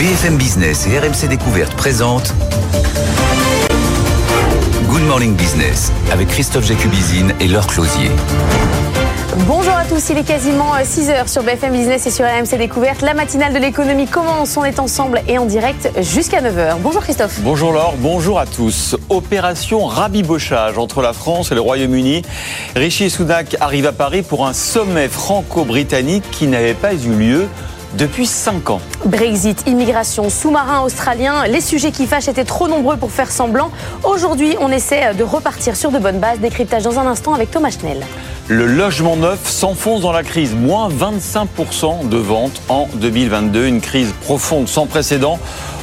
BFM Business et RMC Découverte présentent Good Morning Business avec Christophe Jacubizine et Laure Closier. Bonjour à tous, il est quasiment 6h sur BFM Business et sur RMC Découverte. La matinale de l'économie commence, on est ensemble et en direct jusqu'à 9h. Bonjour Christophe. Bonjour Laure, bonjour à tous. Opération rabibochage entre la France et le Royaume-Uni. Rishi Sunak arrive à Paris pour un sommet franco-britannique qui n'avait pas eu lieu depuis 5 ans. Brexit, immigration, sous-marin australien, les sujets qui fâchent étaient trop nombreux pour faire semblant. Aujourd'hui, on essaie de repartir sur de bonnes bases. Décryptage dans un instant avec Thomas Schnell. Le logement neuf s'enfonce dans la crise, moins 25% de ventes en 2022, une crise profonde sans précédent,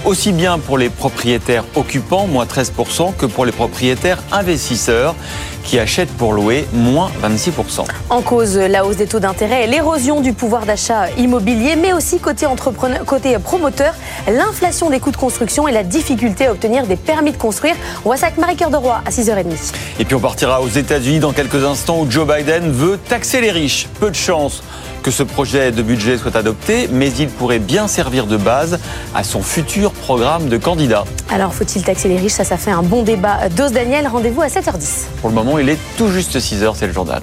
aussi bien pour les propriétaires occupants, moins 13%, que pour les propriétaires investisseurs qui achètent pour louer, moins 26%. En cause, la hausse des taux d'intérêt et l'érosion du pouvoir d'achat immobilier, mais aussi côté, entrepreneur, côté promoteur, l'inflation des coûts de construction et la difficulté à obtenir des permis de construire. On voit ça avec Marie-Cœur de Roy à 6h30. Et puis on partira aux États-Unis dans quelques instants où Joe Biden veut taxer les riches. Peu de chance que ce projet de budget soit adopté, mais il pourrait bien servir de base à son futur programme de candidat. Alors faut-il taxer les riches? Ça, ça fait un bon débat. Dose Daniel, rendez-vous à 7h10. Pour le moment, il est tout juste 6h, c'est le journal.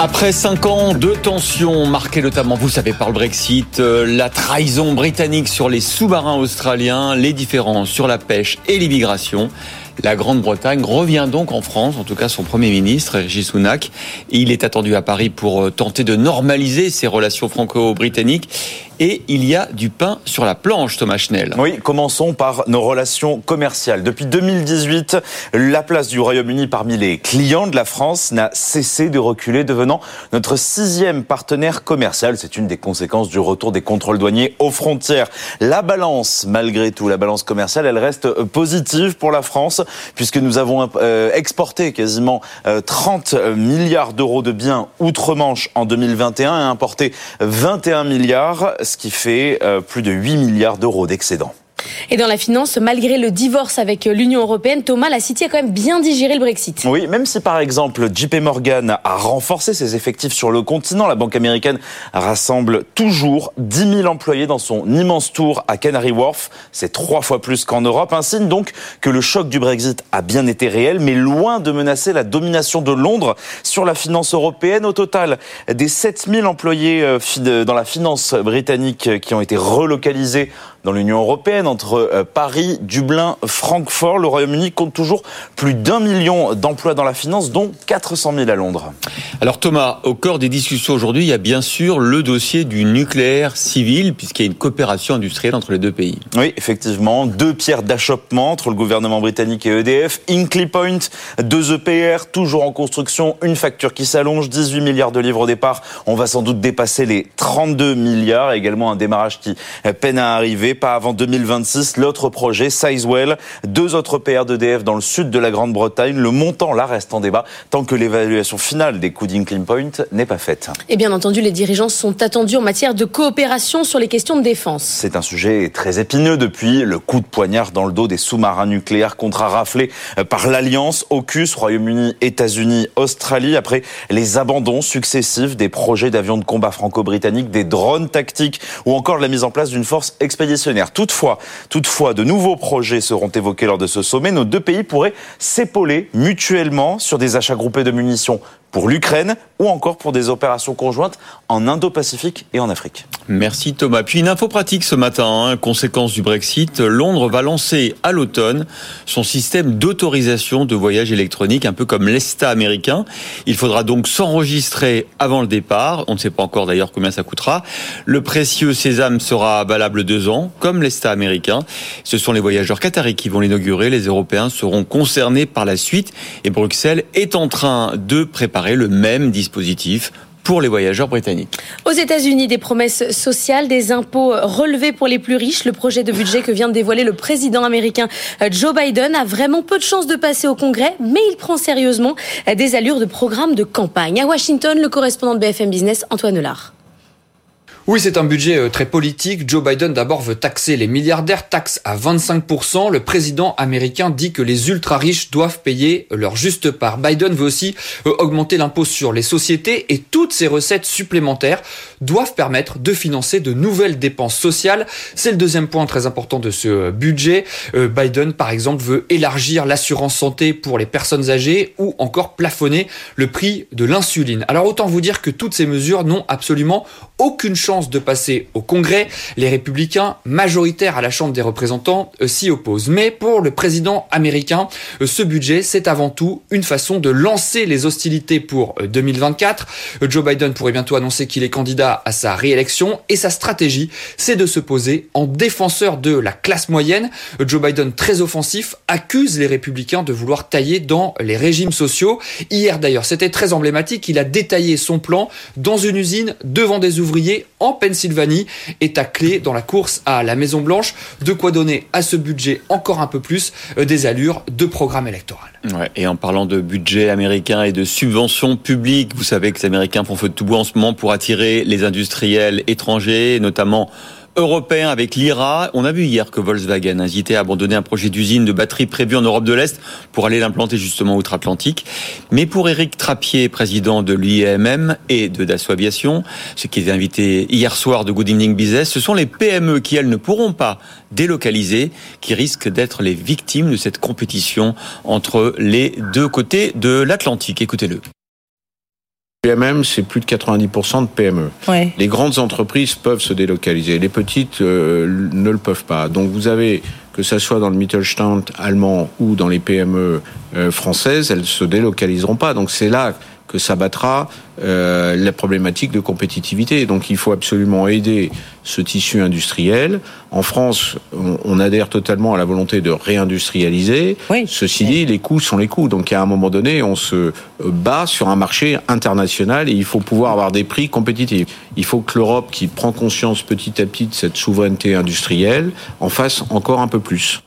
Après cinq ans de tensions marquées notamment, vous savez, par le Brexit, euh, la trahison britannique sur les sous-marins australiens, les différences sur la pêche et l'immigration, la Grande-Bretagne revient donc en France, en tout cas son Premier ministre, Rishi Sunak. Il est attendu à Paris pour euh, tenter de normaliser ses relations franco-britanniques. Et il y a du pain sur la planche, Thomas Schnell. Oui, commençons par nos relations commerciales. Depuis 2018, la place du Royaume-Uni parmi les clients de la France n'a cessé de reculer, devenant notre sixième partenaire commercial. C'est une des conséquences du retour des contrôles douaniers aux frontières. La balance, malgré tout, la balance commerciale, elle reste positive pour la France puisque nous avons euh, exporté quasiment 30 euh, milliards d'euros de biens outre-Manche en 2021 et importé 21 milliards, ce qui fait euh, plus de 8 milliards d'euros d'excédent. Et dans la finance, malgré le divorce avec l'Union européenne, Thomas, la City a quand même bien digéré le Brexit. Oui, même si par exemple JP Morgan a renforcé ses effectifs sur le continent, la banque américaine rassemble toujours 10 000 employés dans son immense tour à Canary Wharf. C'est trois fois plus qu'en Europe. Un signe donc que le choc du Brexit a bien été réel, mais loin de menacer la domination de Londres sur la finance européenne. Au total, des 7 000 employés euh, dans la finance britannique qui ont été relocalisés dans l'Union européenne, entre euh, Paris, Dublin, Francfort. Le Royaume-Uni compte toujours plus d'un million d'emplois dans la finance, dont 400 000 à Londres. Alors Thomas, au cœur des discussions aujourd'hui, il y a bien sûr le dossier du nucléaire civil, puisqu'il y a une coopération industrielle entre les deux pays. Oui, effectivement, deux pierres d'achoppement entre le gouvernement britannique et EDF. Incly Point, deux EPR, toujours en construction, une facture qui s'allonge, 18 milliards de livres au départ. On va sans doute dépasser les 32 milliards, également un démarrage qui peine à arriver pas avant 2026. L'autre projet, Sizewell, deux autres PR d'EDF dans le sud de la Grande-Bretagne. Le montant là reste en débat tant que l'évaluation finale des coûts d'Incline Point n'est pas faite. Et bien entendu, les dirigeants sont attendus en matière de coopération sur les questions de défense. C'est un sujet très épineux depuis le coup de poignard dans le dos des sous-marins nucléaires contrat raflé par l'Alliance AUKUS, Royaume-Uni, États-Unis, Australie, après les abandons successifs des projets d'avions de combat franco-britanniques, des drones tactiques ou encore la mise en place d'une force expéditionnaire Toutefois, toutefois, de nouveaux projets seront évoqués lors de ce sommet. Nos deux pays pourraient s'épauler mutuellement sur des achats groupés de munitions pour l'Ukraine ou encore pour des opérations conjointes en Indo-Pacifique et en Afrique. Merci Thomas. Puis une info pratique ce matin, hein. conséquence du Brexit, Londres va lancer à l'automne son système d'autorisation de voyage électronique, un peu comme l'ESTA américain. Il faudra donc s'enregistrer avant le départ. On ne sait pas encore d'ailleurs combien ça coûtera. Le précieux sésame sera valable deux ans, comme l'ESTA américain. Ce sont les voyageurs qataris qui vont l'inaugurer. Les Européens seront concernés par la suite. Et Bruxelles est en train de préparer le même dispositif pour les voyageurs britanniques. Aux États-Unis, des promesses sociales, des impôts relevés pour les plus riches. Le projet de budget que vient de dévoiler le président américain euh, Joe Biden a vraiment peu de chances de passer au Congrès, mais il prend sérieusement euh, des allures de programme de campagne. À Washington, le correspondant de BFM Business, Antoine Lard. Oui, c'est un budget euh, très politique. Joe Biden d'abord veut taxer les milliardaires, taxe à 25%. Le président américain dit que les ultra-riches doivent payer leur juste part. Biden veut aussi euh, augmenter l'impôt sur les sociétés et toutes ces recettes supplémentaires doivent permettre de financer de nouvelles dépenses sociales. C'est le deuxième point très important de ce euh, budget. Biden, par exemple, veut élargir l'assurance santé pour les personnes âgées ou encore plafonner le prix de l'insuline. Alors autant vous dire que toutes ces mesures n'ont absolument aucune chance de passer au Congrès. Les républicains majoritaires à la Chambre des représentants euh, s'y opposent. Mais pour le président américain, euh, ce budget, c'est avant tout une façon de lancer les hostilités pour 2024. Euh, Joe Biden pourrait bientôt annoncer qu'il est candidat à sa réélection et sa stratégie, c'est de se poser en défenseur de la classe moyenne. Joe Biden, très offensif, accuse les républicains de vouloir tailler dans les régimes sociaux. Hier d'ailleurs, c'était très emblématique, il a détaillé son plan dans une usine devant des ouvriers en Pennsylvanie est à clé dans la course à la Maison Blanche. De quoi donner à ce budget encore un peu plus euh, des allures de programme électoral. et en parlant de budget américain et de subventions publiques, vous savez que les Américains font feu de tout bois en ce moment pour attirer les industriels étrangers, notamment européen avec l'IRA. On a vu hier que Volkswagen hésitait à abandonner un projet d'usine de batterie prévu en Europe de l'Est pour aller l'implanter justement outre-Atlantique. Mais pour Éric Trappier, président de l'IEMM et de Dassault Aviation, ce qui est invité hier soir de Good Evening Business, ce sont les PME qui, elles, ne pourront pas délocaliser, qui risquent d'être les victimes de cette compétition entre les deux côtés de l'Atlantique. Écoutez-le. PMM, c'est plus de 90% de PME. Les grandes entreprises peuvent se délocaliser, les petites euh, ne le peuvent pas. Donc vous avez, que ce soit dans le Mittelstand allemand ou dans les PME euh, françaises, elles se délocaliseront pas. Donc c'est là que ça battra euh, la problématique de compétitivité. Donc il faut absolument aider ce tissu industriel. En France, on, adhère totalement à la volonté de réindustrialiser. Ceci dit, les coûts sont les coûts. Donc à un moment donné, on se bat sur un marché international et il faut pouvoir avoir des prix compétitifs. Il faut que l'Europe, qui prend conscience petit à petit de cette souveraineté industrielle, en fasse encore un peu plus.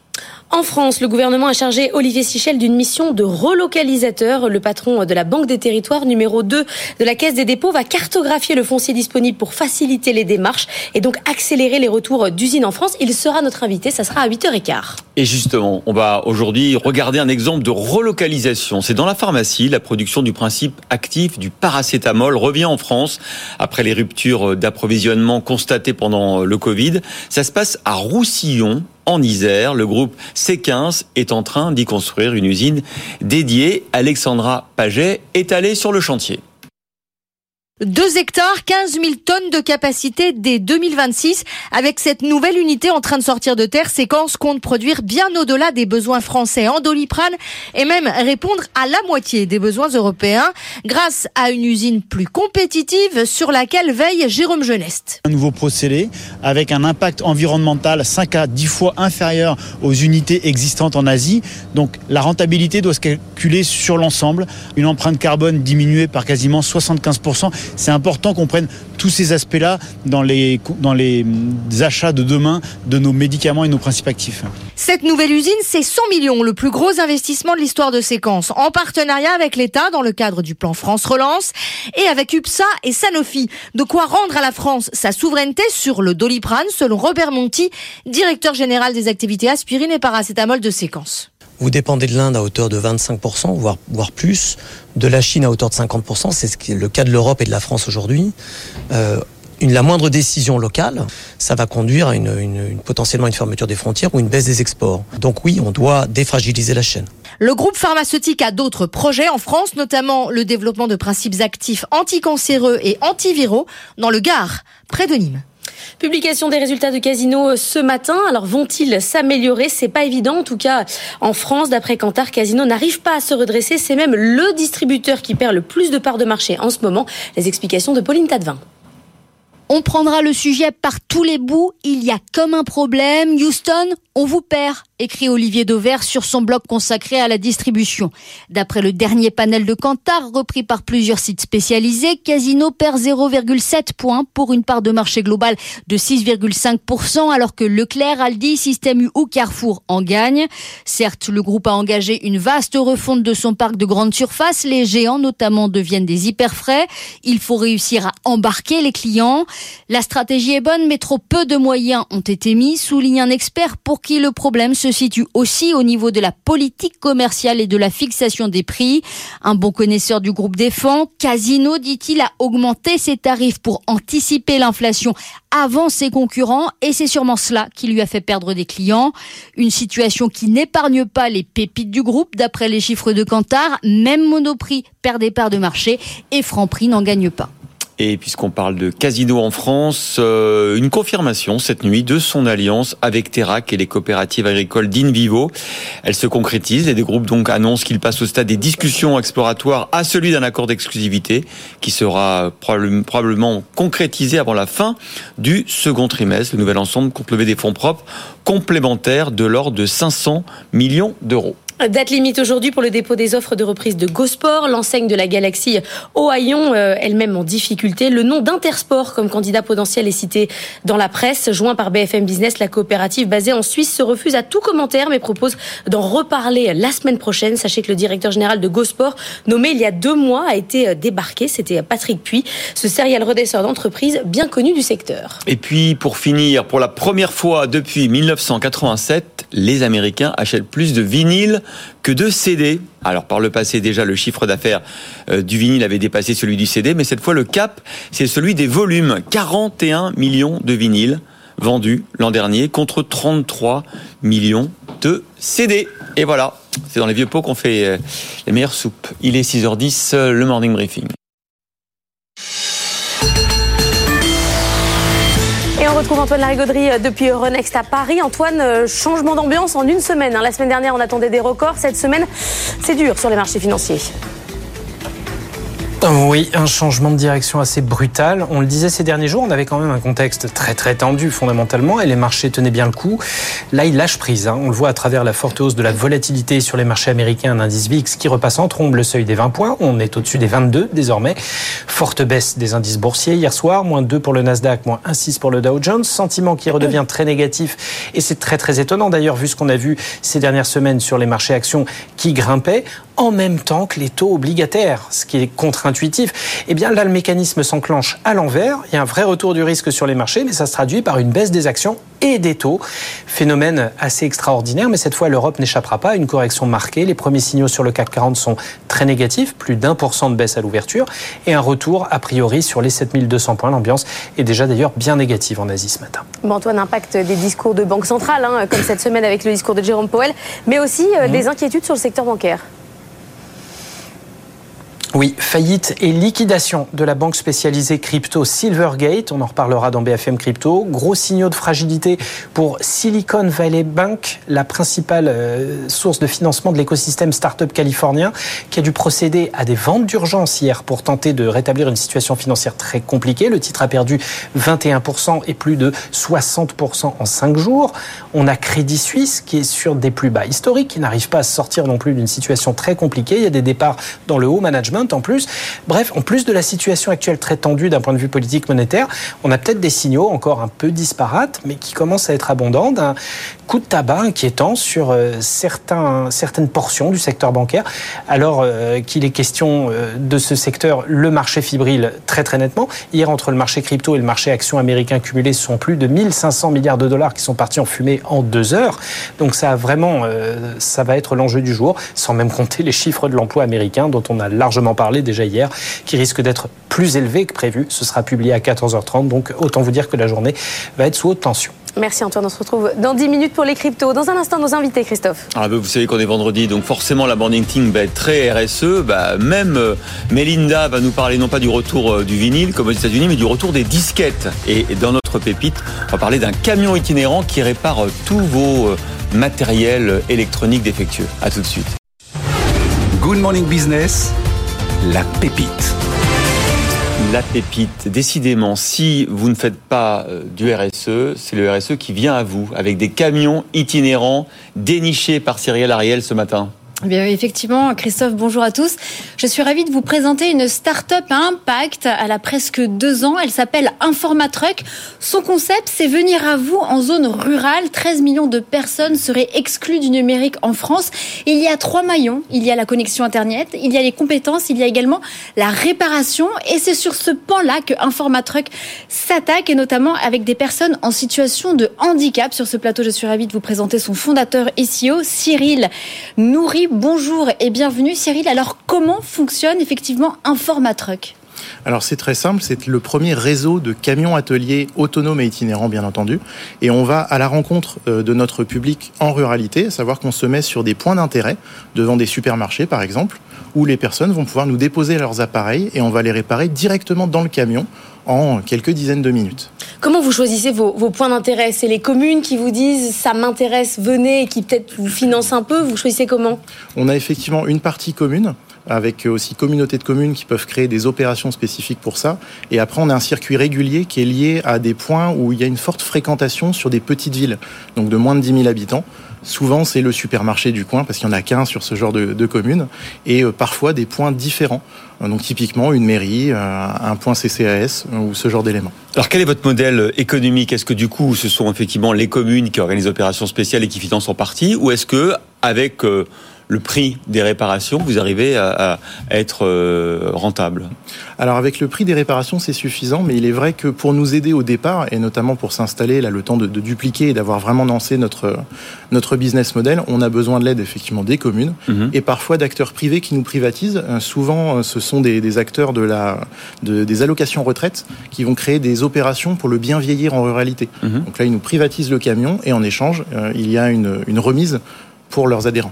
En France, le gouvernement a chargé Olivier Sichel d'une mission de relocalisateur. Le patron de la Banque des Territoires, numéro 2 de la Caisse des dépôts, va cartographier le foncier disponible pour faciliter les démarches et donc accélérer les retours d'usines en France. Il sera notre invité, ça sera à 8h15. Et justement, on va aujourd'hui regarder un exemple de relocalisation. C'est dans la pharmacie, la production du principe actif du paracétamol revient en France après les ruptures d'approvisionnement constatées pendant le Covid. Ça se passe à Roussillon, en Isère. Le groupe C15 est en train d'y construire une usine dédiée. Alexandra Paget est allée sur le chantier. 2 hectares, 15 000 tonnes de capacité dès 2026. Avec cette nouvelle unité en train de sortir de terre, Séquence compte produire bien au-delà des besoins français en doliprane et même répondre à la moitié des besoins européens grâce à une usine plus compétitive sur laquelle veille Jérôme Geneste. Un nouveau procédé avec un impact environnemental 5 à 10 fois inférieur aux unités existantes en Asie. Donc la rentabilité doit se calculer sur l'ensemble. Une empreinte carbone diminuée par quasiment 75% c'est important qu'on prenne tous ces aspects-là dans les, les achats de demain de nos médicaments et nos principes actifs. Cette nouvelle usine, c'est 100 millions, le plus gros investissement de l'histoire de Séquence, en partenariat avec l'État dans le cadre du plan France Relance et avec UPSA et Sanofi. De quoi rendre à la France sa souveraineté sur le doliprane, selon Robert Monti, directeur général des activités aspirine et paracétamol de Séquence. Vous dépendez de l'Inde à hauteur de 25%, voire, voire plus, de la Chine à hauteur de 50%, c'est ce qui est le cas de l'Europe et de la France aujourd'hui. Euh, la moindre décision locale, ça va conduire à une, une, potentiellement une fermeture des frontières ou une baisse des exports. Donc oui, on doit défragiliser la chaîne. Le groupe pharmaceutique a d'autres projets en France, notamment le développement de principes actifs anticancéreux et antiviraux dans le Gard, près de Nîmes. Publication des résultats de Casino euh, ce matin. Alors vont-ils s'améliorer? C'est pas évident. En tout cas, en France, d'après Kantar, Casino n'arrive pas à se redresser. C'est même le distributeur qui perd le plus de parts de marché en ce moment. Les explications de Pauline Tadevin. On prendra le sujet par tous les bouts. Il y a comme un problème. Houston, on vous perd écrit Olivier Dauvert sur son blog consacré à la distribution. D'après le dernier panel de Kantar, repris par plusieurs sites spécialisés, Casino perd 0,7 points pour une part de marché global de 6,5%, alors que Leclerc, Aldi, Système U ou Carrefour en gagnent. Certes, le groupe a engagé une vaste refonte de son parc de grande surface. Les géants, notamment, deviennent des hyperfrais. Il faut réussir à embarquer les clients. La stratégie est bonne, mais trop peu de moyens ont été mis, souligne un expert pour qui le problème se situe aussi au niveau de la politique commerciale et de la fixation des prix. Un bon connaisseur du groupe défend, Casino, dit-il, a augmenté ses tarifs pour anticiper l'inflation avant ses concurrents et c'est sûrement cela qui lui a fait perdre des clients. Une situation qui n'épargne pas les pépites du groupe d'après les chiffres de Kantar. Même Monoprix perd des parts de marché et Franprix n'en gagne pas. Et puisqu'on parle de casino en France, euh, une confirmation cette nuit de son alliance avec Terrac et les coopératives agricoles d'Invivo. Elle se concrétise et des groupes donc annoncent qu'ils passent au stade des discussions exploratoires à celui d'un accord d'exclusivité qui sera probablement concrétisé avant la fin du second trimestre. Le nouvel ensemble compte lever des fonds propres complémentaires de l'ordre de 500 millions d'euros. Date limite aujourd'hui pour le dépôt des offres de reprise de GoSport, l'enseigne de la galaxie Ohaillon, euh, elle-même en difficulté. Le nom d'Intersport comme candidat potentiel est cité dans la presse. Joint par BFM Business, la coopérative basée en Suisse se refuse à tout commentaire mais propose d'en reparler la semaine prochaine. Sachez que le directeur général de GoSport, nommé il y a deux mois, a été euh, débarqué. C'était Patrick Puy, ce serial redresseur d'entreprise bien connu du secteur. Et puis, pour finir, pour la première fois depuis 1987, les Américains achètent plus de vinyles que de CD. Alors par le passé déjà le chiffre d'affaires euh, du vinyle avait dépassé celui du CD, mais cette fois le cap c'est celui des volumes. 41 millions de vinyles vendus l'an dernier contre 33 millions de CD. Et voilà, c'est dans les vieux pots qu'on fait euh, les meilleures soupes. Il est 6h10, euh, le morning briefing. Retrouve Antoine Larigauderie euh, depuis Euronext à Paris. Antoine, euh, changement d'ambiance en une semaine. Hein. La semaine dernière, on attendait des records. Cette semaine, c'est dur sur les marchés financiers. Oui, un changement de direction assez brutal. On le disait ces derniers jours, on avait quand même un contexte très très tendu fondamentalement et les marchés tenaient bien le coup. Là, ils lâchent prise. Hein. On le voit à travers la forte hausse de la volatilité sur les marchés américains, un indice VIX qui repasse en trombe le seuil des 20 points. On est au-dessus des 22 désormais. Forte baisse des indices boursiers hier soir, moins 2 pour le Nasdaq, moins 1,6 pour le Dow Jones. Sentiment qui redevient très négatif et c'est très très étonnant d'ailleurs vu ce qu'on a vu ces dernières semaines sur les marchés actions qui grimpaient en même temps que les taux obligataires, ce qui est contre-intuitif. Eh bien là, le mécanisme s'enclenche à l'envers. Il y a un vrai retour du risque sur les marchés, mais ça se traduit par une baisse des actions et des taux. Phénomène assez extraordinaire, mais cette fois, l'Europe n'échappera pas à une correction marquée. Les premiers signaux sur le CAC 40 sont très négatifs, plus d'un pour cent de baisse à l'ouverture, et un retour, a priori, sur les 7200 points. L'ambiance est déjà d'ailleurs bien négative en Asie ce matin. Bon, Antoine, impact des discours de Banque centrale, hein, comme cette semaine avec le discours de Jérôme Powell, mais aussi euh, mmh. des inquiétudes sur le secteur bancaire. Oui, faillite et liquidation de la banque spécialisée crypto Silvergate. On en reparlera dans BFM Crypto. Gros signaux de fragilité pour Silicon Valley Bank, la principale euh, source de financement de l'écosystème startup californien, qui a dû procéder à des ventes d'urgence hier pour tenter de rétablir une situation financière très compliquée. Le titre a perdu 21% et plus de 60% en 5 jours. On a Crédit Suisse qui est sur des plus bas historiques, qui n'arrive pas à sortir non plus d'une situation très compliquée. Il y a des départs dans le haut management en plus. Bref, en plus de la situation actuelle très tendue d'un point de vue politique monétaire, on a peut-être des signaux encore un peu disparates, mais qui commencent à être abondants d'un coup de tabac inquiétant sur euh, certaines portions du secteur bancaire, alors euh, qu'il est question euh, de ce secteur, le marché fibrile très très nettement. Hier, entre le marché crypto et le marché action américain cumulé, ce sont plus de 1500 milliards de dollars qui sont partis en fumée en deux heures. Donc ça a vraiment, ça va être l'enjeu du jour, sans même compter les chiffres de l'emploi américain dont on a largement parlé déjà hier, qui risque d'être plus élevé que prévu. Ce sera publié à 14h30, donc autant vous dire que la journée va être sous haute tension. Merci Antoine, on se retrouve dans 10 minutes pour les cryptos. Dans un instant, nos invités, Christophe. Ah bah, vous savez qu'on est vendredi, donc forcément la morning team va être très RSE. Bah, même euh, Melinda va nous parler non pas du retour euh, du vinyle comme aux États-Unis, mais du retour des disquettes. Et, dans notre pépite, on va parler d'un camion itinérant qui répare euh, tous vos matériels électroniques défectueux. À tout de suite. Good Morning Business la pépite. La pépite, décidément, si vous ne faites pas euh, du RSE, c'est le RSE qui vient à vous, avec des camions itinérants dénichés par Cyril Ariel ce matin. Eh bien, effectivement, Christophe, bonjour à tous. Je suis ravie de vous présenter une start-up à impact. Elle a presque deux ans. Elle s'appelle Informatruck. Son concept, c'est venir à vous en zone rurale. 13 millions de personnes seraient exclues du numérique en France. Il y a trois maillons. Il y a la connexion Internet, il y a les compétences, il y a également la réparation. Et c'est sur ce pan-là que Informatruck s'attaque, et notamment avec des personnes en situation de handicap. Sur ce plateau, je suis ravie de vous présenter son fondateur SEO, Cyril Nourri bonjour et bienvenue Cyril. Alors comment fonctionne effectivement Informatruck? Alors c'est très simple, c'est le premier réseau de camions ateliers autonomes et itinérants bien entendu. Et on va à la rencontre euh, de notre public en ruralité, à savoir qu'on se met sur des points d'intérêt, devant des supermarchés par exemple, où les personnes vont pouvoir nous déposer leurs appareils et on va les réparer directement dans le camion en quelques dizaines de minutes. Comment vous choisissez vos, points d'intérêt? C'est les communes qui vous disent ça m'intéresse, venez, et qui peut-être vous financent un peu? Vous choisissez comment? On a effectivement une partie commune avec aussi communautés de communes qui peuvent créer des opérations spécifiques pour ça. Et après, on a un circuit régulier qui est lié à des points où il y a une forte fréquentation sur des petites villes, donc de moins de 10 000 habitants. Souvent, c'est le supermarché du coin, parce qu'il n'y en a qu'un sur ce genre de, communes, et euh, parfois des points différents. Euh, donc typiquement une mairie, euh, un point CCAS ou ce genre d'éléments. Alors quel est votre modèle économique? Est-ce que du coup ce sont effectivement les communes qui organisent opérations spéciales et qui financent en partie, ou est-ce que avec le prix des réparations, vous arrivez à, être euh, rentable Alors avec le prix des réparations, c'est suffisant, mais il est vrai que pour nous aider au départ, et notamment pour s'installer, là, le temps de, dupliquer et d'avoir vraiment lancé notre, notre business model, on a besoin de l'aide effectivement des communes mhm. et parfois d'acteurs privés qui nous privatisent. Euh, souvent, euh, ce sont des, acteurs de la, des allocations retraite qui vont créer des opérations pour le bien vieillir en ruralité. Mhm. Donc là, ils nous privatisent le camion et en échange, il y a une, une remise pour leurs adhérents.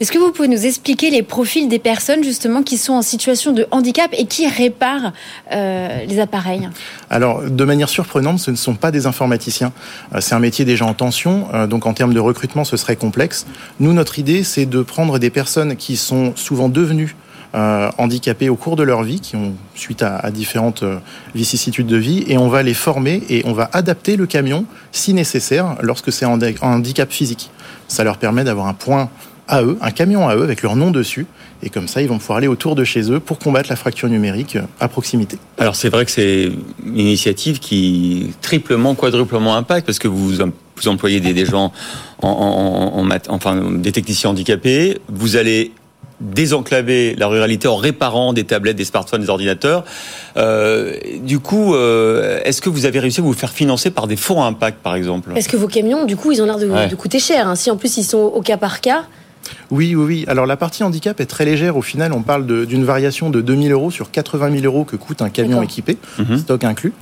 Est-ce que vous pouvez nous expliquer les profils des personnes justement qui sont en situation de handicap et qui réparent euh, les appareils? Alors, de manière surprenante, ce ne sont pas des informaticiens. Euh, c'est un métier déjà en tension, euh, donc en termes de recrutement, ce serait complexe. Nous, notre idée, c'est de prendre des personnes qui sont souvent devenues handicapées au cours de leur vie, qui ont suite à, différentes vicissitudes de vie, et on va les former et on va adapter le camion si nécessaire lorsque c'est un handicap physique. Ça leur permet d'avoir un point à eux, un camion à eux avec leur nom dessus. Et comme ça, ils vont pouvoir aller autour de chez eux pour combattre la fracture numérique euh, à proximité. Alors c'est vrai que c'est une initiative qui triplement, quadruplement impact parce que vous, vous employez des, gens en, en, enfin des techniciens handicapés. Vous allez désenclaver la ruralité en réparant des tablettes, des smartphones, des ordinateurs. Euh, du coup, euh, est-ce que vous avez réussi à vous faire financer par des fonds à impact, par exemple? Est-ce que vos camions, du coup, ils ont l'air de, coûter cher. Hein. Si en plus ils sont au cas par cas. Oui, oui, oui. Alors la partie handicap est très légère. Au final, on parle d'une variation de 2000 euros sur 80 000 euros que coûte un camion équipé, mhm. stock inclus.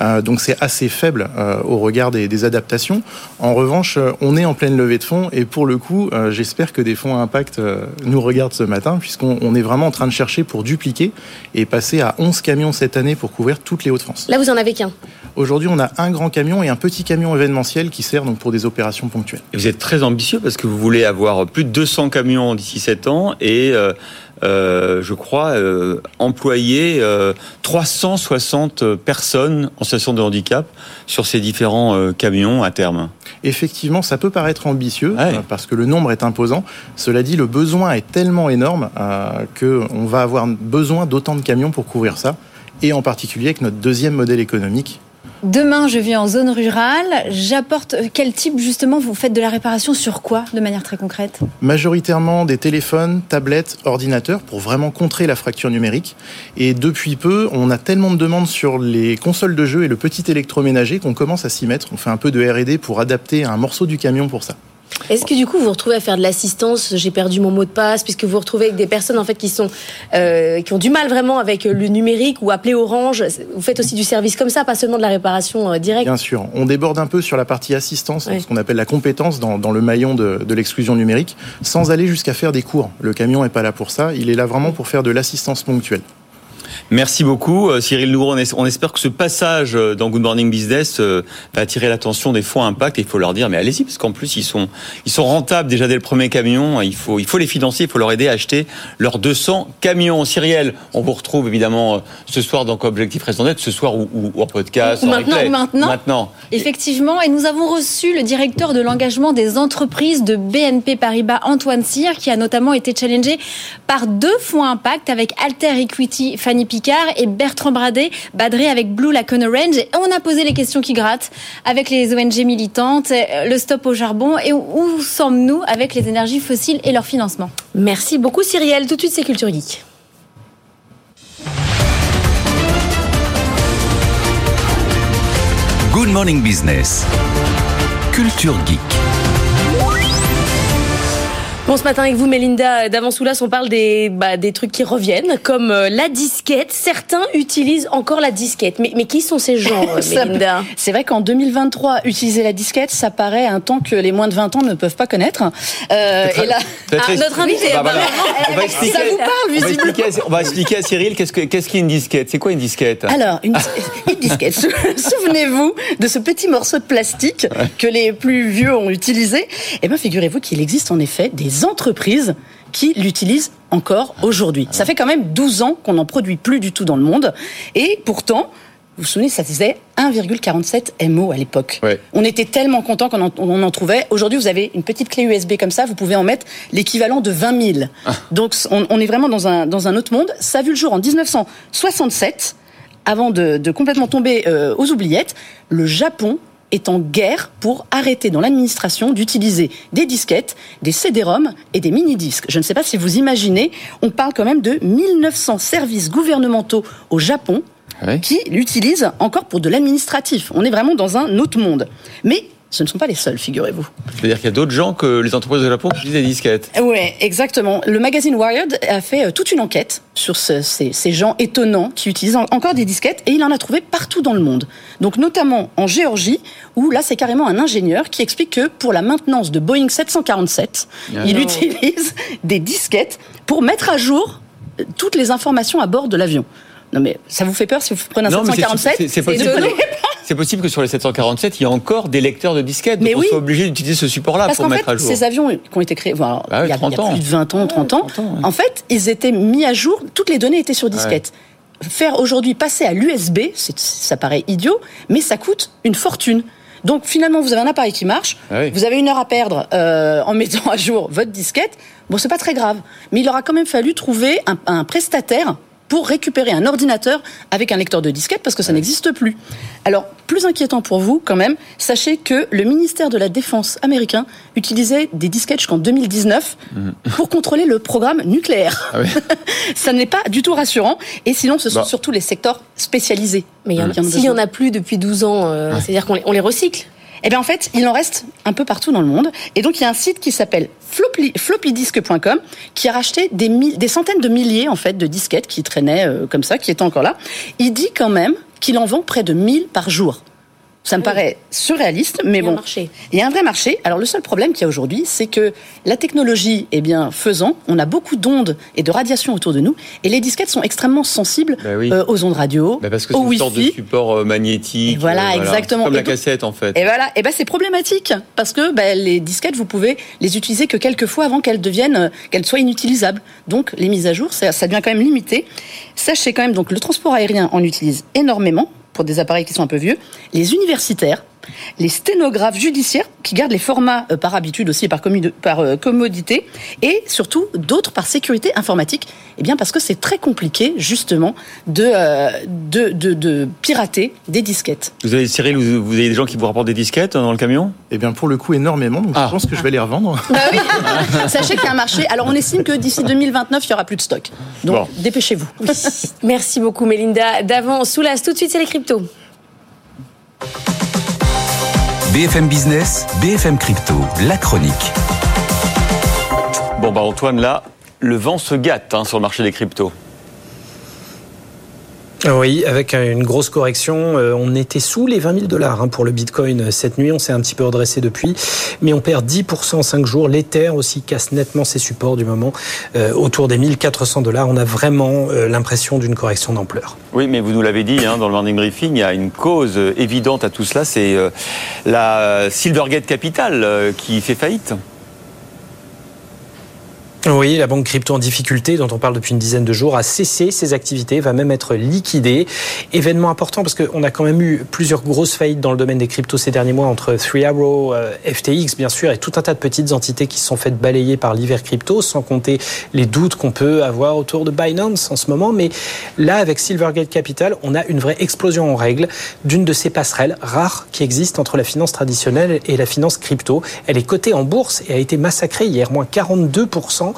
Euh, donc c'est assez faible euh, au regard des, adaptations. En revanche, euh, on est en pleine levée de fonds et pour le coup, j'espère que des fonds à impact nous regardent ce matin puisqu'on est vraiment en train de chercher pour dupliquer et passer à 11 camions cette année pour couvrir toutes les Hauts-de-France. Là, vous en avez qu'un Aujourd'hui, on a un grand camion et un petit camion événementiel qui sert donc pour des opérations ponctuelles. Et vous êtes très ambitieux parce que vous voulez avoir plus de 200 camions d'ici 7 ans et euh, euh, je crois, euh, employer 360 personnes en situation de handicap sur ces différents camions à terme. Effectivement, ça peut paraître ambitieux parce que le nombre est imposant. Cela dit, le besoin est tellement énorme qu'on va avoir besoin d'autant de camions pour couvrir ça, et en particulier avec notre deuxième modèle économique, Demain, je vis en zone rurale. J'apporte euh, quel type justement vous faites de la réparation sur quoi de manière très concrète? Majoritairement des téléphones, tablettes, ordinateurs pour vraiment contrer la fracture numérique. Et depuis peu, on a tellement de demandes sur les consoles de jeux et le petit électroménager qu'on commence à s'y mettre. On fait un peu de R&D pour adapter un morceau du camion pour ça. Est-ce que du coup vous vous retrouvez à faire de l'assistance J'ai perdu mon mot de passe, puisque vous vous retrouvez avec des personnes en fait qui sont euh, qui ont du mal vraiment avec le numérique ou appeler Orange. Vous faites aussi du service comme ça, pas seulement de la réparation euh, directe. Bien sûr, on déborde un peu sur la partie assistance, ce qu'on appelle la compétence dans, dans le maillon de, de l'exclusion numérique, sans aller jusqu'à faire des cours. Le camion n'est pas là pour ça, il est là vraiment pour faire de l'assistance ponctuelle. Merci beaucoup, euh, Cyril Lourd. On espère que ce passage euh, dans Good Morning Business euh, va attirer l'attention des fonds impact. Et il faut leur dire, mais allez-y, parce qu'en plus, ils sont, ils sont rentables déjà dès le premier camion. Il faut, il faut les financer, il faut leur aider à acheter leurs 200 camions. Cyril, on vous retrouve évidemment ce soir dans Objectif Raison d'être, ce soir ou, en podcast, ou maintenant, replay. maintenant, maintenant. Effectivement, et nous avons reçu le directeur de l'engagement des entreprises de BNP Paribas, Antoine Cyr, qui a notamment été challengé par deux fonds impact avec Alter Equity, Fanny Et Bertrand Bradet, Badré avec Blue Lacon Orange. Et on a posé les questions qui grattent avec les ONG militantes, le stop au charbon et où sommes-nous avec les énergies fossiles et leur financement? Merci beaucoup Cyrielle. Tout de suite c'est Culture Geek. Good Morning Business. Culture Geek. Bon, ce matin avec vous, Mélinda Davansoulas, on parle des, bah, des trucs qui reviennent, comme euh, la disquette. Certains utilisent encore la disquette. Mais, mais qui sont ces gens, euh, Mélinda C'est vrai qu'en 2023, utiliser la disquette, ça paraît un temps que les moins de 20 ans ne peuvent pas connaître. Euh, et là, ah, notre invité, bah, on va expliquer, ça vous parle, visiblement. On va expliquer à, Cyril qu'est-ce qu'est-ce qu'est une disquette? C'est quoi une disquette? Alors, une, une disquette. Souvenez-vous de ce petit morceau de plastique que les plus vieux ont utilisé. Eh bien, figurez-vous qu'il existe en effet des entreprises qui l'utilisent encore aujourd'hui. Ça fait quand même 12 ans qu'on n'en produit plus du tout dans le monde. Et pourtant, vous vous souvenez, ça faisait 1,47 MO à l'époque. On était tellement contents qu'on en, trouvait. Aujourd'hui, vous avez une petite clé USB comme ça, vous pouvez en mettre l'équivalent de 20 000. Ah. Donc, on, est vraiment dans un, dans un autre monde. Ça a vu le jour en 1967, avant de, complètement tomber euh, aux oubliettes. Le Japon est en guerre pour arrêter dans l'administration d'utiliser des disquettes, des CD-ROM et des mini-disques. Je ne sais pas si vous imaginez, on parle quand même de 1900 services gouvernementaux au Japon qui l'utilisent encore pour de l'administratif. On est vraiment dans un autre monde. Mais ce ne sont pas les seuls, figurez-vous. C'est-à-dire qu'il y a d'autres gens que les entreprises de Japon qui utilisent des disquettes. Oui, exactement. Le magazine Wired a fait euh, toute une enquête sur ces, ces, gens étonnants qui utilisent encore des disquettes et il en a trouvé partout dans le monde. Donc notamment en Géorgie, où là c'est carrément un ingénieur qui explique que pour la maintenance de Boeing 747, ah il utilise des disquettes pour mettre à jour euh, toutes les informations à bord de l'avion. Non mais ça vous fait peur si vous prenez un 747 C'est c'est possible que sur les 747, il y a encore des lecteurs de disquettes. Mais donc on soit obligé d'utiliser ce support-là pour mettre à jour. Ces avions qui ont été créés, bah il, y a, plus de 20 ans, 30 ans, en fait, ils étaient mis à jour, toutes les données étaient sur disquette. Faire aujourd'hui passer à l'USB, ça paraît idiot, mais ça coûte une fortune. Donc finalement, vous avez un appareil qui marche, ah vous avez une heure à perdre euh, en mettant à jour votre disquette. Bon, c'est pas très grave, mais il aura quand même fallu trouver un, un prestataire pour récupérer un ordinateur avec un lecteur de disquette parce que ça n'existe plus. Alors, plus inquiétant pour vous quand même, sachez que le ministère de la Défense américain utilisait des disquettes jusqu'en 2019 mhm. pour contrôler le programme nucléaire. Ah ça n'est pas du tout rassurant. Et sinon, ce sont bah. surtout les secteurs spécialisés. Mais s'il n'y en a plus depuis 12 ans, euh, c'est-à-dire qu'on les recycle eh bien, en fait, il en reste un peu partout dans le monde. Et donc, il y a un site qui s'appelle floppydisc.com qui a racheté des, des, centaines de milliers, en fait, de disquettes qui traînaient euh, comme ça, qui étaient encore là. Il dit quand même qu'il en vend près de 1000 par jour. Ça me paraît surréaliste, mais bon. Il y a un vrai marché. Alors le seul problème qu'il y a aujourd'hui, c'est que la technologie est bien faisant. On a beaucoup d'ondes et de radiations autour de nous, et les disquettes sont extrêmement sensibles bah euh, aux ondes radio, bah parce que c'est une sorte de support euh, magnétique. voilà, euh, exactement. Comme la cassette en fait. Et voilà, et ben c'est problématique parce que les disquettes, vous pouvez les utiliser que quelques fois avant qu'elles deviennent, qu'elles soient inutilisables. Donc les mises à jour, ça, ça devient quand même limité. Sachez quand même donc le transport aérien en utilise énormément pour des appareils qui sont un peu vieux, les universitaires, les sténographes judiciaires qui gardent les formats euh, par habitude aussi et par, par euh, commodité, et surtout d'autres par sécurité informatique, eh bien parce que c'est très compliqué justement de, euh, de, de, pirater des disquettes. Vous avez Cyril, vous, avez des gens qui vous rapportent des disquettes dans le camion? Eh bien pour le coup énormément, donc je ah. pense que je vais les revendre. Bah oui. Sachez qu'il y a un marché. Alors on estime que d'ici 2029 il y aura plus de stock. Donc dépêchez-vous. Merci beaucoup Mélinda. D'avant, Soulas, tout de suite c'est les cryptos. BFM Business, BFM Crypto, la chronique. Bon bah Antoine, là, le vent se gâte hein, sur le marché des cryptos. Oui, avec une grosse correction. Euh, on était sous les 20 000 dollars hein, pour le Bitcoin cette nuit. On s'est un petit peu redressé depuis, mais on perd 10% en 5 jours. L'Ether aussi casse nettement ses supports du moment, euh, autour des 1400 dollars. On a vraiment euh, l'impression d'une correction d'ampleur. Oui, mais vous nous l'avez dit hein, dans le morning briefing, il y a une cause évidente à tout cela, c'est la Silvergate Capital qui fait faillite. Oui, la banque crypto en difficulté, dont on parle depuis une dizaine de jours, a cessé ses activités, va même être liquidée. Événement important parce qu'on a quand même eu plusieurs grosses faillites dans le domaine des cryptos ces derniers mois entre Three Arrow, euh, FTX bien sûr, et tout un tas de petites entités qui se sont faites balayer par l'hiver crypto, sans compter les doutes qu'on peut avoir autour de Binance en ce moment. Mais là, avec Silvergate Capital, on a une vraie explosion en règle d'une de ces passerelles rares qui existent entre la finance traditionnelle et la finance crypto. Elle est cotée en bourse et a été massacrée hier, moins 42%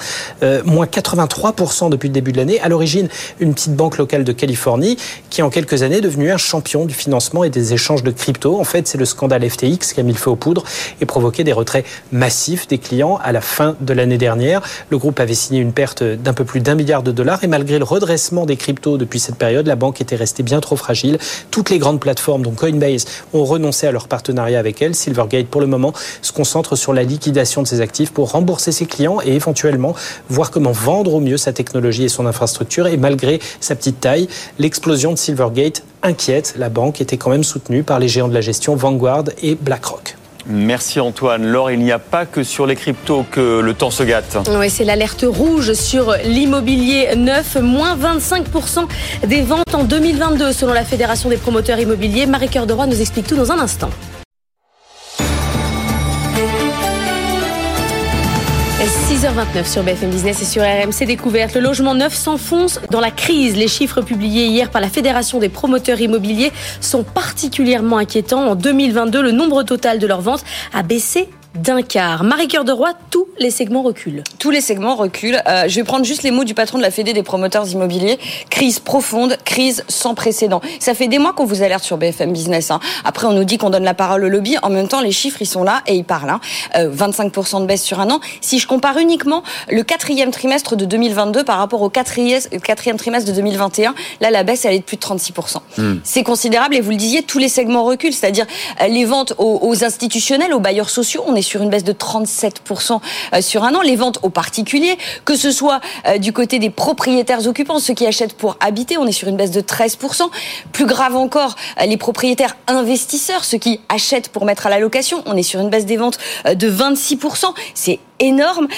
euh, moins 83% depuis le début de l'année. À l'origine, une petite banque locale de Californie qui, en quelques années, est devenue un champion du financement et des échanges de crypto. En fait, c'est le scandale FTX qui a mis le feu aux poudres et provoqué des retraits massifs des clients à la fin de l'année dernière. Le groupe avait signé une perte d'un peu plus d'un milliard de dollars et malgré le redressement des cryptos depuis cette période, la banque était restée bien trop fragile. Toutes les grandes plateformes, dont Coinbase, ont renoncé à leur partenariat avec elle. Silvergate, pour le moment, se concentre sur la liquidation de ses actifs pour rembourser ses clients et éventuellement voir comment vendre au mieux sa technologie et son infrastructure. Et malgré sa petite taille, l'explosion de Silvergate inquiète. La banque était quand même soutenue par les géants de la gestion Vanguard et BlackRock. Merci Antoine. Laure, il n'y a pas que sur les cryptos que le temps se gâte. Oui, c'est l'alerte rouge sur l'immobilier neuf. Moins 25% des ventes en 2022 selon la Fédération des promoteurs immobiliers. Marie-Cœur de Roy nous explique tout dans un instant. 6h29 sur BFM Business et sur RMC Découverte. Le logement neuf s'enfonce dans la crise. Les chiffres publiés hier par la Fédération des promoteurs immobiliers sont particulièrement inquiétants. En 2022, le nombre total de leurs ventes a baissé d'un quart. Marie-Cœur de Roy, tous les segments reculent. Tous les segments reculent. Euh, je vais prendre juste les mots du patron de la Fédé des promoteurs immobiliers. Crise profonde, crise sans précédent. Ça fait des mois qu'on vous alerte sur BFM Business. Hein. Après, on nous dit qu'on donne la parole au lobby. En même temps, les chiffres, ils sont là et ils parlent. Hein. Euh, 25% de baisse sur un an. Si je compare uniquement le quatrième trimestre de 2022 par rapport au quatrième, quatrième trimestre de 2021, là, la baisse, elle est de plus de 36%. Hmm. C'est considérable et vous le disiez, tous les segments reculent. C'est-à-dire euh, les ventes aux, aux institutionnels, aux bailleurs sociaux, on est sur une baisse de 37% euh, sur un an. Les ventes aux particuliers, que ce soit euh, du côté des propriétaires occupants, ceux qui achètent pour habiter, on est sur une baisse de 13%. Plus grave encore, euh, les propriétaires investisseurs, ceux qui achètent pour mettre à la location, on est sur une baisse des ventes de 26%. C'est énorme.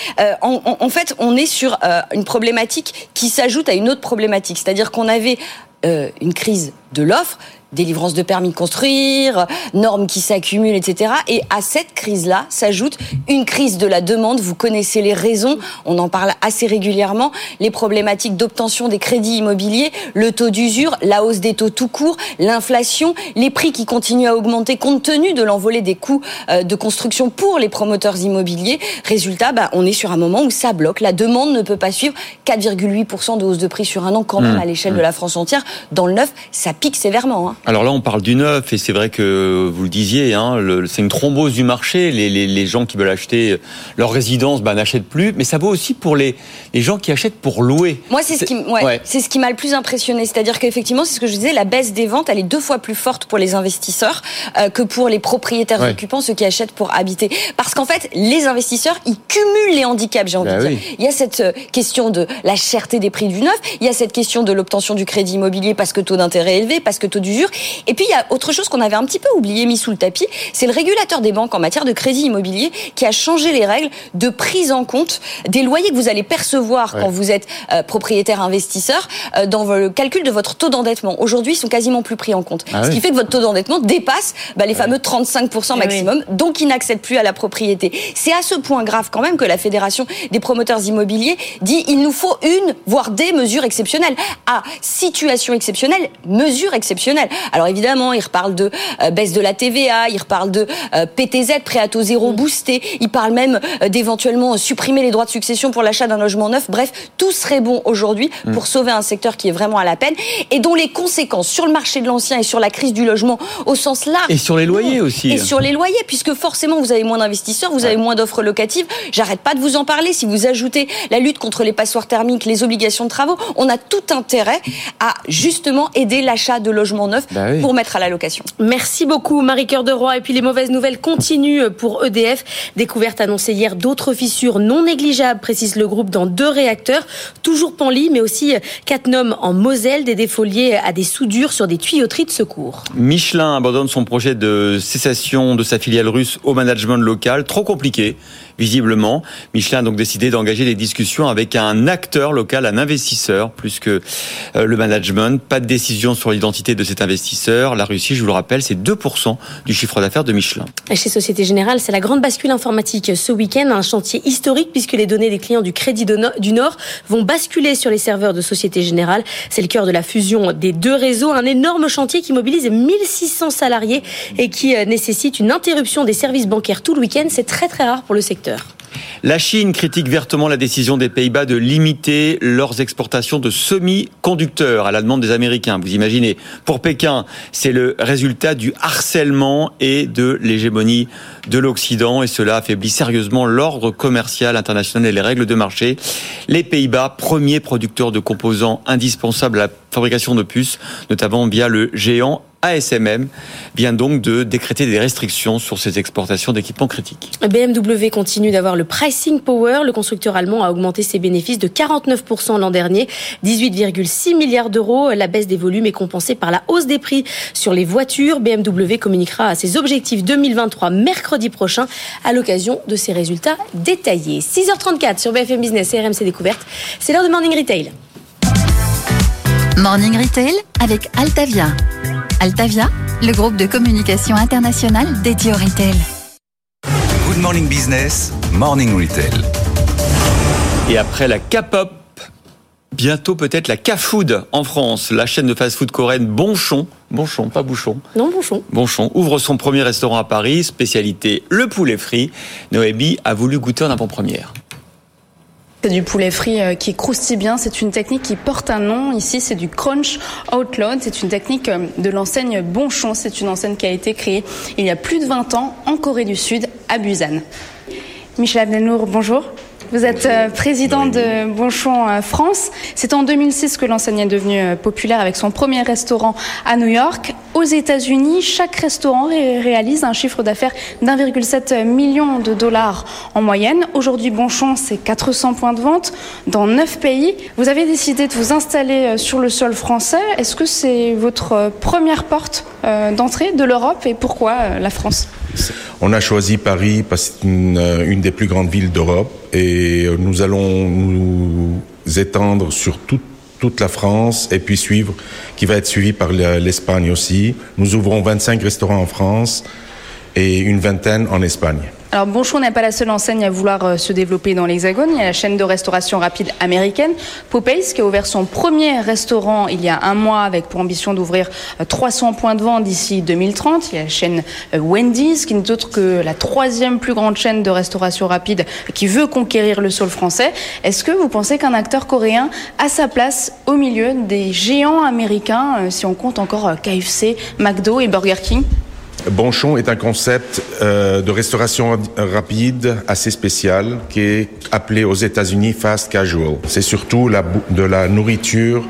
en, fait, on est sur une problématique qui s'ajoute à une autre problématique, c'est-à-dire qu'on avait une crise de l'offre délivrance de permis de construire, normes qui s'accumulent, etc. Et à cette crise-là s'ajoute une crise de la demande. Vous connaissez les raisons, on en parle assez régulièrement, les problématiques d'obtention des crédits immobiliers, le taux d'usure, la hausse des taux tout court, l'inflation, les prix qui continuent à augmenter compte tenu de l'envolée des coûts euh, de construction pour les promoteurs immobiliers. Résultat, bah, on est sur un moment où ça bloque. La demande ne peut pas suivre 4,8% de hausse de prix sur un an quand même mmh. à l'échelle de la France entière. Dans le neuf, ça pique sévèrement. Hein. Alors là, on parle du neuf, et c'est vrai que vous le disiez, hein, c'est une thrombose du marché. Les, les, les, gens qui veulent acheter leur résidence bah, n'achètent plus, mais ça vaut aussi pour les, les gens qui achètent pour louer. Moi, c'est ce qui, ouais, c'est ce qui m'a le plus impressionné, c'est-à-dire qu'effectivement, c'est ce que je disais, la baisse des ventes, elle est deux fois plus forte pour les investisseurs euh, que pour les propriétaires occupants, ceux qui achètent pour habiter. Parce qu'en fait, les investisseurs, ils cumulent les handicaps, j'ai envie bah de dire. Il y a cette euh, question de la cherté des prix du neuf, il y a cette question de l'obtention du crédit immobilier parce que taux d'intérêt élevé, parce que taux d'usure, et puis il y a autre chose qu'on avait un petit peu oublié, mis sous le tapis, c'est le régulateur des banques en matière de crédit immobilier qui a changé les règles de prise en compte des loyers que vous allez percevoir quand vous êtes euh, propriétaire investisseur euh, dans le calcul de votre taux d'endettement. Aujourd'hui, ils sont quasiment plus pris en compte. Ah ce qui fait que votre taux d'endettement dépasse bah, les fameux 35% maximum, donc il n'accède plus à la propriété. C'est à ce point grave quand même que la Fédération des promoteurs immobiliers dit il nous faut une, voire des mesures exceptionnelles. À situation exceptionnelle, mesures exceptionnelles. Alors évidemment, il reparle de euh, baisse de la TVA, il reparle de euh, PTZ, prêt à taux zéro mm. boosté, il parle même euh, d'éventuellement supprimer les droits de succession pour l'achat d'un logement neuf. Bref, tout serait bon aujourd'hui mm. pour sauver un secteur qui est vraiment à la peine et dont les conséquences sur le marché de l'ancien et sur la crise du logement au sens large. Et sur les loyers aussi. Et sur les loyers, puisque forcément vous avez moins d'investisseurs, vous avez moins d'offres locatives. J'arrête pas de vous en parler. Si vous ajoutez la lutte contre les passoires thermiques, les obligations de travaux, on a tout intérêt à justement aider l'achat de logements neufs bah pour mettre à la location. Merci beaucoup Marie-Cœur de Roy. Et puis les mauvaises nouvelles continuent pour EDF. Découverte annoncée hier d'autres fissures non négligeables, précise le groupe, dans deux réacteurs. Toujours Panly, mais aussi Catnum en Moselle, des défauts liés à des soudures sur des tuyauteries de secours. Michelin abandonne son projet de cessation de sa filiale russe au management local. Trop compliqué visiblement. Michelin a donc décidé d'engager des discussions avec un acteur local, un investisseur, plus que euh, le management. Pas de décision sur l'identité de cet investisseur. La Russie, je vous le rappelle, c'est 2% du chiffre d'affaires de Michelin. Chez Société Générale, c'est la grande bascule informatique ce week-end, un chantier historique puisque les données des clients du Crédit du Nord vont basculer sur les serveurs de Société Générale. C'est le cœur de la fusion des deux réseaux, un énorme chantier qui mobilise 1600 salariés et qui euh, nécessite une interruption des services bancaires tout le week-end. C'est très très rare pour le secteur. La Chine critique vertement la décision des Pays-Bas de limiter leurs exportations de semi-conducteurs à la demande des Américains. Vous imaginez, pour Pékin, c'est le résultat du harcèlement et de l'hégémonie de l'Occident et cela affaiblit sérieusement l'ordre commercial international et les règles de marché. Les Pays-Bas, premier producteur de composants indispensables à la fabrication de puces, notamment via le géant ASMM vient donc de décréter des restrictions sur ses exportations d'équipements critiques. BMW continue d'avoir le pricing power. Le constructeur allemand a augmenté ses bénéfices de 49% l'an dernier, 18,6 milliards d'euros. La baisse des volumes est compensée par la hausse des prix sur les voitures. BMW communiquera à ses objectifs 2023 mercredi prochain à l'occasion de ses résultats détaillés. 6h34 sur BFM Business et RMC Découverte. C'est l'heure de Morning Retail. Morning Retail avec Altavia. Altavia, le groupe de communication internationale dédié au retail. Good Morning Business, Morning Retail. Et après la K-pop, bientôt peut-être la K-food en France. La chaîne de fast-food coréenne Bonchon, Bonchon, pas Bouchon. Non, Bonchon. Bonchon ouvre son premier restaurant à Paris, spécialité le poulet frit. Noébi a voulu goûter en avant-première. C'est du poulet frit euh, qui croustille bien. C'est une technique qui porte un nom. Ici, c'est du crunch outload. C'est une technique euh, de l'enseigne Bonchon. C'est une enseigne qui a été créée il y a plus de 20 ans en Corée du Sud, à Busan. Michel Abdelnour, bonjour. Vous êtes euh, président de Bonchon euh, France. C'est en 2006 que l'enseigne est devenue euh, populaire avec son premier restaurant à New York. Aux États-Unis, chaque restaurant réalise un chiffre d'affaires d'1,7 million de dollars en moyenne. Aujourd'hui, Bonchon, c'est 400 points de vente dans 9 pays. Vous avez décidé de vous installer sur le sol français. Est-ce que c'est votre première porte d'entrée de l'Europe et pourquoi la France? On a choisi Paris parce que c'est une, une, des plus grandes villes d'Europe et nous allons nous étendre sur toute, toute la France et puis suivre, qui va être suivi par l'Espagne aussi. Nous ouvrons 25 restaurants en France et une vingtaine en Espagne. Alors Bonchon n'est pas la seule enseigne à vouloir euh, se développer dans l'Hexagone. Il y a la chaîne de restauration rapide américaine Popeyes qui a ouvert son premier restaurant il y a un mois avec pour ambition d'ouvrir 300 euh, points de vente d'ici 2030. Il y a la chaîne euh, Wendy's qui n'est autre que la troisième plus grande chaîne de restauration rapide qui veut conquérir le sol français. Est-ce que vous pensez qu'un acteur coréen a sa place au milieu des géants américains si on compte encore KFC, McDo et Burger King? Bonchon est un concept euh, de restauration rapide assez spécial qui est appelé aux États-Unis fast casual. C'est surtout de la nourriture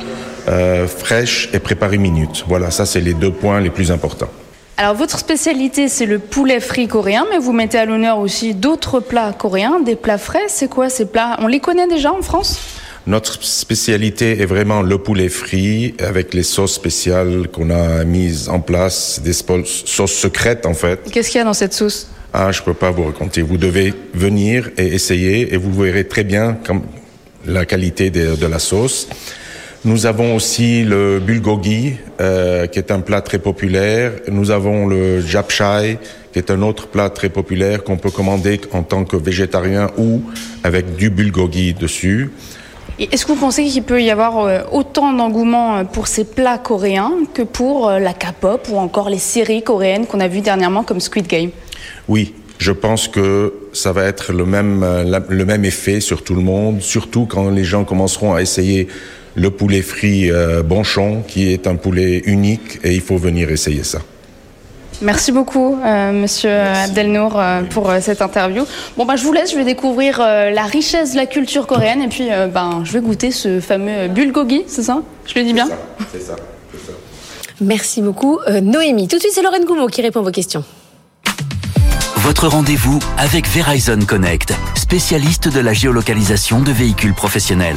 euh, fraîche et préparée minute. Voilà, ça c'est les deux points les plus importants. Alors votre spécialité c'est le poulet frit coréen, mais vous mettez à l'honneur aussi d'autres plats coréens, des plats frais. C'est quoi ces plats? On les connaît déjà en France? Notre spécialité est vraiment le poulet frit avec les sauces spéciales qu'on a mises en place, des sauces secrètes en fait. Qu'est-ce qu'il y a dans cette sauce? Ah, je peux pas vous raconter. Vous devez venir et essayer et vous verrez très bien comme la qualité de, de la sauce. Nous avons aussi le bulgogi, euh, qui est un plat très populaire. Nous avons le japchae, qui est un autre plat très populaire qu'on peut commander en tant que végétarien ou avec du bulgogi dessus. Est-ce que vous pensez qu'il peut y avoir euh, autant d'engouement euh, pour ces plats coréens que pour euh, la K-pop ou encore les séries coréennes qu'on a vues dernièrement comme Squid Game? Oui, je pense que ça va être le même, le même effet sur tout le monde, surtout quand les gens commenceront à essayer le poulet frit Bonchon, qui est un poulet unique, et il faut venir essayer ça. Merci beaucoup, euh, Monsieur Abdelnour, euh, pour euh, cette interview. Bon, bah, je vous laisse, je vais découvrir la richesse de la culture coréenne et puis ben, je vais goûter ce fameux bulgogi, c'est ça? Je le dis bien? C'est ça, ça. Merci beaucoup, Noémie. Tout de suite, c'est Lorraine Goumeau qui répond à vos questions. Votre rendez-vous avec Verizon Connect, spécialiste de la géolocalisation de véhicules professionnels.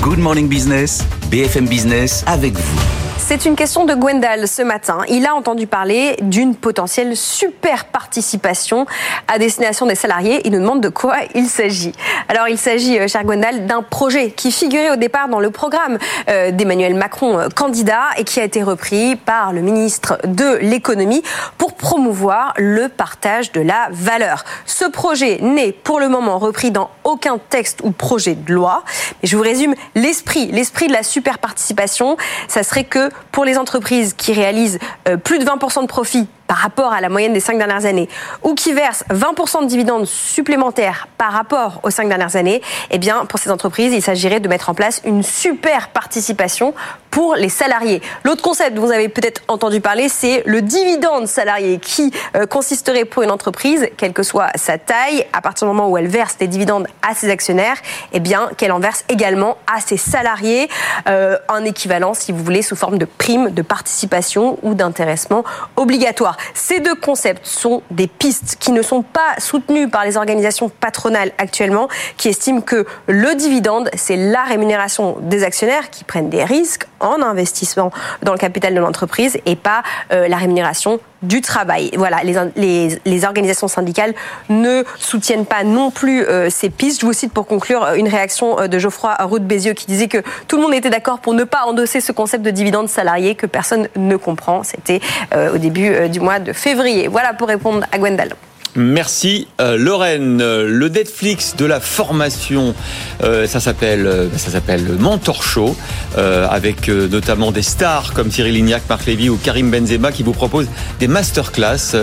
Good Morning Business, BFM Business avec vous. C'est une question de Gwendal ce matin. Il a entendu parler d'une potentielle super participation à destination des salariés. Il nous demande de quoi il s'agit. Alors il s'agit, euh, cher Gwendal, d'un projet qui figurait au départ dans le programme euh, d'Emmanuel Macron euh, candidat et qui a été repris par le ministre de l'économie pour promouvoir le partage de la valeur. Ce projet n'est pour le moment repris dans aucun texte ou projet de loi. Mais je vous résume l'esprit. L'esprit de la super participation, ça serait que pour les entreprises qui réalisent euh, plus de 20% de profit par rapport à la moyenne des cinq dernières années, ou qui versent 20% de dividendes supplémentaires par rapport aux cinq dernières années, eh bien, pour ces entreprises, il s'agirait de mettre en place une super participation pour les salariés. L'autre concept dont vous avez peut-être entendu parler, c'est le dividende salarié qui euh, consisterait pour une entreprise, quelle que soit sa taille, à partir du moment où elle verse des dividendes à ses actionnaires, eh bien, qu'elle en verse également à ses salariés, euh, en équivalent, si vous voulez, sous forme de prime de participation ou d'intéressement obligatoire. Ces deux concepts sont des pistes qui ne sont pas soutenues par les organisations patronales actuellement, qui estiment que le dividende, c'est la rémunération des actionnaires qui prennent des risques en investissement dans le capital de l'entreprise et pas euh, la rémunération du travail. Voilà, les, organisations syndicales ne soutiennent pas non plus euh, ces pistes. Je vous cite pour conclure une réaction euh, de Geoffroy Roux Bézieux qui disait que tout le monde était d'accord pour ne pas endosser ce concept de dividende salarié que personne ne comprend. C'était au début du mois de février. Voilà pour répondre à Gwendal. Merci euh, Lorraine. Le Netflix de la formation, euh, ça s'appelle euh, ça s'appelle Mentor Show, avec notamment des stars comme Cyril Lignac, Marc Lévy ou Karim Benzema qui vous proposent des masterclass.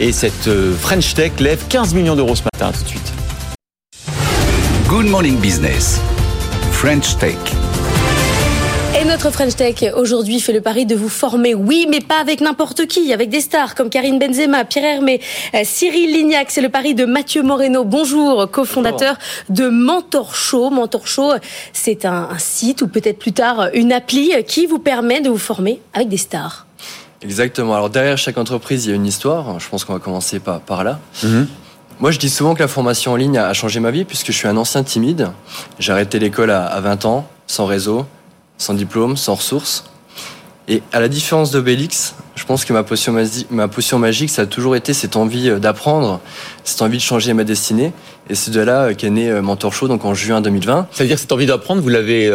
Et cette French Tech lève 15 millions d'euros ce matin. tout de suite. Good Morning Business. French Tech. Et notre French Tech aujourd'hui fait le pari de vous former, oui, mais pas avec n'importe qui, avec des stars comme Karine Benzema, Pierre Hermé, euh, Cyril Lignac. C'est le pari de Mathieu Moreno. Bonjour, cofondateur de Mentor Show. Mentor Show, c'est un, site ou peut-être plus tard une appli qui vous permet de vous former avec des stars. Exactement. Alors derrière chaque entreprise, il y a une histoire. Je pense qu'on va commencer par, par là. Mhm. Moi, je dis souvent que la formation en ligne a changé ma vie puisque je suis un ancien timide. J'ai arrêté l'école à 20 ans, sans réseau sans diplôme, sans ressources. Et à la différence d'Obélix, je pense que ma potion, ma potion magique, ça a toujours été cette envie euh, d'apprendre, cette envie de changer ma destinée. Et c'est de là euh, qu'est né euh, Mentor Show, donc en juin 2020. Ça veut dire que cette envie d'apprendre, vous l'avez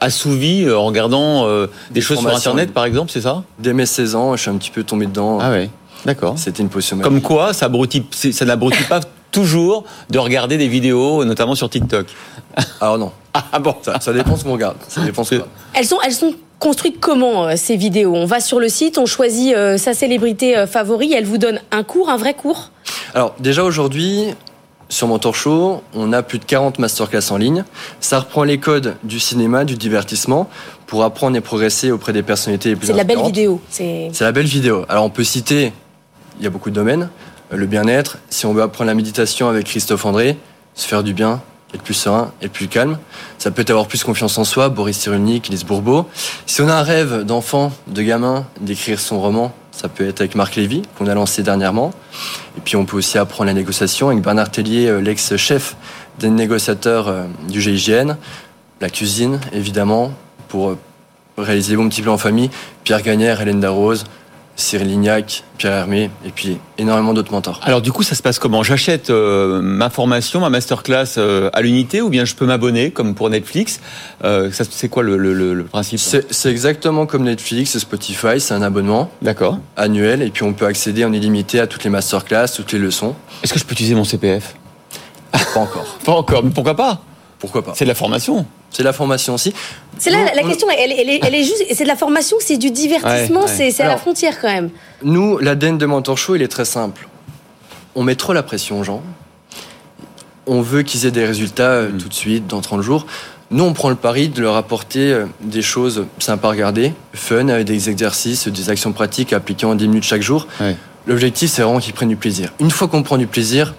assouvi en regardant des choses sur Internet, par exemple, c'est ça? Dès mes 16 ans, je suis un petit peu tombé dedans. Ah ouais, d'accord. C'était une potion magique. Comme quoi, ça, ça n'abrutit pas toujours de regarder des vidéos, notamment sur TikTok. Alors non. Ah bon ça, ça dépend ce qu'on regarde. Ça dépend ce elles sont, elles sont construites comment euh, ces vidéos? On va sur le site, on choisit euh, sa célébrité euh, favori, elle vous donne un cours, un vrai cours? Alors déjà aujourd'hui, sur Mentor Show, on a plus de 40 masterclass en ligne. Ça reprend les codes du cinéma, du divertissement, pour apprendre et progresser auprès des personnalités les plus C'est la belle vidéo. C'est la belle vidéo. Alors on peut citer, il y a beaucoup de domaines, le bien-être, si on veut apprendre la méditation avec Christophe André, se faire du bien, être plus serein, être plus calme. Ça peut avoir plus confiance en soi, Boris Cyrulnik, Lise Bourbeau. Si on a un rêve d'enfant, de gamin, d'écrire son roman, ça peut être avec Marc Lévy, qu'on a lancé dernièrement. Et puis on peut aussi apprendre la négociation avec Bernard Tellier, euh, l'ex-chef des négociateurs euh, du GIGN. La cuisine, évidemment, pour euh, réaliser vos petits plans en famille. Pierre Gagnère, Hélène Darroze, Cyril Lignac, Pierre Hermé, et puis énormément d'autres mentors. Alors du coup, ça se passe comment? J'achète euh, ma formation, ma masterclass euh, à l'unité, ou bien je peux m'abonner, comme pour Netflix? Euh, C'est quoi le, le, principe? C'est exactement comme Netflix, Spotify, c'est un abonnement D'accord. annuel, et puis on peut accéder en illimité à toutes les masterclass, toutes les leçons. Est-ce que je peux utiliser mon CPF Pas encore. Pas encore, mais pourquoi pas? Pourquoi pas C'est de la formation. C'est la formation aussi. C'est là la question, elle, elle est, elle est juste. C'est de la formation, c'est du divertissement, Ouais, ouais. c'est à la frontière quand même. Nous, l'ADN de Mentor Show, il est très simple. On met trop la pression aux gens. On veut qu'ils aient des résultats euh, tout de suite, dans 30 jours. Nous, on prend le pari de leur apporter euh, des choses sympas à regarder, fun, avec des exercices, des actions pratiques à appliquer en 10 minutes chaque jour. L'objectif, c'est vraiment qu'ils prennent du plaisir. Une fois qu'on prend du plaisir,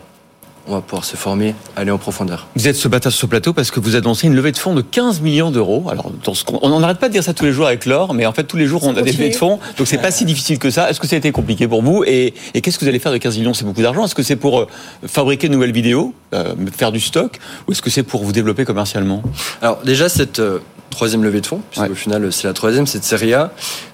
on va pouvoir se former, aller en profondeur. Vous êtes ce matin sur ce plateau parce que vous annoncez une levée de fonds de 15 millions d'euros. Alors, dans ce qu'on- on n'arrête pas de dire ça tous les jours avec l'or, mais en fait, tous les jours, on a des levées de fonds. Donc, c'est pas si difficile que ça. Est-ce que ça a été compliqué pour vous? Et, et qu'est-ce que vous allez faire de 15 millions? C'est beaucoup d'argent. Est-ce que c'est pour euh, fabriquer de nouvelles vidéos, euh, faire du stock, ou est-ce que c'est pour vous développer commercialement? Alors déjà cette euh, troisième levée de fonds, puisqu'au final euh, c'est la troisième, cette série A,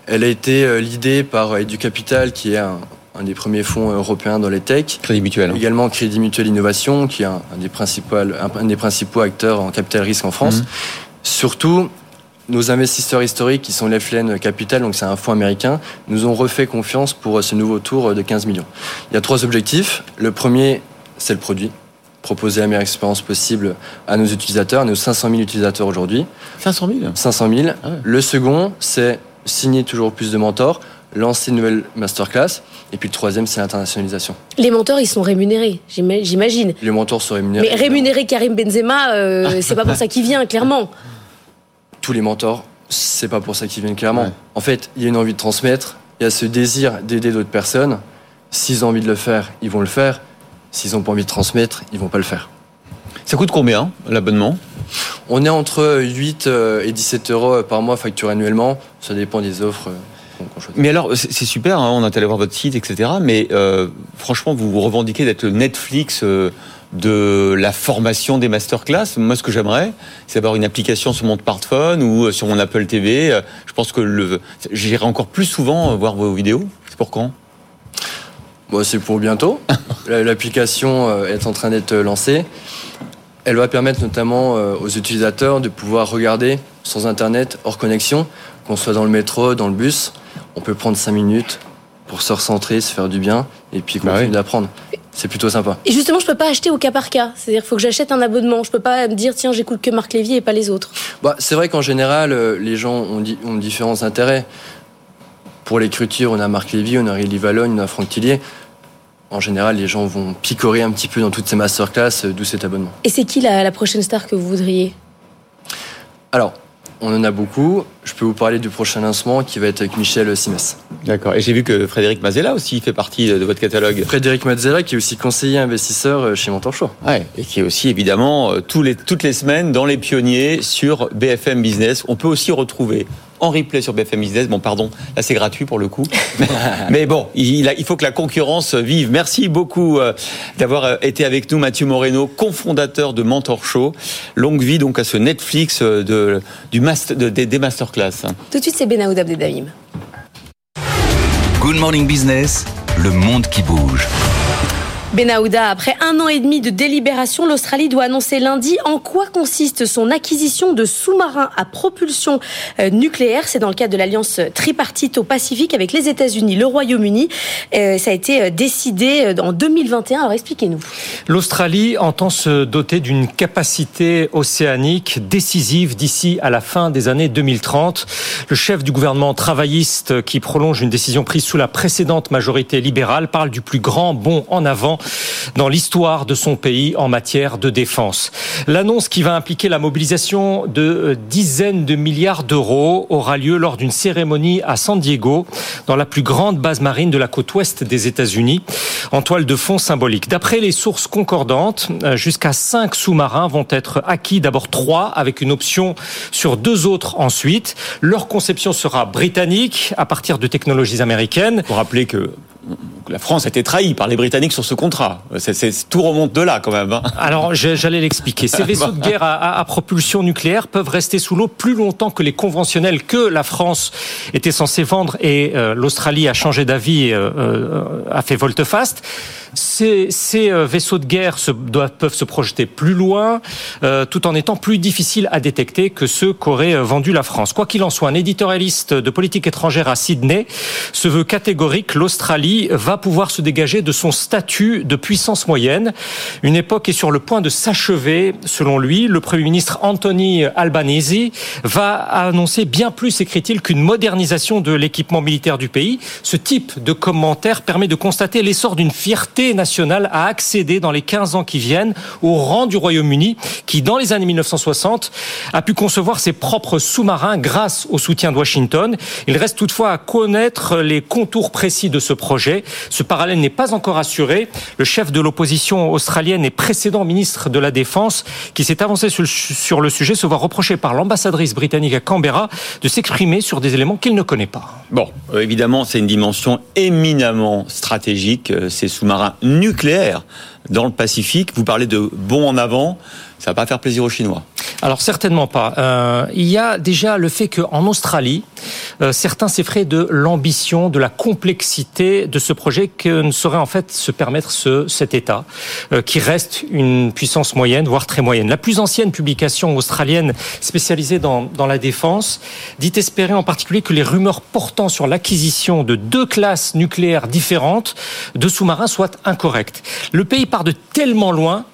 elle a été euh, l'idée par euh, Edu Capital, qui est un, un des premiers fonds européens dans les tech. Crédit Mutuel. hein. Également Crédit Mutuel Innovation, qui est un, un des, principaux, un, un des principaux acteurs en capital risque en France. Mhm. Surtout, nos investisseurs historiques, qui sont Leflen Capital, donc c'est un fonds américain, nous ont refait confiance pour euh, ce nouveau tour euh, de 15 millions. Il y a trois objectifs. Le premier, c'est le produit. Proposer la meilleure expérience possible à nos utilisateurs, à nos 500 000 utilisateurs aujourd'hui. 500 000 500 000. Le second, c'est signer toujours plus de mentors, lancer une nouvelle masterclass. Et puis le troisième, c'est l'internationalisation. Les mentors, ils sont rémunérés, j'ima- j'imagine. Les mentors sont rémunérés. Mais rémunérer Karim Benzema, euh, c'est pas pour ça qu'il vient, clairement. tous les mentors, c'est pas pour ça qu'ils viennent clairement. En fait, il y a une envie de transmettre, il y a ce désir d'aider d'autres personnes. S'ils ont envie de le faire, ils vont le faire. S'ils n'ont pas envie de transmettre, ils vont pas le faire. Ça coûte combien l'abonnement? On est entre 8 euh, et 17 euros par mois facturé annuellement. Ça dépend des offres. Mais alors, c'est super, hein, on est allé voir votre site, etc. Mais euh, franchement, vous vous revendiquez d'être le Netflix euh, de la formation des masterclass. Moi, ce que j'aimerais, c'est avoir une application sur mon smartphone ou euh, sur mon Apple TV. Je pense que le, j'irai encore plus souvent voir vos vidéos. C'est pour quand? Bon, c'est pour bientôt. La- L'application est en train d'être lancée. Elle va permettre notamment aux utilisateurs de pouvoir regarder sans Internet, hors connexion, qu'on soit dans le métro, dans le bus. On peut prendre 5 minutes pour se recentrer, se faire du bien et puis continuer d'apprendre. C'est plutôt sympa. Et justement, je peux pas acheter au cas par cas. C'est-à-dire qu'il faut que j'achète un abonnement. Je peux pas me dire, tiens, j'écoute que Marc Lévy et pas les autres. Bah, c'est vrai qu'en général, euh, les gens ont, di- ont différents intérêts. Pour l'écriture, on a Marc Lévy, on a Rélie Valogne, on a Franck Tillier. En général, les gens vont picorer un petit peu dans toutes ces masterclass, euh, d'où cet abonnement. Et c'est qui la, la prochaine star que vous voudriez? Alors, on en a beaucoup. Je peux vous parler du prochain lancement qui va être avec Michel Simès. D'accord. Et j'ai vu que Frédéric Mazella aussi fait partie de votre catalogue. Frédéric Mazzella, qui est aussi conseiller investisseur euh, chez Mentor Show. Ouais, et qui est aussi évidemment euh, tous les, toutes les semaines dans les pionniers sur BFM Business. On peut aussi retrouver en replay sur BFM Business. Bon, pardon, là c'est gratuit pour le coup. Mais, mais bon, il, a- il faut que la concurrence vive. Merci beaucoup euh, d'avoir euh, été avec nous, Mathieu Moreno, cofondateur de Mentor Show. Longue vie donc à ce Netflix euh, de, du master, de- des, des masterclass. Tout de suite, c'est Benaoud Abdelhamim. Good Morning Business, le monde qui bouge. Benahouda, après un an et demi de délibération, l'Australie doit annoncer lundi en quoi consiste son acquisition de sous-marins à propulsion euh, nucléaire. C'est dans le cadre de l'alliance tripartite au Pacifique avec les États-Unis, le Royaume-Uni. Euh, ça a été euh, décidé en 2021. Alors expliquez-nous. L'Australie entend se doter d'une capacité océanique décisive d'ici à la fin des années 2030. Le chef du gouvernement travailliste qui prolonge une décision prise sous la précédente majorité libérale parle du plus grand bond en avant dans l'histoire de son pays en matière de défense. L'annonce qui va impliquer la mobilisation de euh, dizaines de milliards d'euros aura lieu lors d'une cérémonie à San Diego, dans la plus grande base marine de la côte ouest des États-Unis, en toile de fond symbolique. D'après les sources concordantes, euh, jusqu'à cinq sous-marins vont être acquis, d'abord trois, avec une option sur deux autres ensuite. Leur conception sera britannique, à partir de technologies américaines. Pour rappeler que la France a été trahie par les Britanniques sur ce contrat. C'est, c'est- tout remonte de là quand même. hein. Alors, j'allais l'expliquer. Ces vaisseaux de guerre à, propulsion nucléaire peuvent rester sous l'eau plus longtemps que les conventionnels que la France était censée vendre et euh, l'Australie a changé d'avis et euh, euh, a fait volte-face. Ces, ces euh, vaisseaux de guerre se, doivent, peuvent se projeter plus loin, euh, tout en étant plus difficiles à détecter que ceux qu'aurait euh, vendu la France. Quoi qu'il en soit, un éditorialiste de politique étrangère à Sydney se veut catégorique. L'Australie va pouvoir se dégager de son statut de puissance moyenne. Une époque est sur le point de s'achever, selon lui. Le Premier ministre Anthony Albanese va annoncer bien plus, écrit-il, qu'une modernisation de l'équipement militaire du pays. Ce type de commentaire permet de constater l'essor d'une fierté nationale à accéder dans les 15 ans qui viennent au rang du Royaume-Uni qui, dans les années 1960, a pu concevoir ses propres sous-marins grâce au soutien de Washington. Il reste toutefois à connaître les contours précis de ce projet. Ce parallèle n'est pas encore assuré. Le chef de l'opposition australienne et précédent ministre de la Défense qui s'est avancé sur le sujet se voit reprocher par l'ambassadrice britannique à Canberra de s'exprimer sur des éléments qu'il ne connaît pas. Bon, euh, évidemment, c'est une dimension éminemment stratégique, euh, ces sous-marins nucléaires dans le Pacifique. Vous parlez de bons en avant, ça va pas faire plaisir aux Chinois. Alors certainement pas. Euh, il y a déjà le fait qu'en Australie, euh, certains s'effraient de l'ambition, de la complexité de ce projet que ne saurait en fait se permettre ce, cet État, euh, qui reste une puissance moyenne, voire très moyenne. La plus ancienne publication australienne spécialisée dans, dans la défense dit espérer en particulier que les rumeurs portant sur l'acquisition de deux classes nucléaires différentes de sous-marins soient incorrectes. Le pays part de tellement loin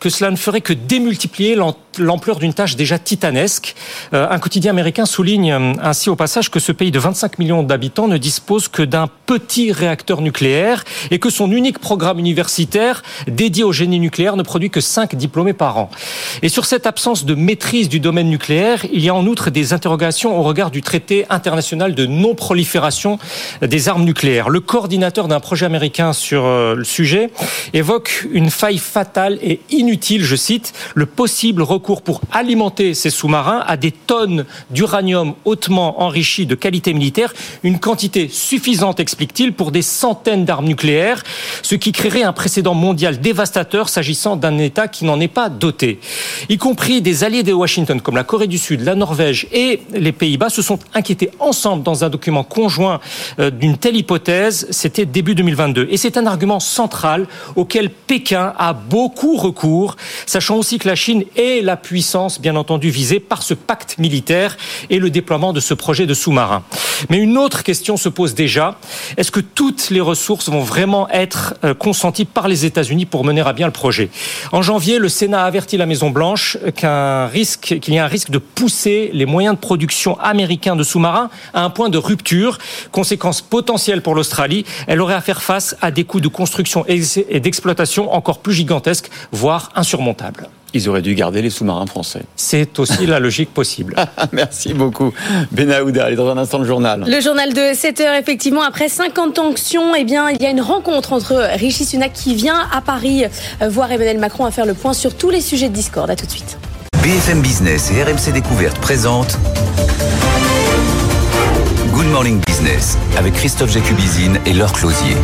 que cela ne ferait que démultiplier l'ampleur d'une tâche déjà titanesque. Euh, un quotidien américain souligne euh, ainsi au passage que ce pays de 25 millions d'habitants ne dispose que d'un petit réacteur nucléaire et que son unique programme universitaire dédié au génie nucléaire ne produit que 5 diplômés par an. Et sur cette absence de maîtrise du domaine nucléaire, il y a en outre des interrogations au regard du traité international de non-prolifération des armes nucléaires. Le coordinateur d'un projet américain sur euh, le sujet évoque une faille fatale et inutile utile, je cite, le possible recours pour alimenter ces sous-marins à des tonnes d'uranium hautement enrichi de qualité militaire, une quantité suffisante, explique-t-il, pour des centaines d'armes nucléaires, ce qui créerait un précédent mondial dévastateur s'agissant d'un État qui n'en est pas doté. Y compris des alliés de Washington comme la Corée du Sud, la Norvège et les Pays-Bas se sont inquiétés ensemble dans un document conjoint euh, d'une telle hypothèse, c'était début 2022. Et c'est un argument central auquel Pékin a beaucoup recours sachant aussi que la Chine est la puissance, bien entendu, visée par ce pacte militaire et le déploiement de ce projet de sous-marin. Mais une autre question se pose déjà. Est-ce que toutes les ressources vont vraiment être euh, consenties par les États-Unis pour mener à bien le projet? En janvier, le Sénat a averti la Maison-Blanche qu'un risque, qu'il y a un risque de pousser les moyens de production américains de sous-marins à un point de rupture. Conséquence potentielle pour l'Australie, elle aurait à faire face à des coûts de construction et d'exploitation encore plus gigantesques, voire insurmontable. Ils auraient dû garder les sous-marins français. C'est aussi la logique possible. Merci beaucoup. Benaouda, allez dans un instant le journal. Le journal de 7 heures, effectivement, après 50 sanctions, eh bien, il y a une rencontre entre Rishi Sunak qui vient à Paris voir Emmanuel Macron à faire le point sur tous les sujets de discorde. À tout de suite. BFM Business et RMC Découverte présentent Morning Business avec Christophe Jacubizine et Laure Closier.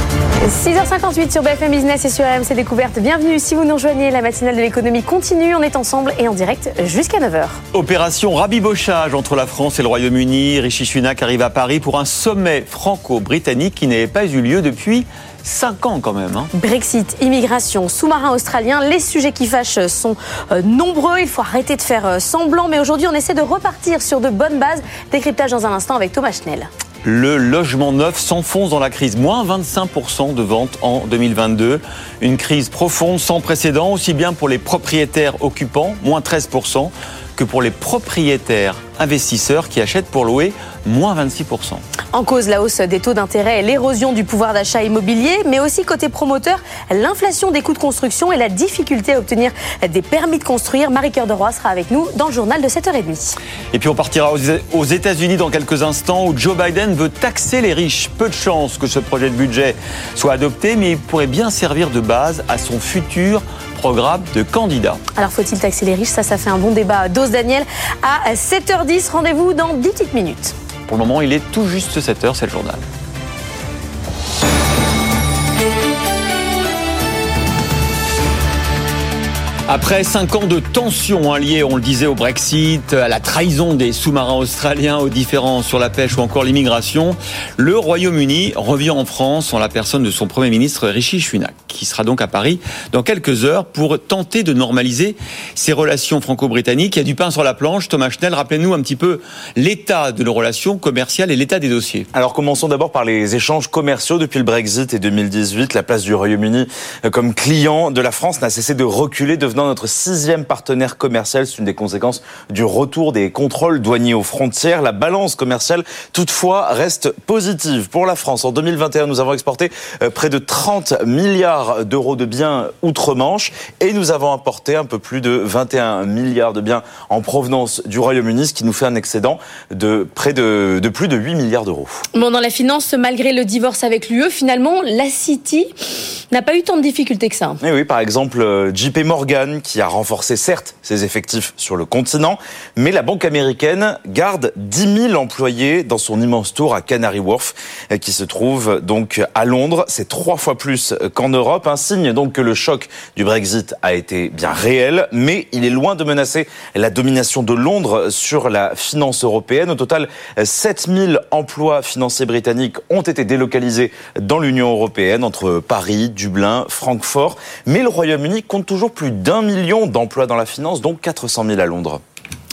6h58 sur BFM Business et sur RMC Découverte. Bienvenue si vous nous rejoignez. La matinale de l'économie continue. On est ensemble et en direct jusqu'à 9h. Opération rabibochage entre la France et le Royaume-Uni. Rishi Sunak arrive à Paris pour un sommet franco-britannique qui n'avait pas eu lieu depuis 5 ans quand même. Hein. Brexit, immigration, sous-marin australien, les sujets qui fâchent sont euh, nombreux. Il faut arrêter de faire euh, semblant. Mais aujourd'hui, on essaie de repartir sur de bonnes bases. Décryptage dans un instant avec Thomas Schnell. Le logement neuf s'enfonce dans la crise. Moins 25% de ventes en 2022. Une crise profonde sans précédent, aussi bien pour les propriétaires occupants, moins 13%, que pour les propriétaires investisseurs qui achètent pour louer, moins 26%. En cause, la hausse des taux d'intérêt et l'érosion du pouvoir d'achat immobilier, mais aussi côté promoteur, l'inflation des coûts de construction et la difficulté à obtenir des permis de construire. Marie-Cœur de Roy sera avec nous dans le journal de 7h30. Et puis on partira aux États-Unis dans quelques instants où Joe Biden veut taxer les riches. Peu de chances que ce projet de budget soit adopté, mais il pourrait bien servir de base à son futur programme de candidat. Alors faut-il taxer les riches? Ça, ça fait un bon débat. Dose Daniel à 7h10. Rendez-vous dans 10 petites minutes. Pour le moment, il est tout juste 7h, c'est le journal. Après cinq ans de tensions liées, on le disait, au Brexit, à la trahison des sous-marins australiens, aux différends sur la pêche ou encore l'immigration, le Royaume-Uni revient en France en la personne de son Premier ministre Rishi Sunak, qui sera donc à Paris dans quelques heures pour tenter de normaliser ses relations franco-britanniques. Il y a du pain sur la planche. Thomas Schnell, rappelez-nous un petit peu l'état de nos relations commerciales et l'état des dossiers. Alors commençons d'abord par les échanges commerciaux. Depuis le Brexit et 2018, la place du Royaume-Uni comme client de la France n'a cessé de reculer, devenant notre sixième partenaire commercial. C'est une des conséquences du retour des contrôles douaniers aux frontières. La balance commerciale, toutefois, reste positive. Pour la France, en 2021, nous avons exporté euh, près de 30 milliards d'euros de biens outre-Manche et nous avons importé un peu plus de 21 milliards de biens en provenance du Royaume-Uni, ce qui nous fait un excédent de près de, de plus de 8 milliards d'euros. Bon, dans la finance, malgré le divorce avec l'UE, finalement, la City n'a pas eu tant de difficultés que ça. Et eh oui, par exemple, euh, JP Morgan qui a renforcé certes ses effectifs sur le continent, mais la banque américaine garde 10 000 employés dans son immense tour à Canary Wharf, qui se trouve donc à Londres. C'est trois fois plus qu'en Europe, un signe donc que le choc du Brexit a été bien réel, mais il est loin de menacer la domination de Londres sur la finance européenne. Au total, 7 000 emplois financiers britanniques ont été délocalisés dans l'Union européenne entre Paris, Dublin, Francfort, mais le Royaume-Uni compte toujours plus d'un million d'emplois dans la finance, dont 400 000 à Londres.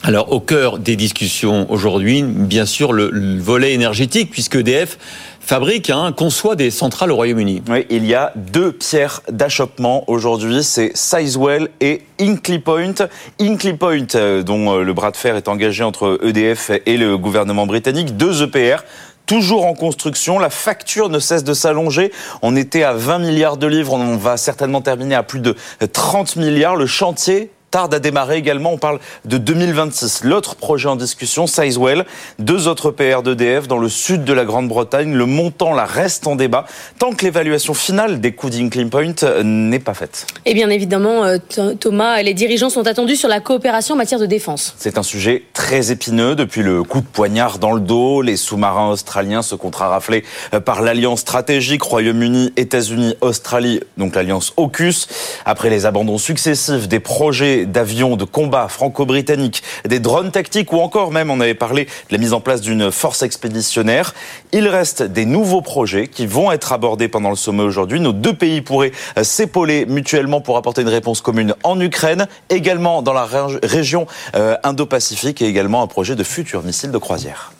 Alors au cœur des discussions aujourd'hui, bien sûr le, volet énergétique, puisque EDF fabrique, hein, conçoit des centrales au Royaume-Uni. Oui, il y a deux pierres d'achoppement aujourd'hui, c'est Sizewell et Hinkley Point. Hinkley Point, euh, dont euh, le bras de fer est engagé entre EDF et le gouvernement britannique, deux EPR toujours en construction. La facture ne cesse de s'allonger. On était à 20 milliards de livres. On va certainement terminer à plus de 30 milliards. Le chantier tarde à démarrer également. On parle de 2026. L'autre projet en discussion, Sizewell, deux autres PR d'EDF dans le sud de la Grande-Bretagne. Le montant là reste en débat tant que l'évaluation finale des coûts Point euh, n'est pas faite. Et bien évidemment, euh, Thomas, les dirigeants sont attendus sur la coopération en matière de défense. C'est un sujet très épineux depuis le coup de poignard dans le dos. Les sous-marins australiens se contraraflés euh, par l'alliance stratégique Royaume-Uni, États-Unis, Australie, donc l'alliance AUKUS. Après les abandons successifs des projets d'avions de combat franco-britanniques, des drones tactiques ou encore même, on avait parlé de la mise en place d'une force expéditionnaire. Il reste des nouveaux projets qui vont être abordés pendant le sommet aujourd'hui. Nos deux pays pourraient euh, s'épauler mutuellement pour apporter une réponse commune en Ukraine, également dans la région euh, Indo-Pacifique et également un projet de futur missile de croisière.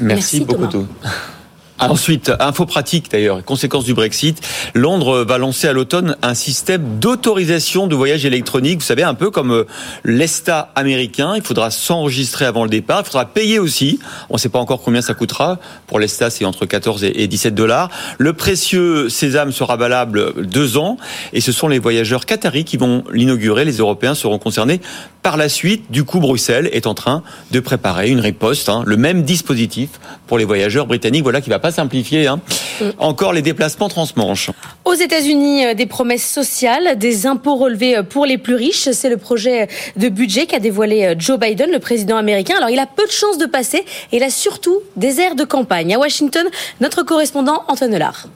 Merci, beaucoup. Ensuite, info pratique d'ailleurs, conséquence du Brexit, Londres va lancer à l'automne un système d'autorisation de voyage électronique, vous savez, un peu comme euh, l'ESTA américain, il faudra s'enregistrer avant le départ, il faudra payer aussi, on ne sait pas encore combien ça coûtera, pour l'ESTA c'est entre 14 et 17 dollars. Le précieux sésame sera valable deux ans, et ce sont les voyageurs qataris qui vont l'inaugurer, les Européens seront concernés par la suite. Du coup, Bruxelles est en train de préparer une riposte, hein, le même dispositif pour les voyageurs britanniques, voilà qui va pas simplifier hein. mm. encore les déplacements transmanche. Aux États-Unis, euh, des promesses sociales, des impôts relevés euh, pour les plus riches, c'est le projet de budget qu'a dévoilé euh, Joe Biden, le président américain. Alors, il a peu de chances de passer et il a surtout des airs de campagne. À Washington, notre correspondant Antoine Lard.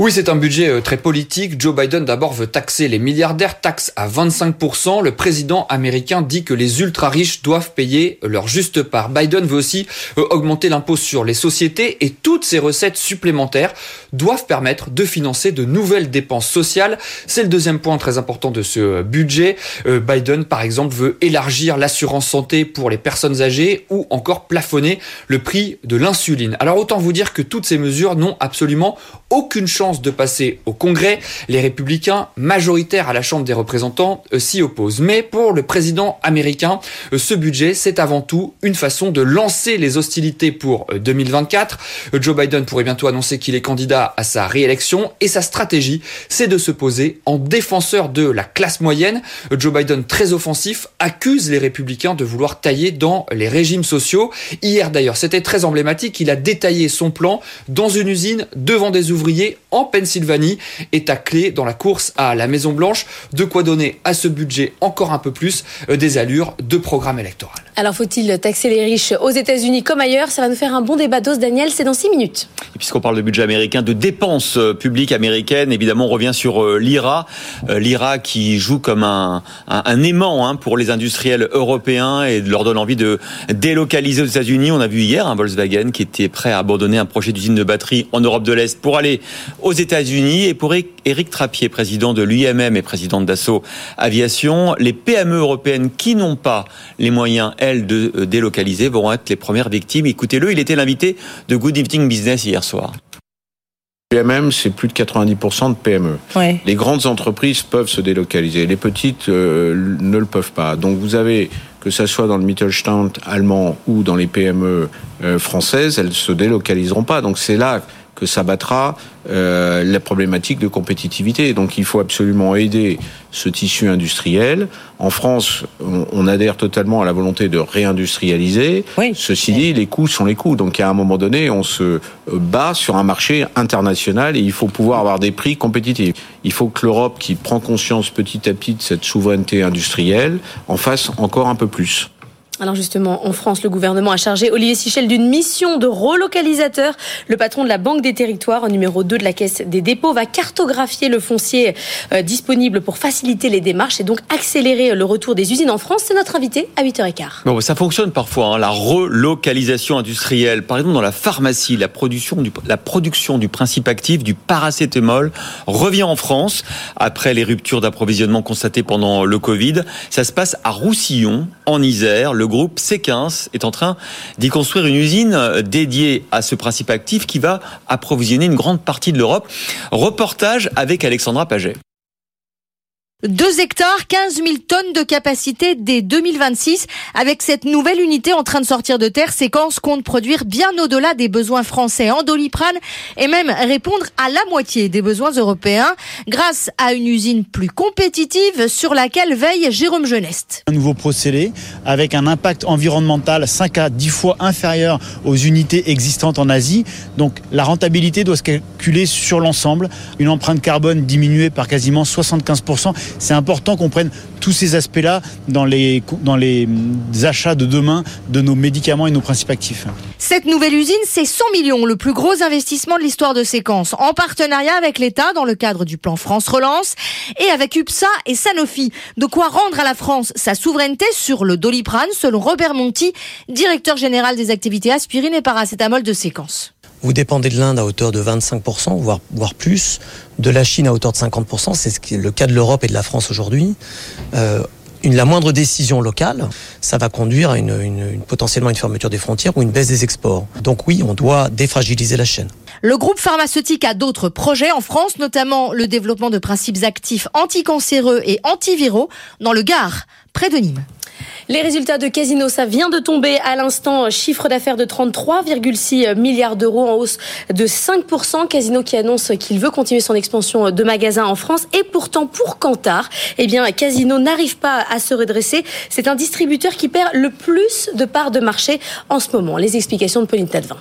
Oui, c'est un budget euh, très politique. Joe Biden d'abord veut taxer les milliardaires, taxe à 25%. Le président américain dit que les ultra-riches doivent payer leur juste part. Biden veut aussi euh, augmenter l'impôt sur les sociétés et toutes ces recettes supplémentaires doivent permettre de financer de nouvelles dépenses sociales. C'est le deuxième point très important de ce euh, budget. Biden, par exemple, veut élargir l'assurance santé pour les personnes âgées ou encore plafonner le prix de l'insuline. Alors autant vous dire que toutes ces mesures n'ont absolument aucune chance de passer au Congrès. Les républicains, majoritaires à la Chambre des représentants, euh, s'y opposent. Mais pour le président américain, euh, ce budget, c'est avant tout une façon de lancer les hostilités pour 2024. Euh, Joe Biden pourrait bientôt annoncer qu'il est candidat à sa réélection et sa stratégie, c'est de se poser en défenseur de la classe moyenne. Joe Biden, très offensif, accuse les républicains de vouloir tailler dans les régimes sociaux. Hier d'ailleurs, c'était très emblématique, il a détaillé son plan dans une usine devant des ouvriers en en Pennsylvanie est à clé dans la course à la Maison Blanche. De quoi donner à ce budget encore un peu plus euh, des allures de programme électoral. Alors faut-il taxer les riches aux États-Unis comme ailleurs? Ça va nous faire un bon débat d'os, Daniel, c'est dans 6 minutes. Puisqu'on parle de budget américain, de dépenses euh, publiques américaines, évidemment on revient sur euh, l'IRA. Euh, L'IRA qui joue comme un, un, aimant hein, pour les industriels européens et leur donne envie de délocaliser aux États-Unis. On a vu hier un Volkswagen qui était prêt à abandonner un projet d'usine de batterie en Europe de l'Est pour aller aux États-Unis. Et pour Éric Trappier, président de l'UIMM et président d'Assaut Aviation, les PME européennes qui n'ont pas les moyens elles, de euh, délocaliser, vont être les premières victimes. Écoutez-le, il était l'invité de Good Evening Business hier soir. PMM, c'est plus de 90% de PME. Les grandes entreprises peuvent se délocaliser, les petites euh, ne le peuvent pas. Donc vous avez, que ça soit dans le Mittelstand allemand ou dans les PME euh, françaises, elles se délocaliseront pas. Donc c'est là que ça battra euh, la problématique de compétitivité. Donc il faut absolument aider ce tissu industriel. En France, on, adhère totalement à la volonté de réindustrialiser. Ceci dit, les coûts sont les coûts. Donc à un moment donné, on se bat sur un marché international et il faut pouvoir avoir des prix compétitifs. Il faut que l'Europe, qui prend conscience petit à petit de cette souveraineté industrielle, en fasse encore un peu plus. Alors justement, en France, le gouvernement a chargé Olivier Sichel d'une mission de relocalisateur. Le patron de la Banque des Territoires, numéro 2 de la Caisse des dépôts, va cartographier le foncier euh, disponible pour faciliter les démarches et donc accélérer le retour des usines en France. C'est notre invité à 8h15. Bon, ça fonctionne parfois, hein, la relocalisation industrielle. Par exemple, dans la pharmacie, la production, du, principe actif du paracétamol revient en France après les ruptures d'approvisionnement constatées pendant le Covid. Ça se passe à Roussillon, en Isère. Groupe C15 est en train d'y construire une usine dédiée à ce principe actif qui va approvisionner une grande partie de l'Europe. Reportage avec Alexandra Paget. 2 hectares, 15 000 tonnes de capacité dès 2026. Avec cette nouvelle unité en train de sortir de terre, Séquence compte produire bien au-delà des besoins français en doliprane et même répondre à la moitié des besoins européens grâce à une usine plus compétitive sur laquelle veille Jérôme Geneste. Un nouveau procédé avec un impact environnemental 5 à 10 fois inférieur aux unités existantes en Asie. Donc la rentabilité doit se calculer sur l'ensemble. Une empreinte carbone diminuée par quasiment 75% c'est important qu'on prenne tous ces aspects-là dans les, dans les achats de demain de nos médicaments et nos principes actifs. Cette nouvelle usine, c'est 100 millions, le plus gros investissement de l'histoire de Séquence, en partenariat avec l'État dans le cadre du plan France Relance et avec UPSA et Sanofi. De quoi rendre à la France sa souveraineté sur le doliprane, selon Robert Monti, directeur général des activités aspirine et paracétamol de Séquence. Vous dépendez de l'Inde à hauteur de 25%, voire, plus, de la Chine à hauteur de 50%, c'est le cas de l'Europe et de la France aujourd'hui. Euh, la moindre décision locale, ça va conduire à une, une, potentiellement une fermeture des frontières ou une baisse des exports. Donc oui, on doit défragiliser la chaîne. Le groupe pharmaceutique a d'autres projets en France, notamment le développement de principes actifs anticancéreux et antiviraux dans le Gard, près de Nîmes. Les résultats de Casino, ça vient de tomber à l'instant. Chiffre d'affaires de 33,6 milliards d'euros en hausse de 5%. Casino qui annonce qu'il veut continuer son expansion de magasins en France. Et pourtant, pour Kantar, eh Casino n'arrive pas à se redresser. C'est un distributeur qui perd le plus de parts de marché en ce moment. Les explications de Pauline Tadevin.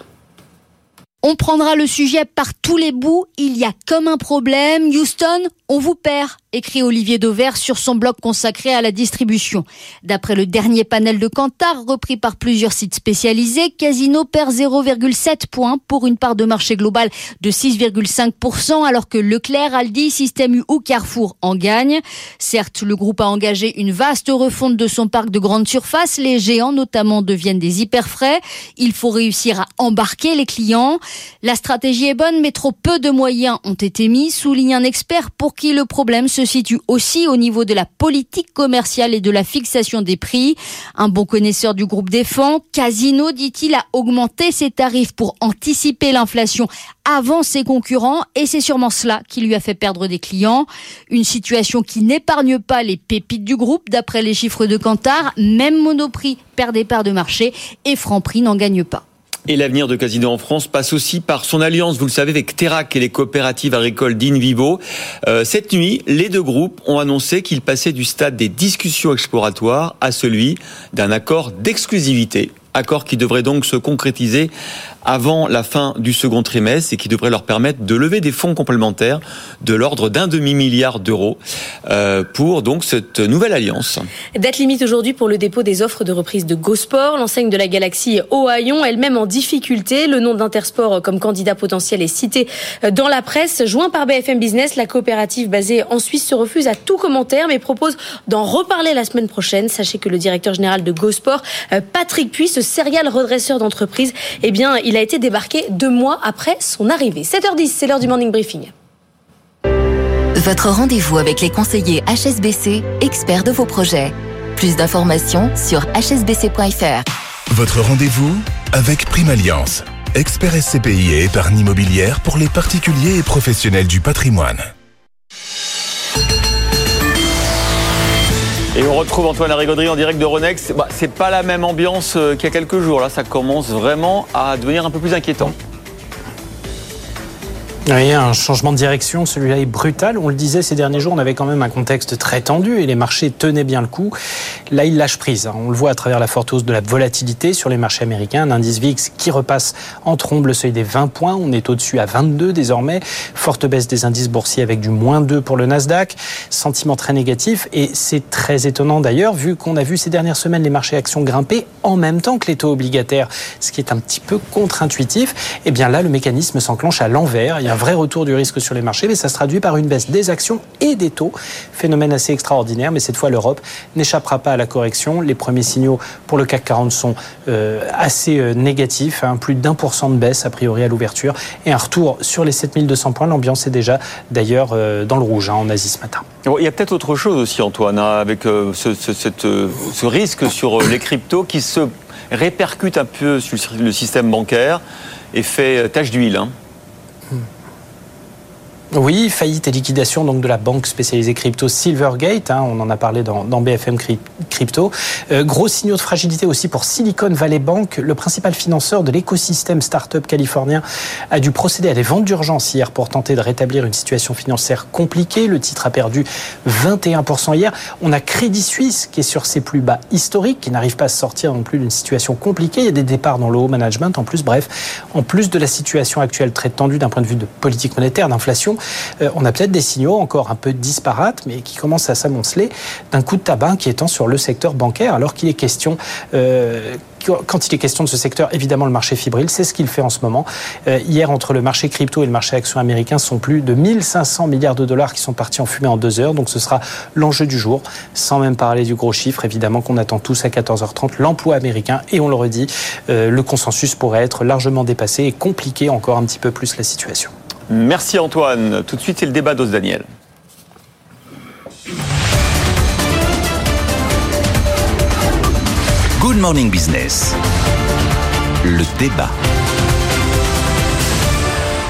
On prendra le sujet par tous les bouts. Il y a comme un problème. Houston, on vous perd, écrit Olivier Dauvert sur son blog consacré à la distribution. D'après le dernier panel de Kantar, repris par plusieurs sites spécialisés, Casino perd 0,7 points pour une part de marché globale de 6,5%, alors que Leclerc, Aldi, Système U ou Carrefour en gagnent. Certes, le groupe a engagé une vaste refonte de son parc de grandes surfaces. Les géants, notamment, deviennent des hyper frais. Il faut réussir à embarquer les clients. La stratégie est bonne, mais trop peu de moyens ont été mis, souligne un expert pour qui le problème situe aussi au niveau de la politique commerciale et de la fixation des prix. Un bon connaisseur du groupe défend, Casino, dit-il, a augmenté ses tarifs pour anticiper l'inflation avant ses concurrents et c'est sûrement cela qui lui a fait perdre des clients. Une situation qui n'épargne pas les pépites du groupe d'après les chiffres de Kantar. Même Monoprix perd des parts de marché et Franprix n'en gagne pas. Et l'avenir de Casino en France passe aussi par son alliance, vous le savez, avec Terac et les coopératives agricoles d'Invivo. Euh, cette nuit, les deux groupes ont annoncé qu'ils passaient du stade des discussions exploratoires à celui d'un accord d'exclusivité. Accord qui devrait donc se concrétiser avant la fin du second trimestre et qui devrait leur permettre de lever des fonds complémentaires de l'ordre d'un demi-milliard d'euros euh, pour donc cette nouvelle alliance. Date limite aujourd'hui pour le dépôt des offres de reprise de GoSport, l'enseigne de la galaxie Ohaillon, elle-même en difficulté. Le nom d'Intersport comme candidat potentiel est cité dans la presse. Joint par BFM Business, la coopérative basée en Suisse se refuse à tout commentaire mais propose d'en reparler la semaine prochaine. Sachez que le directeur général de GoSport, euh, Patrick Puy, ce serial redresseur d'entreprise, eh bien, a été débarqué deux mois après son arrivée. 7h10, c'est l'heure du morning briefing. Votre rendez-vous avec les conseillers HSBC, experts de vos projets. Plus d'informations sur hsbc.fr. Votre rendez-vous avec Prime Alliance, expert SCPI et épargne immobilière pour les particuliers et professionnels du patrimoine. Et on retrouve Antoine Larigauderie en direct de Ronex. Bah, c'est pas la même ambiance euh, qu'il y a quelques jours. Là, ça commence vraiment à devenir un peu plus inquiétant. Oui, un changement de direction, celui-là est brutal. On le disait ces derniers jours, on avait quand même un contexte très tendu et les marchés tenaient bien le coup. Là, il lâche prise. Hein. On le voit à travers la forte hausse de la volatilité sur les marchés américains. Un indice VIX qui repasse en trombe le seuil des 20 points. On est au-dessus à 22 désormais. Forte baisse des indices boursiers avec du moins 2 pour le Nasdaq. Sentiment très négatif et c'est très étonnant d'ailleurs vu qu'on a vu ces dernières semaines les marchés actions grimper en même temps que les taux obligataires, ce qui est un petit peu contre-intuitif. Et eh bien là, le mécanisme s'enclenche à l'envers. Vrai retour du risque sur les marchés, mais ça se traduit par une baisse des actions et des taux. Phénomène assez extraordinaire, mais cette fois l'Europe n'échappera pas à la correction. Les premiers signaux pour le CAC 40 sont euh, assez euh, négatifs, hein. plus d'un pour cent de baisse a priori à l'ouverture et un retour sur les 7200 points. L'ambiance est déjà d'ailleurs euh, dans le rouge hein, en Asie ce matin. il y a peut-être autre chose aussi, Antoine, hein, avec ce, ce, risque sur les cryptos qui se répercute un peu sur le système bancaire et fait tache d'huile. Oui, faillite et liquidation donc de la banque spécialisée crypto Silvergate. Hein, on en a parlé dans, dans BFM Crypto. Euh, gros signaux de fragilité aussi pour Silicon Valley Bank. Le principal financeur de l'écosystème startup californien a dû procéder à des ventes d'urgence hier pour tenter de rétablir une situation financière compliquée. Le titre a perdu 21% hier. On a Crédit Suisse qui est sur ses plus bas historiques, qui n'arrive pas à sortir non plus d'une situation compliquée. Il y a des départs dans le haut management. En plus, bref, en plus de la situation actuelle très tendue d'un point de vue de politique monétaire, d'inflation, euh, on a peut-être des signaux encore un peu disparates, mais qui commencent à s'amonceler d'un coup de tabac inquiétant sur le secteur bancaire, alors qu'il est question euh, quand il est question de ce secteur, évidemment, le marché fibrile, c'est ce qu'il fait en ce moment. Euh, hier, entre le marché crypto et le marché action américain, sont plus de 1500 milliards de dollars qui sont partis en fumée en deux heures. Donc, ce sera l'enjeu du jour, sans même parler du gros chiffre, évidemment, qu'on attend tous à 14h30, l'emploi américain. Et on le redit, le consensus pourrait être largement dépassé et compliquer encore un petit peu plus la situation. Merci Antoine. Tout de suite, c'est le débat d'Os Daniel. Good Morning Business. Le débat.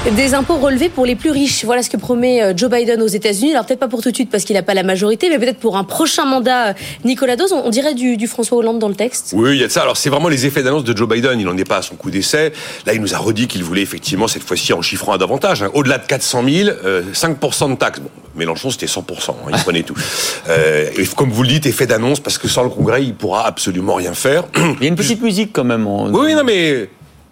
Des impôts relevés pour les plus riches. Voilà ce que promet euh, Joe Biden aux États-Unis. Alors peut-être pas pour tout de suite parce qu'il n'a pas la majorité, mais peut-être pour un prochain mandat. Euh, Nicolas Dose, on dirait du, François Hollande dans le texte. Oui, il y a de ça. Alors c'est vraiment les effets d'annonce de Joe Biden. Il n'en est pas à son coup d'essai. Là, il nous a redit qu'il voulait effectivement cette fois-ci en chiffrant à davantage. Hein. Au-delà de 400 000, 5% de taxes. Bon, Mélenchon, c'était 100%. Hein, il prenait tout. Euh, et comme vous le dites, effet d'annonce parce que sans le Congrès, il pourra absolument rien faire. Il y a une petite musique quand même. Oui, oui, non mais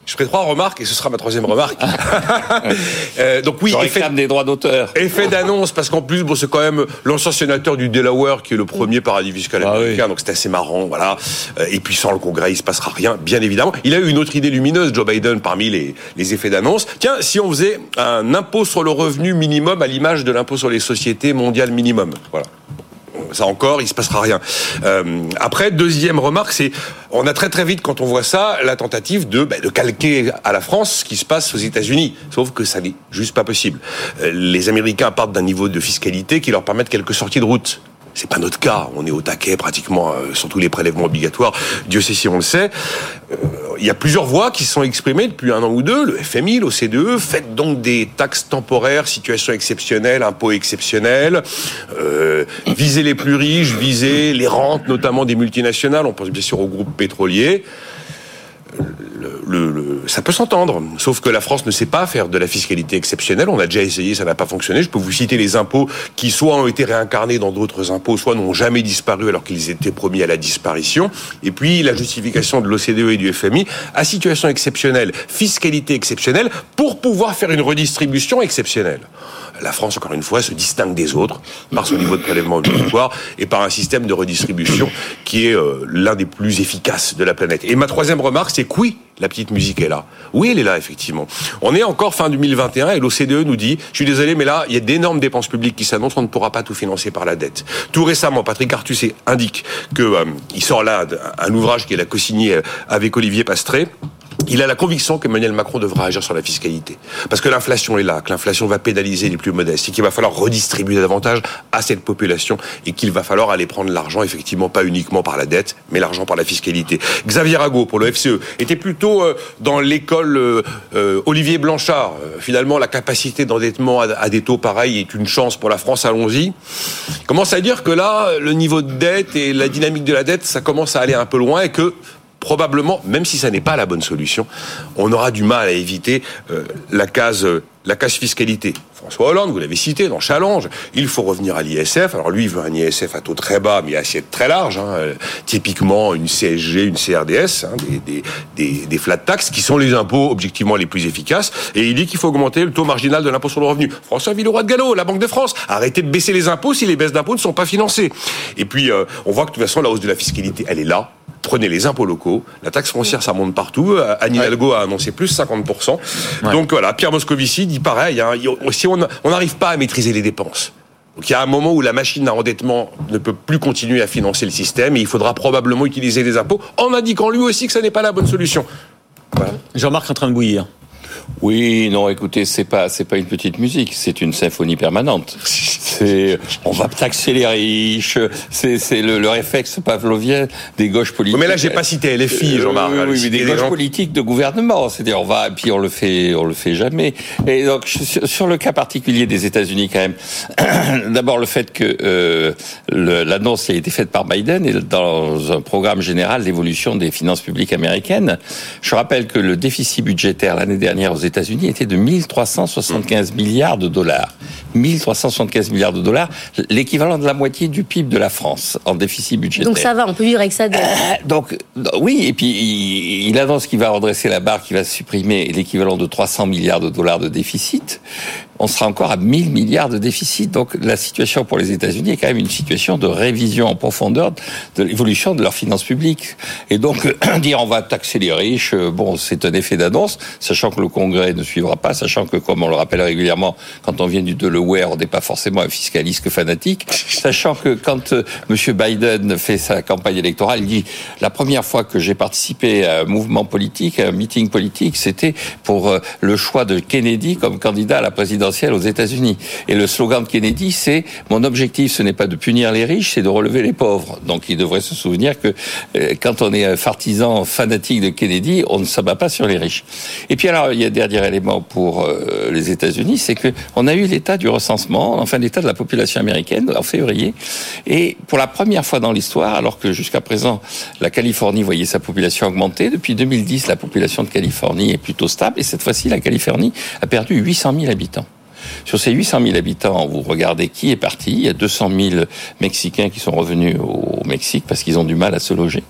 je ferai trois remarques et ce sera ma troisième remarque. euh, donc oui, effet des droits d'auteur. Effet d'annonce parce qu'en plus, bon, c'est quand même l'ancien sénateur du Delaware qui est le premier paradis fiscal ah américain, donc c'est assez marrant, voilà. Euh, et puis sans le Congrès, il se passera rien, bien évidemment. Il a eu une autre idée lumineuse, Joe Biden, parmi les, les effets d'annonce. Tiens, si on faisait un impôt sur le revenu minimum à l'image de l'impôt sur les sociétés mondial minimum, voilà ça encore, il se passera rien. Euh, après, deuxième remarque, c'est on a très très vite quand on voit ça la tentative de, ben, de calquer à la France ce qui se passe aux États-Unis. Sauf que ça n'est juste pas possible. Euh, les Américains partent d'un niveau de fiscalité qui leur permettent quelques sorties de route. C'est pas notre cas. On est au taquet pratiquement euh, sur tous les prélèvements obligatoires. Dieu sait si on le sait. Euh, il y a plusieurs voix qui sont exprimées depuis un an ou deux. Le FMI, l'OCDE, faites donc des taxes temporaires, situation exceptionnelle, impôts exceptionnels, euh, visez les plus riches, visez les rentes, notamment des multinationales. On pense bien sûr aux groupes pétroliers le, ça peut s'entendre. Sauf que la France ne sait pas faire de la fiscalité exceptionnelle. On a déjà essayé, ça n'a pas fonctionné. Je peux vous citer les impôts qui soit ont été réincarnés dans d'autres impôts, soit n'ont jamais disparu alors qu'ils étaient promis à la disparition. Et puis la justification de l'OCDE et du FMI à situation exceptionnelle, fiscalité exceptionnelle, pour pouvoir faire une redistribution exceptionnelle la France, encore une fois, se distingue des autres par son niveau de prélèvement obligatoire et par un système de redistribution qui est euh, l'un des plus efficaces de la planète. Et ma troisième remarque, c'est oui, la petite musique est là. Oui, elle est là, effectivement. On est encore fin 2021 et l'OCDE nous dit, je suis désolé, mais là, il y a d'énormes dépenses publiques qui s'annoncent, on ne pourra pas tout financer par la dette. Tout récemment, Patrick Artus indique qu'il euh, sort là un ouvrage qu'il a co-signé euh, avec Olivier Pastré, il a la conviction qu'Emmanuel Macron devra agir sur la fiscalité. Parce que l'inflation est là, que l'inflation va pénaliser les plus modestes et qu'il va falloir redistribuer davantage à cette population et qu'il va falloir aller prendre l'argent, effectivement, pas uniquement par la dette, mais l'argent par la fiscalité. Xavier Rago, pour le FCE, était plutôt euh, dans l'école euh, euh, Olivier Blanchard. Finalement, la capacité d'endettement à des taux pareils est une chance pour la France, allons-y. Commence à dire que là, le niveau de dette et la dynamique de la dette, ça commence à aller un peu loin et que probablement, même si ça n'est pas la bonne solution, on aura du mal à éviter euh, la case la case fiscalité. François Hollande, vous l'avez cité, dans Challenge, il faut revenir à l'ISF. Alors lui, il veut un ISF à taux très bas, mais assiette très large. Hein. Typiquement, une CSG, une CRDS, hein, des, des, des, flat tax, qui sont les impôts objectivement les plus efficaces. Et il dit qu'il faut augmenter le taux marginal de l'impôt sur le revenu. François Villeroy de Gallo, la Banque de France, arrêtez de baisser les impôts si les baisses d'impôts ne sont pas financées. Et puis, euh, on voit que de toute façon, la hausse de la fiscalité, elle est là prenez les impôts locaux, la taxe foncière, ça monte partout. Euh, Anne Hidalgo a annoncé plus 50%. Donc voilà, Pierre Moscovici dit pareil, hein, si on n'arrive pas à maîtriser les dépenses, donc il y a un moment où la machine d'endettement ne peut plus continuer à financer le système et il faudra probablement utiliser des impôts en indiquant lui aussi que ce n'est pas la bonne solution. Jean-Marc en train de bouillir. Oui, non, écoutez, c'est pas c'est pas une petite musique, c'est une symphonie permanente. C'est on va taxer les riches, c'est c'est le, le, réflexe pavlovien des gauches politiques. Mais là, j'ai pas cité LFI, Jean-Marc. Euh, oui, mais des gauches politiques de gouvernement. C'est-à-dire on va et puis on le fait on le fait jamais. Et donc sur, le cas particulier des États-Unis quand même, d'abord le fait que euh, l'annonce a été faite par Biden et dans un programme général d'évolution des finances publiques américaines. Je rappelle que le déficit budgétaire l'année dernière aux États-Unis était de 1375 milliards de dollars. 1375 milliards de dollars, l'équivalent de la moitié du PIB de la France en déficit budgétaire. Donc ça va, on peut vivre avec ça. Euh, donc oui, et puis il, il annonce qu'il va redresser la barre, qu'il va supprimer l'équivalent de 300 milliards de dollars de déficit on sera encore à 1000 milliards de déficit. Donc la situation pour les États-Unis est quand même une situation de révision en profondeur de l'évolution de leurs finances publiques. Et donc dire on va taxer les riches, euh, bon, c'est un effet d'annonce, sachant que le Congrès ne suivra pas, sachant que comme on le rappelle régulièrement, quand on vient du Delaware, on n'est pas forcément un fiscaliste fanatique, sachant que quand euh, M. Biden fait sa campagne électorale, il dit la première fois que j'ai participé à un mouvement politique, à un meeting politique, c'était pour euh, le choix de Kennedy comme candidat à la présidence aux États-Unis. Et le slogan de Kennedy, c'est mon objectif, ce n'est pas de punir les riches, c'est de relever les pauvres. Donc il devrait se souvenir que euh, quand on est un partisan fanatique de Kennedy, on ne s'abat pas sur les riches. Et puis alors, il y a un dernier élément pour les États-Unis, c'est que on a eu l'état du recensement, enfin l'état de la population américaine en février, et pour la première fois dans l'histoire, alors que jusqu'à présent la Californie voyait sa population augmenter, depuis 2010 la population de Californie est plutôt stable, et cette fois-ci la Californie a perdu 800 000 habitants. Sur ces 800 000 habitants, vous regardez qui est parti. Il y a 200 000 Mexicains qui sont revenus au Mexique parce qu'ils ont du mal à se loger.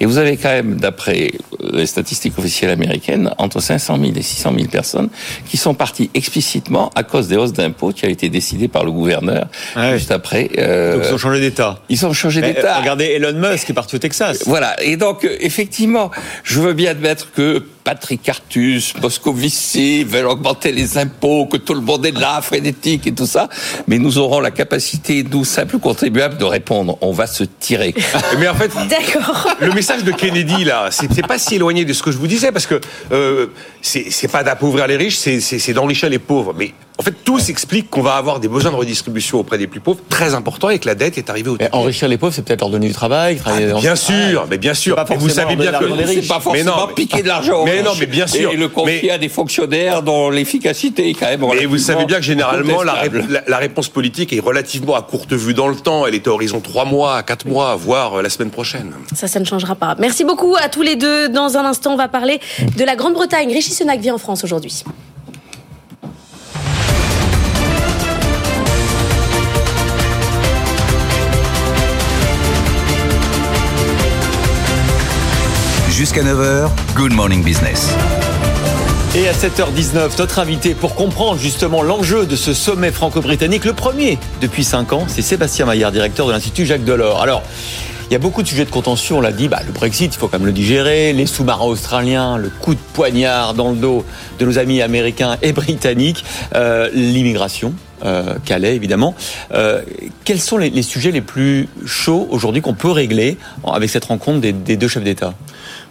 Et vous avez quand même, d'après les statistiques officielles américaines, entre 500 000 et 600 000 personnes qui sont parties explicitement à cause des hausses d'impôts qui a été décidées par le gouverneur ah juste après. Euh, donc ils ont changé d'État. Ils ont changé d'État. Regardez Elon Musk qui est parti au Texas. Voilà. Et donc effectivement, je veux bien admettre que Patrick Artus, Moscovici veulent augmenter les impôts, que tout le monde est là, frénétique et tout ça. Mais nous aurons la capacité, nous, simples contribuables, de répondre. On va se tirer. Mais en fait, le message de Kennedy, là, c'est pas si éloigné de ce que je vous disais, parce que euh, c'est pas d'appauvrir les riches, c'est d'enrichir les pauvres. Mais en fait, tout s'explique qu'on va avoir des besoins de redistribution auprès des plus pauvres très importants et que la dette est arrivée au Mais enrichir les pauvres, c'est peut-être leur donner du travail. travailler Ah, bien sûr, mais bien sûr. Et vous forcément savez bien que. C'est pas forcément Mais non, mais- piquer de l'argent. Mais non, riches mais bien sûr. Et le confier Mais- à des fonctionnaires dont l'efficacité est quand même. Et vous savez bien que généralement, la, ré- réponse politique est relativement à courte vue dans le temps. Elle est à horizon 3 mois, 4 mois, voire euh, la semaine prochaine. Ça, ça ne changera pas. Merci beaucoup à tous les deux. Dans un instant, on va parler de la Grande-Bretagne. Rishi Sunak vient en France aujourd'hui. Jusqu'à 9h, Good Morning Business. Et à 7h19, notre invité pour comprendre justement l'enjeu de ce sommet franco-britannique, le premier depuis 5 ans, c'est Sébastien Maillard, directeur de l'Institut Jacques Delors. Alors, il y a beaucoup de sujets de contention, on l'a dit, bah, le Brexit, il faut quand même le digérer, les sous-marins australiens, le coup de poignard dans le dos de nos amis américains et britanniques, euh, l'immigration, euh, Calais évidemment. Euh, quels sont les, sujets les plus chauds aujourd'hui qu'on peut régler avec cette rencontre des deux chefs d'État?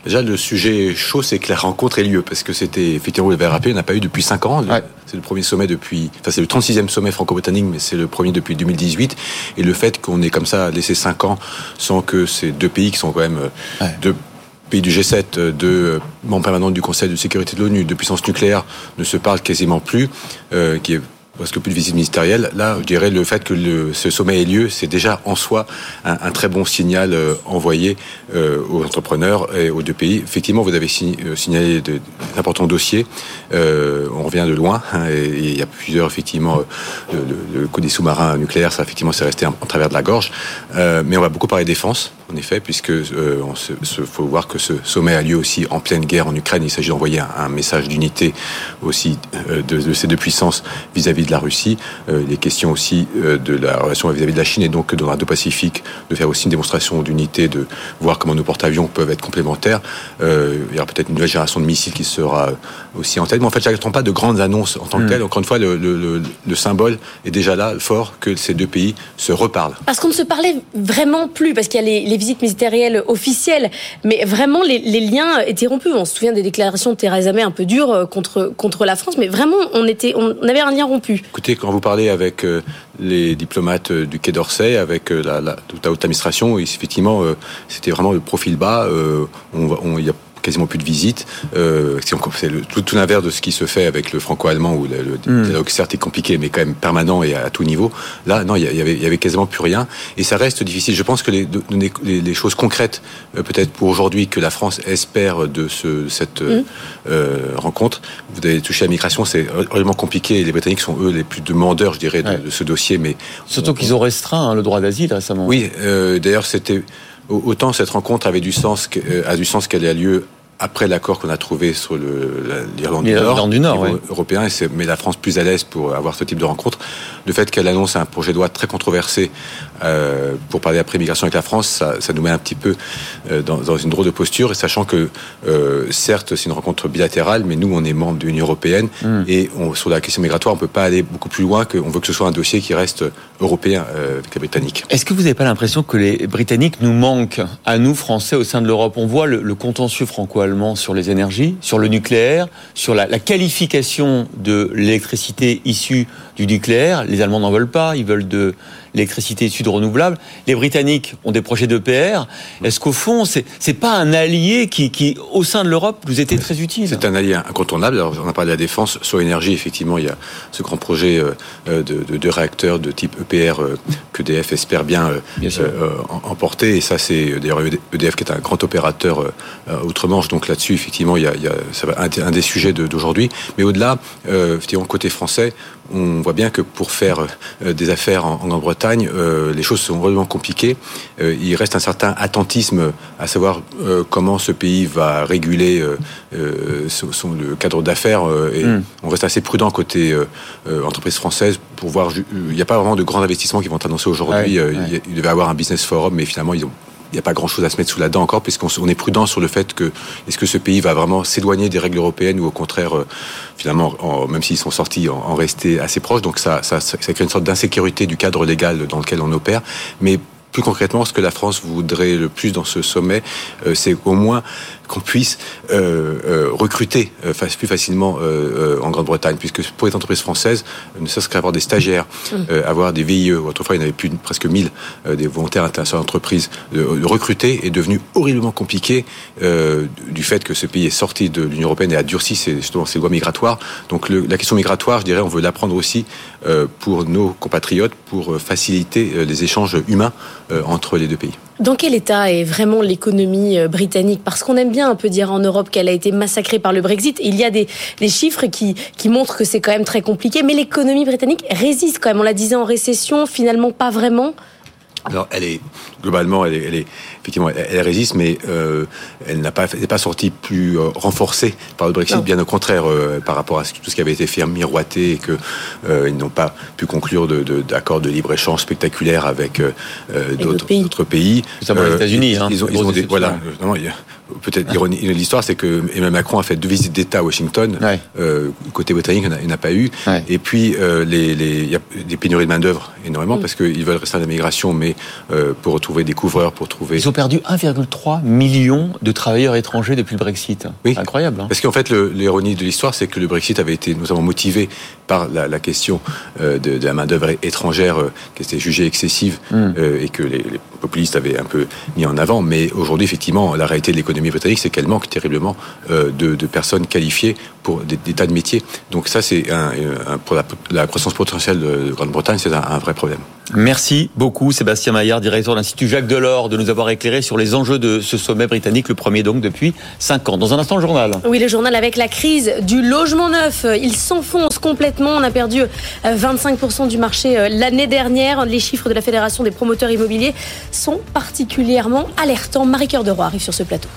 Déjà, le sujet chaud, c'est que la rencontre ait lieu, parce que c'était, effectivement, vous l'avez rappelé, on n'a pas eu depuis 5 ans. C'est le premier sommet depuis, enfin, c'est le 36e sommet franco-britannique, mais c'est le premier depuis 2018. Et le fait qu'on ait comme ça laissé 5 ans sans que ces deux pays qui sont quand même euh, deux pays du G7, euh, deux euh, membres permanents du Conseil de sécurité de l'ONU, de puissance nucléaire, ne se parlent quasiment plus, euh, qui est presque plus de visite ministérielle. Là, je dirais le fait que le, ce sommet ait lieu, c'est déjà en soi un, un très bon signal euh, envoyé euh, aux entrepreneurs et aux deux pays. Effectivement, vous avez euh, signalé d'importants dossiers. Euh, on revient de loin hein, et, il y a plusieurs effectivement euh, le, le- le coup des sous-marins nucléaires, ça effectivement c'est resté en, en travers de la gorge. Euh, mais on va beaucoup parler défense, en effet, puisque euh, faut voir que ce sommet a lieu aussi en pleine guerre en Ukraine. Il s'agit d'envoyer un, message d'unité aussi euh, de, ces deux puissances vis-à-vis de la Russie. Euh, il est question aussi euh, de la relation vis-à-vis de la Chine et donc dans l'Indo-Pacifique de faire aussi une démonstration d'unité, de voir comment nos porte-avions peuvent être complémentaires. Euh, il y aura peut-être une nouvelle génération de missiles qui sera aussi en tête. Mais en fait, je n'attends pas de grandes annonces en tant que Mm. telles. Encore une fois, le, le- le- le symbole est déjà là, fort, que ces deux pays se reparlent. Parce qu'on ne se parlait vraiment plus, parce qu'il y a les, les visites ministérielles officielles, mais vraiment les, les liens étaient rompus. On se souvient des déclarations de Theresa May un peu dures euh, contre, contre la France, mais vraiment on, était, on avait un lien rompu. Écoutez, quand vous parlez avec euh, les diplomates euh, du Quai d'Orsay, avec euh, la, la, toute la haute administration, effectivement, euh, c'était vraiment le profil bas. on va- on- Il y a quasiment plus de visites. Euh, si on- c'est le- tout, tout l'inverse de ce qui se fait avec le franco-allemand, où le, le Mm. dialogue certes est compliqué, mais quand même permanent et à, tout niveau. Là, non, il y, a- il avait, il y avait quasiment plus rien. Et ça reste difficile. Je pense que les, les, les choses concrètes, euh, peut-être pour aujourd'hui, que la France espère de ce, cette euh, euh, rencontre, vous avez touché à la migration, c'est vraiment compliqué. Et les Britanniques sont, eux, les plus demandeurs, je dirais, de, de ce dossier. Mais Surtout qu'ils ont restreint hein, le droit d'asile récemment. oui, euh, d'ailleurs, c'était au- autant cette rencontre avait du sens, euh, a du sens qu'elle ait lieu après l'accord qu'on a trouvé sur l'Irlande du Nord, du Nord, ouais. européen, et c'est- mais la France plus à l'aise pour avoir ce type de rencontre. Le fait qu'elle annonce un projet de loi très controversé euh, pour parler après migration avec la France, ça, ça nous met un petit peu euh, dans, dans une drôle de posture, et sachant que euh, certes c'est une rencontre bilatérale, mais nous on est membre de l'Union européenne Hmm. et on, sur la question migratoire on peut pas aller beaucoup plus loin qu'on veut que ce soit un dossier qui reste européen avec les Britanniques. Est-ce que vous n'avez pas l'impression que les Britanniques nous manquent à nous, Français, au sein de l'Europe? On voit le, le contentieux franco-allemand sur les énergies, sur le nucléaire, sur la, la qualification de l'électricité issue du nucléaire. Les Allemands n'en veulent pas, ils veulent de l'électricité issue de renouvelables. Les Britanniques ont des projets d'EPR. Est-ce qu'au fond, c'est c'est pas un allié qui, qui, au sein de l'Europe, nous était très utile? C'est un allié incontournable. Alors, on a parlé de la défense. Sur l'énergie, effectivement, il y a ce grand projet euh, euh, de, de, de réacteurs de type EPR euh, que EDF espère bien, euh, euh, em- emporter. Et ça, c'est d'ailleurs EDF qui est un grand opérateur euh, outre-Manche. Donc là-dessus, effectivement, il y a, il y a ça va un, un des sujets de- d'aujourd'hui. Mais au-delà, euh, côté français, on voit bien que pour faire euh, des affaires en, Grande-Bretagne, euh, les choses sont vraiment compliquées. Euh, il reste un certain attentisme à savoir comment ce pays va réguler son, le cadre d'affaires. euh, et Mm. on reste assez prudent côté entreprise française pour voir. Il n'y a pas vraiment de grands investissements qui vont être annoncés aujourd'hui. Ouais, ouais. Il, devait y avoir un business forum, mais finalement, ils ont n'y a pas grand-chose à se mettre sous la dent encore, puisqu'on est prudent sur le fait que est-ce que ce pays va vraiment s'éloigner des règles européennes ou au contraire, euh, finalement, en- même s'ils sont sortis, en, rester assez proches. Donc ça crée une sorte d'insécurité du cadre légal dans lequel on opère. Mais plus concrètement, ce que la France voudrait le plus dans ce sommet, euh, c'est au moins qu'on puisse recruter plus facilement en Grande-Bretagne, puisque pour les entreprises françaises, ne serait-ce qu'avoir des stagiaires, avoir des VIE, autrefois il y en avait plus de, presque 1000 des volontaires internationaux d'entreprise, de, de, recruter est devenu horriblement compliqué du fait que ce pays est sorti de l'Union européenne et a durci ses, justement ses lois migratoires. Donc le, la question migratoire, je dirais, on veut l'apprendre aussi pour nos compatriotes, pour faciliter les échanges humains entre les deux pays. Dans quel état est vraiment l'économie euh, britannique? Parce qu'on aime bien un peu dire en Europe qu'elle a été massacrée par le Brexit. Il y a des, chiffres qui, qui montrent que c'est quand même très compliqué, mais l'économie britannique résiste quand même. On la disait en récession, finalement pas vraiment. Alors, elle est globalement, elle est, elle est effectivement, elle, résiste, mais euh, elle n'a pas, n'est pas sortie plus euh, renforcée par le Brexit. Bien au contraire, euh, par rapport à tout ce qui avait été fait miroiter et que euh, ils n'ont pas pu conclure de, d'accords de, libre échange spectaculaires avec d'autres pays. D'autres pays. Notamment les États-Unis. Hein, ils ont, ils ont des, voilà. Peut-être l'ironie de l'histoire, c'est que Emmanuel Macron a fait deux visites d'État à Washington. Euh, côté britannique, il n'a pas eu. Et puis, euh, les, les, il y a des pénuries de main-d'œuvre énormément mm. parce qu'ils veulent rester à la migration, mais euh, pour retrouver des couvreurs, pour trouver. Ils ont perdu 1,3 million de travailleurs étrangers depuis le Brexit. Oui. Incroyable. Hein. parce qu'en fait, l'ironie de l'histoire, c'est que le Brexit avait été notamment motivé par la, la question euh, de, de, la main-d'œuvre étrangère euh, qui était jugée excessive mm. euh, et que les, les, populistes avaient un peu mis en avant. Mais aujourd'hui, effectivement, la réalité de l'économie britannique, c'est qu'elle manque terriblement de, de, personnes qualifiées pour des, des, tas de métiers. Donc ça, c'est un, un, pour la, la, croissance potentielle de Grande-Bretagne, c'est un, un vrai problème. Merci beaucoup Sébastien Maillard, directeur de l'Institut Jacques Delors, de nous avoir éclairé sur les enjeux de ce sommet britannique, le premier donc depuis 5 ans. Dans un instant, le journal. Oui, le journal avec la crise du logement neuf. Il s'enfonce complètement. On a perdu 25% du marché l'année dernière. Les chiffres de la Fédération des promoteurs immobiliers sont particulièrement alertants. Marie-Cœur de Roy arrive sur ce plateau.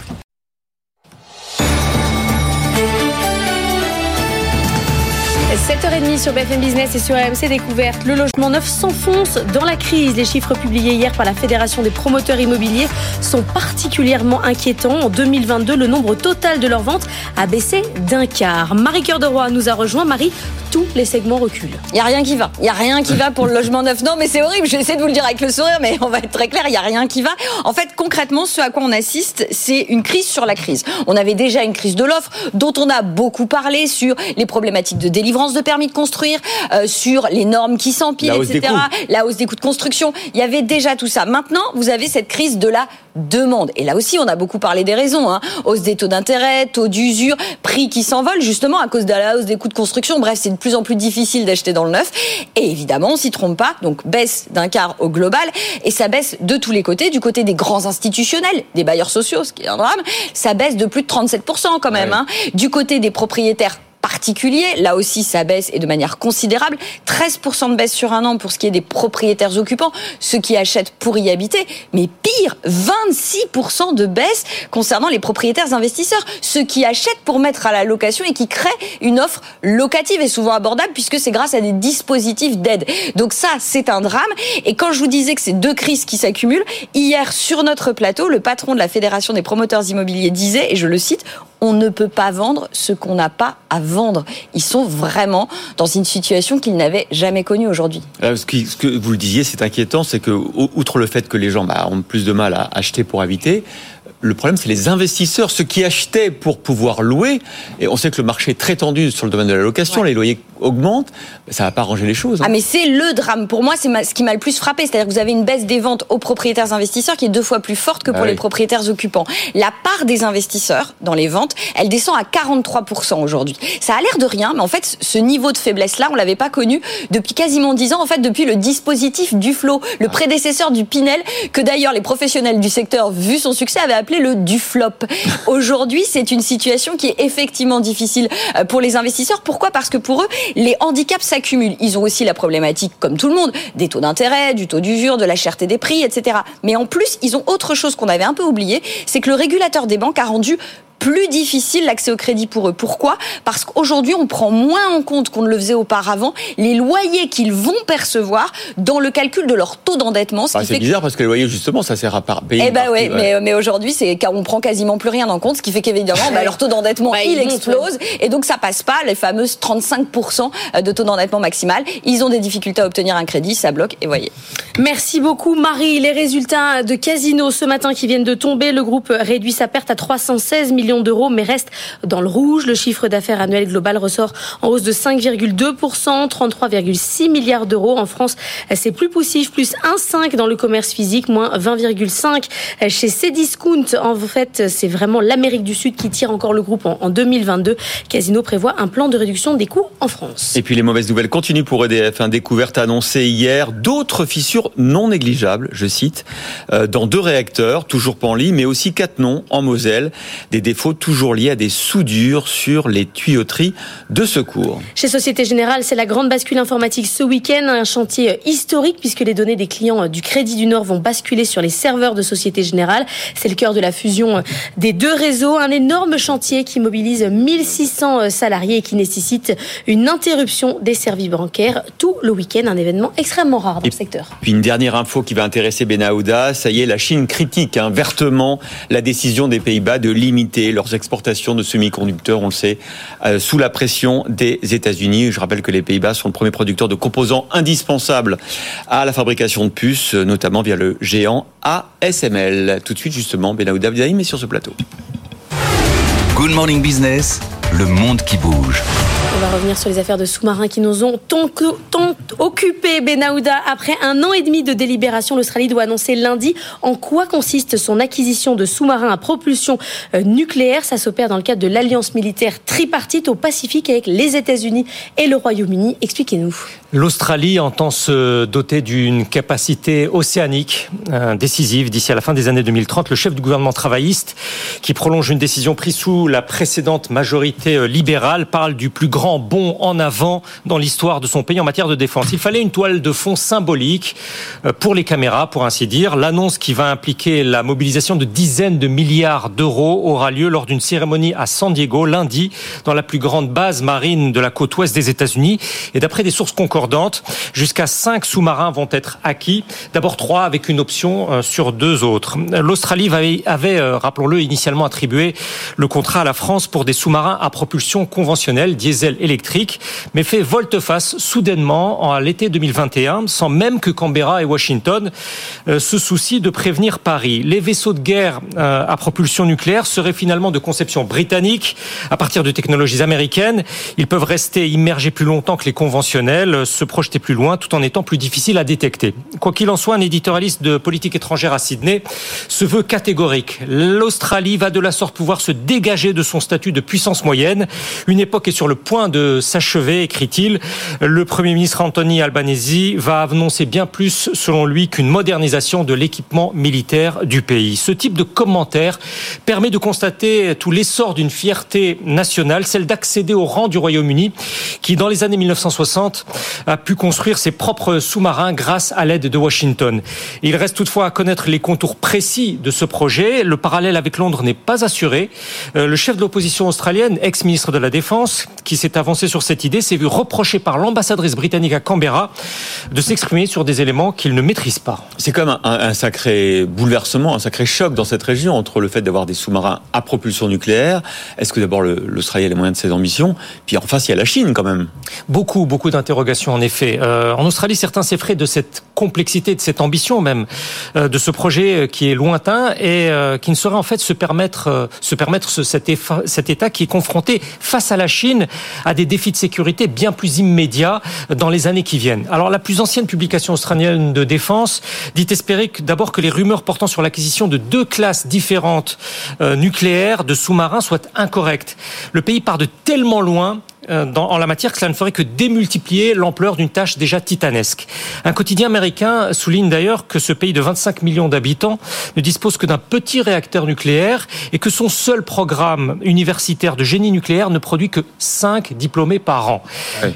7h30 sur BFM Business et sur AMC Découverte. Le logement neuf s'enfonce dans la crise. Les chiffres publiés hier par la Fédération des promoteurs immobiliers sont particulièrement inquiétants. En 2022, le nombre total de leurs ventes a baissé d'un quart. Marie-Cœur de Roy nous a rejoint. Marie, tous les segments reculent. Il n'y a rien qui va. Il n'y a rien qui va pour le logement neuf. Non, mais c'est horrible. Je vais essayer de vous le dire avec le sourire, mais on va être très clair. Il n'y a rien qui va. En fait, concrètement, ce à quoi on assiste, c'est une crise sur la crise. On avait déjà une crise de l'offre dont on a beaucoup parlé sur les problématiques de délivrance de permis de construire, euh, sur les normes qui s'empilent, etc. La hausse des coûts de construction. Il y avait déjà tout ça. Maintenant, vous avez cette crise de la demande. Et là aussi, on a beaucoup parlé des raisons. Hein. Hausse des taux d'intérêt, taux d'usure, prix qui s'envolent justement à cause de la hausse des coûts de construction. Bref, c'est de plus en plus difficile d'acheter dans le neuf. Et évidemment, on s'y trompe pas. Donc, baisse d'un quart au global. Et ça baisse de tous les côtés. Du côté des grands institutionnels, des bailleurs sociaux, ce qui est un drame, ça baisse de plus de 37% quand même. Hein. Du côté des propriétaires particulier. Là aussi, ça baisse et de manière considérable. 13% de baisse sur un an pour ce qui est des propriétaires occupants, ceux qui achètent pour y habiter. Mais pire, 26% de baisse concernant les propriétaires investisseurs, ceux qui achètent pour mettre à la location et qui créent une offre locative et souvent abordable puisque c'est grâce à des dispositifs d'aide. Donc ça, c'est un drame. Et quand je vous disais que c'est deux crises qui s'accumulent, hier sur notre plateau, le patron de la Fédération des promoteurs immobiliers disait, et je le cite, on ne peut pas vendre ce qu'on n'a pas à vendre. Ils sont vraiment dans une situation qu'ils n'avaient jamais connue aujourd'hui. Euh, ce, que vous le disiez, c'est inquiétant, c'est que, outre le fait que les gens bah, ont plus de mal à acheter pour habiter, le problème, c'est les investisseurs, ceux qui achetaient pour pouvoir louer. Et on sait que le marché est très tendu sur le domaine de la location, les loyers augmentent. Ça va pas arranger les choses. Hein. Ah, mais c'est le drame. Pour moi, c'est ce qui m'a le plus frappé. C'est-à-dire que vous avez une baisse des ventes aux propriétaires investisseurs qui est deux fois plus forte que pour ah les propriétaires occupants. La part des investisseurs dans les ventes, elle descend à 43% aujourd'hui. Ça a l'air de rien, mais en fait, ce niveau de faiblesse-là, on l'avait pas connu depuis quasiment 10 ans. En fait, depuis le dispositif du flot, le ah. prédécesseur du Pinel, que d'ailleurs les professionnels du secteur, vu son succès, avaient appelé le du flop. Aujourd'hui, c'est une situation qui est effectivement difficile euh, pour les investisseurs. Pourquoi? Parce que pour eux, les handicaps s'accumulent. Ils ont aussi la problématique, comme tout le monde, des taux d'intérêt, du taux d'usure, de la cherté des prix, etc. Mais en plus, ils ont autre chose qu'on avait un peu oublié, c'est que le régulateur des banques a rendu plus difficile l'accès au crédit pour eux. Pourquoi? Parce qu'aujourd'hui, on prend moins en compte qu'on ne le faisait auparavant les loyers qu'ils vont percevoir dans le calcul de leur taux d'endettement. Ah, c'est bizarre parce que les loyers, justement, ça sert à payer. Eh ben oui, mais, mais aujourd'hui, c'est on prend quasiment plus rien en compte, ce qui fait qu'évidemment, bah, leur taux d'endettement, bah, il, explose. Et donc, ça passe pas les fameuses 35% de taux d'endettement maximal. Ils ont des difficultés à obtenir un crédit, ça bloque, et voyez. Merci beaucoup, Marie. Les résultats de Casino ce matin qui viennent de tomber, le groupe réduit sa perte à 316 millions d'euros, mais reste dans le rouge. Le chiffre d'affaires annuel global ressort en hausse de 5,2%, 33,6 milliards d'euros. En France, c'est plus poussif, plus 1,5 dans le commerce physique, moins 20,5 chez Cdiscount. En fait, c'est vraiment l'Amérique du Sud qui tire encore le groupe en 2022. Casino prévoit un plan de réduction des coûts en France. Et puis les mauvaises nouvelles continuent pour EDF. Une découverte annoncée hier d'autres fissures non négligeables, je cite, euh, dans deux réacteurs, toujours Panly, mais aussi Cattenom en Moselle. Des défauts toujours liés à des soudures sur les tuyauteries de secours. Chez Société Générale, c'est la grande bascule informatique ce week-end, un chantier historique puisque les données des clients du Crédit du Nord vont basculer sur les serveurs de Société Générale. C'est le cœur de la fusion des deux réseaux, un énorme chantier qui mobilise 1600 salariés et qui nécessite une interruption des services bancaires tout le week-end, un événement extrêmement rare dans le secteur. Puis une dernière info qui va intéresser Benahouda, ça y est, la Chine critique hein, vertement la décision des Pays-Bas de limiter leurs exportations de semi-conducteurs, on le sait, euh, sous la pression des États-Unis. Je rappelle que les Pays-Bas sont le premier producteur de composants indispensables à la fabrication de puces, notamment via le géant ASML. Tout de suite, justement, Benahouda Abdelhaim est sur ce plateau. Good Morning Business, le monde qui bouge. On va revenir sur les affaires de sous-marins qui nous ont tant, occupé Benahouda. Après un an et demi de délibération, l'Australie doit annoncer lundi en quoi consiste son acquisition de sous-marins à propulsion euh, nucléaire. Ça s'opère dans le cadre de l'alliance militaire tripartite au Pacifique avec les États-Unis et le Royaume-Uni. Expliquez-nous. L'Australie entend se doter d'une capacité océanique euh, décisive d'ici à la fin des années 2030. Le chef du gouvernement travailliste, qui prolonge une décision prise sous la précédente majorité euh, libérale, parle du plus grand bond en avant dans l'histoire de son pays en matière de défense. Il fallait une toile de fond symbolique euh, pour les caméras, pour ainsi dire. L'annonce qui va impliquer la mobilisation de dizaines de milliards d'euros aura lieu lors d'une cérémonie à San Diego lundi, dans la plus grande base marine de la côte ouest des États-Unis. Et d'après des sources concordantes, jusqu'à cinq sous-marins vont être acquis. D'abord trois avec une option euh, sur deux autres. L'Australie avait, euh, rappelons-le, initialement attribué le contrat à la France pour des sous-marins à propulsion conventionnelle, diesel électrique, mais fait volte-face soudainement en l'été 2021, sans même que Canberra et Washington euh, se soucient de prévenir Paris. Les vaisseaux de guerre euh, à propulsion nucléaire seraient finalement de conception britannique, à partir de technologies américaines. Ils peuvent rester immergés plus longtemps que les conventionnels, se projeter plus loin, tout en étant plus difficiles à détecter. Quoi qu'il en soit, un éditorialiste de politique étrangère à Sydney se veut catégorique. L'Australie va de la sorte pouvoir se dégager de son statut de puissance moyenne. Une époque est sur le point de s'achever, écrit-il. Le Premier ministre Anthony Albanese va annoncer bien plus, selon lui, qu'une modernisation de l'équipement militaire du pays. Ce type de commentaire permet de constater tout l'essor d'une fierté nationale, celle d'accéder au rang du Royaume-Uni, qui, dans les années 1960, a pu construire ses propres sous-marins grâce à l'aide de Washington. Il reste toutefois à connaître les contours précis de ce projet. Le parallèle avec Londres n'est pas assuré. Euh, le chef de l'opposition australienne, ex-ministre de la Défense, qui s'est avancé sur cette idée, s'est vu reprocher par l'ambassadrice britannique à Canberra de s'exprimer sur des éléments qu'il ne maîtrise pas. C'est comme un, un, sacré bouleversement, un sacré choc dans cette région entre le fait d'avoir des sous-marins à propulsion nucléaire. Est-ce que d'abord l'Australie a les moyens de ses ambitions Puis en face, il y a la Chine quand même. Beaucoup, beaucoup d'interrogations en effet. Euh, en Australie, certains s'effraient de cette complexité, de cette ambition même, euh, de ce projet qui est lointain et euh, qui ne saurait en fait se permettre, se permettre ce, cet, cet État qui est confronté face à la Chine à des défis de sécurité bien plus immédiats dans les années qui viennent. Alors la plus ancienne publication australienne de défense dit espérer d'abord que les rumeurs portant sur l'acquisition de deux classes différentes euh, nucléaires de sous-marins soient incorrectes. Le pays part de tellement loin dans, en la matière que cela ne ferait que démultiplier l'ampleur d'une tâche déjà titanesque. Un quotidien américain souligne d'ailleurs que ce pays de 25 millions d'habitants ne dispose que d'un petit réacteur nucléaire et que son seul programme universitaire de génie nucléaire ne produit que 5 diplômés par an.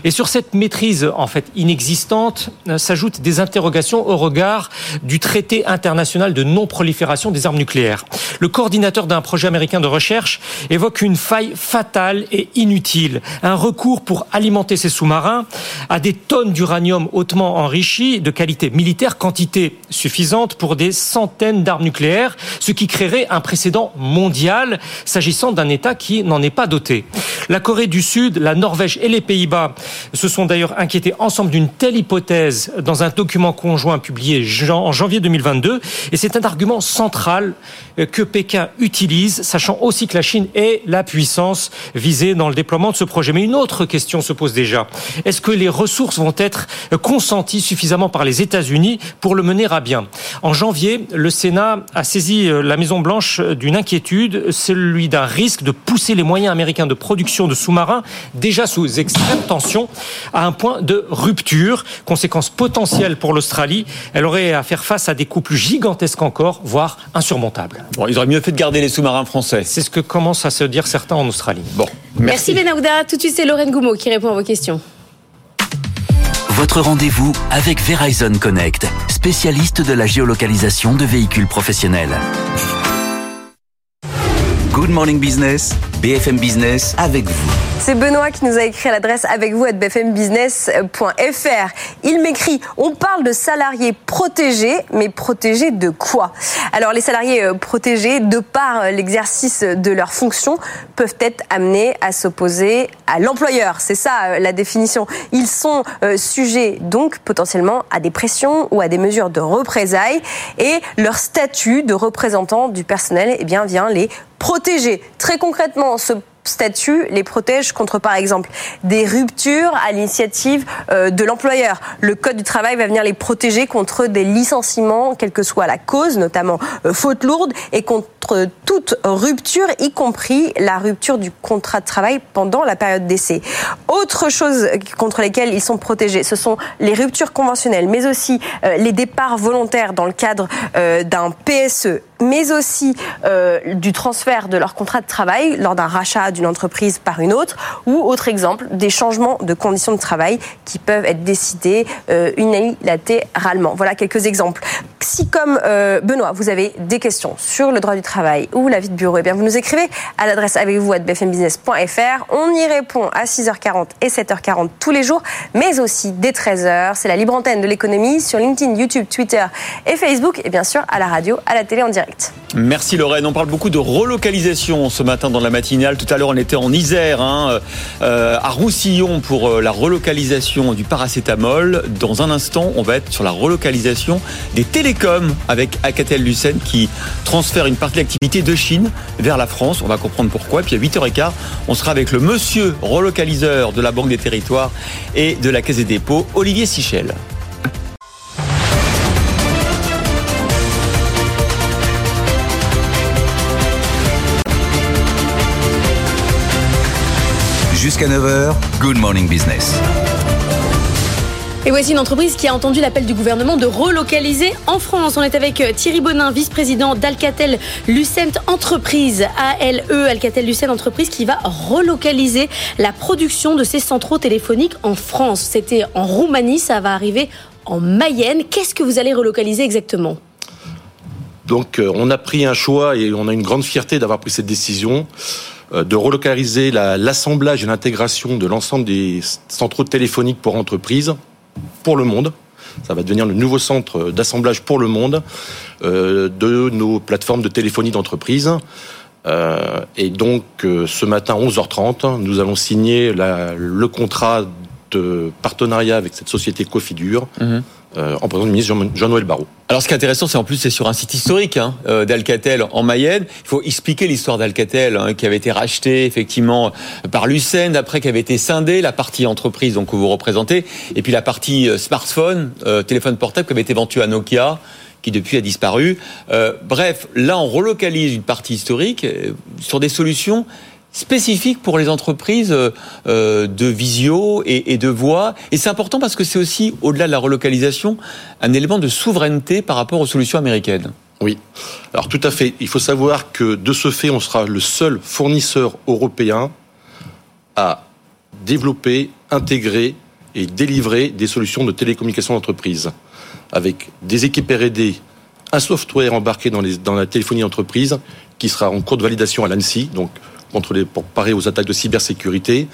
Et sur cette maîtrise en fait inexistante euh, s'ajoutent des interrogations au regard du traité international de non-prolifération des armes nucléaires. Le coordinateur d'un projet américain de recherche évoque une faille fatale et inutile, un recours pour alimenter ces sous-marins à des tonnes d'uranium hautement enrichi de qualité militaire, quantité suffisante pour des centaines d'armes nucléaires, ce qui créerait un précédent mondial s'agissant d'un État qui n'en est pas doté. La Corée du Sud, la Norvège et les Pays-Bas se sont d'ailleurs inquiétés ensemble d'une telle hypothèse dans un document conjoint publié en janvier 2022, et c'est un argument central que Pékin utilise, sachant aussi que la Chine est la puissance visée dans le déploiement de ce projet. Une autre question se pose déjà. Est-ce que les ressources vont être consenties suffisamment par les États-Unis pour le mener à bien? En janvier, le Sénat a saisi euh, la Maison-Blanche d'une inquiétude, celui d'un risque de pousser les moyens américains de production de sous-marins déjà sous extrême tension à un point de rupture. Conséquence potentielle pour l'Australie, elle aurait à faire face à des coûts plus gigantesques encore, voire insurmontables. Bon, ils auraient mieux fait de garder les sous-marins français. C'est ce que commencent à se dire certains en Australie. Bon. Merci, Benahouda. Tout de suite, c'est Lorraine Goumeau qui répond à vos questions. Votre rendez-vous avec Verizon Connect, spécialiste de la géolocalisation de véhicules professionnels. Good Morning Business, BFM Business avec vous. C'est Benoît qui nous a écrit à l'adresse avec vous à bfmbusiness.fr. Il m'écrit On parle de salariés protégés, mais protégés de quoi? Alors, les salariés euh, protégés, de par euh, l'exercice de leurs fonctions, peuvent être amenés à s'opposer à l'employeur. C'est ça euh, la définition. Ils sont sujets donc potentiellement à des pressions ou à des mesures de représailles et leur statut de représentant du personnel eh bien, vient les protéger. Très concrètement, ce statut les protège contre, par exemple, des ruptures à l'initiative euh, de l'employeur. Le Code du travail va venir les protéger contre des licenciements, quelle que soit la cause, notamment euh, faute lourde, et contre toute rupture, y compris la rupture du contrat de travail pendant la période d'essai. Autre chose contre lesquelles ils sont protégés, ce sont les ruptures conventionnelles, mais aussi euh, les départs volontaires dans le cadre d'un PSE mais aussi du transfert de leur contrat de travail lors d'un rachat d'une entreprise par une autre, ou autre exemple, des changements de conditions de travail qui peuvent être décidés euh, unilatéralement. Voilà quelques exemples. Si comme euh, Benoît, vous avez des questions sur le droit du travail ou la vie de bureau, eh bien vous nous écrivez à l'adresse avec vous à bfmbusiness.fr. On y répond à 6h40 et 7h40 tous les jours, mais aussi dès 13h. C'est la libre antenne de l'économie sur LinkedIn, YouTube, Twitter et Facebook, et bien sûr à la radio, à la télé en direct. Merci Lorraine. On parle beaucoup de relocalisation ce matin dans la matinale. Tout à l'heure, on était en Isère, hein, euh, à Roussillon pour euh, la relocalisation du paracétamol. Dans un instant, on va être sur la relocalisation des télécoms avec Alcatel-Lucent qui transfère une partie de l'activité de Chine vers la France. On va comprendre pourquoi. Puis à 8h15, on sera avec le monsieur relocaliseur de la Banque des Territoires et de la Caisse des dépôts, Olivier Sichel. Jusqu'à 9h, Good Morning Business. Et voici une entreprise qui a entendu l'appel du gouvernement de relocaliser en France. On est avec euh, Thierry Bonin, vice-président d'Alcatel Lucent Entreprise, ALE, Alcatel Lucent Entreprise, qui va relocaliser la production de ses centraux téléphoniques en France. C'était en Roumanie, ça va arriver en Mayenne. Qu'est-ce que vous allez relocaliser exactement? Donc euh, on a pris un choix et on a une grande fierté d'avoir pris cette décision. Euh, de relocaliser l'assemblage et l'intégration de l'ensemble des centraux téléphoniques pour entreprises pour le monde. Ça va devenir le nouveau centre d'assemblage pour le monde euh, de nos plateformes de téléphonie d'entreprise. Euh, et donc, ce matin, 11h30, nous allons signer le contrat de partenariat avec cette société Cofidure. Mhm. Euh, en présence du ministre Jean-Noël Barrot. Alors ce qui est intéressant, c'est en plus c'est sur un site historique hein, euh, d'Alcatel en Mayenne. Il faut expliquer l'histoire d'Alcatel hein, qui avait été racheté effectivement par Lucen, après qui avait été scindé, la partie entreprise donc que vous représentez, et puis la partie euh, smartphone, téléphone portable qui avait été vendu à Nokia qui depuis a disparu. bref, là on relocalise une partie historique sur des solutions spécifique pour les entreprises euh, de visio et, de voix. Et c'est important parce que c'est aussi, au-delà de la relocalisation, un élément de souveraineté par rapport aux solutions américaines. Oui. Alors tout à fait. Il faut savoir que de ce fait, on sera le seul fournisseur européen à développer, intégrer et délivrer des solutions de télécommunication d'entreprise avec des équipes R&D, un software embarqué dans, dans la téléphonie d'entreprise qui sera en cours de validation à l'ANSI, donc contre les, pour parer aux attaques de cybersécurité.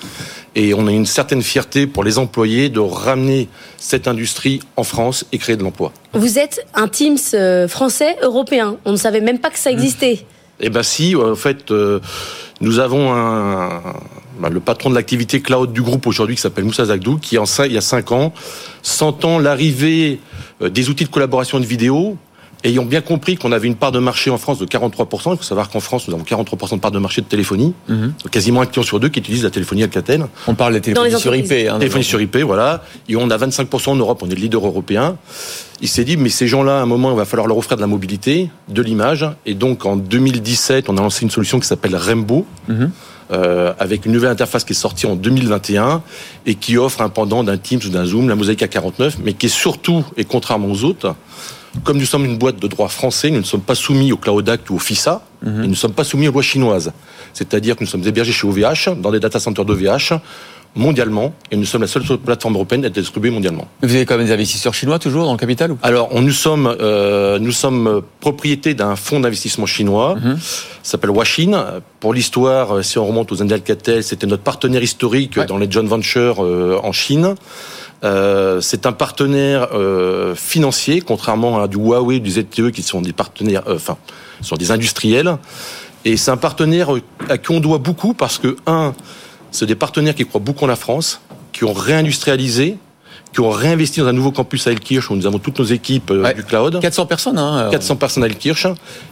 Et on a une certaine fierté pour les employés de ramener cette industrie en France et créer de l'emploi. Vous êtes un Teams euh, français européen. On ne savait même pas que ça existait. Eh bien si, en fait, euh, nous avons un, bah, le patron de l'activité cloud du groupe aujourd'hui qui s'appelle Moussa Zagdou, qui en, il y a cinq ans, sentant l'arrivée euh, des outils de collaboration de vidéo, ayant bien compris qu'on avait une part de marché en France de 43%, il faut savoir qu'en France, nous avons 43% de part de marché de téléphonie, mhm. quasiment un client sur deux qui utilise la téléphonie Alcatel. On parle des téléphonie sur IP. Hein, téléphonie sur IP, voilà. Et on a 25% en Europe, on est le leader européen. Il s'est dit, mais ces gens-là, à un moment, il va falloir leur offrir de la mobilité, de l'image. Et donc, en 2017, on a lancé une solution qui s'appelle Rembo. Mhm. Euh, avec une nouvelle interface qui est sortie en 2021 et qui offre un pendant d'un Teams ou d'un Zoom, la Mosaic A49, mais qui est surtout, et contrairement aux autres, comme nous sommes une boîte de droit français, nous ne sommes pas soumis au Cloud Act ou au FISA, mhm. et nous ne sommes pas soumis aux lois chinoises. C'est-à-dire que nous sommes hébergés chez OVH, dans des data centers d'OVH, mondialement, et nous sommes la seule plateforme européenne à être distribuée mondialement. Vous avez quand même des investisseurs chinois toujours dans le capital ou Alors, on, nous sommes euh, nous sommes propriétés d'un fonds d'investissement chinois, mhm. s'appelle Washin. Pour l'histoire, euh, si on remonte aux Indes Alcatel, c'était notre partenaire historique dans les joint ventures euh, en Chine. Euh, c'est un partenaire euh, financier, contrairement à du Huawei, du ZTE, qui sont des partenaires, euh, enfin, sont des industriels. Et c'est un partenaire à qui on doit beaucoup parce que, un, c'est des partenaires qui croient beaucoup en la France, qui ont réindustrialisé, qui ont réinvesti dans un nouveau campus à Elkirch où nous avons toutes nos équipes du cloud. 400 personnes, hein, 400 personnes à Elkirch.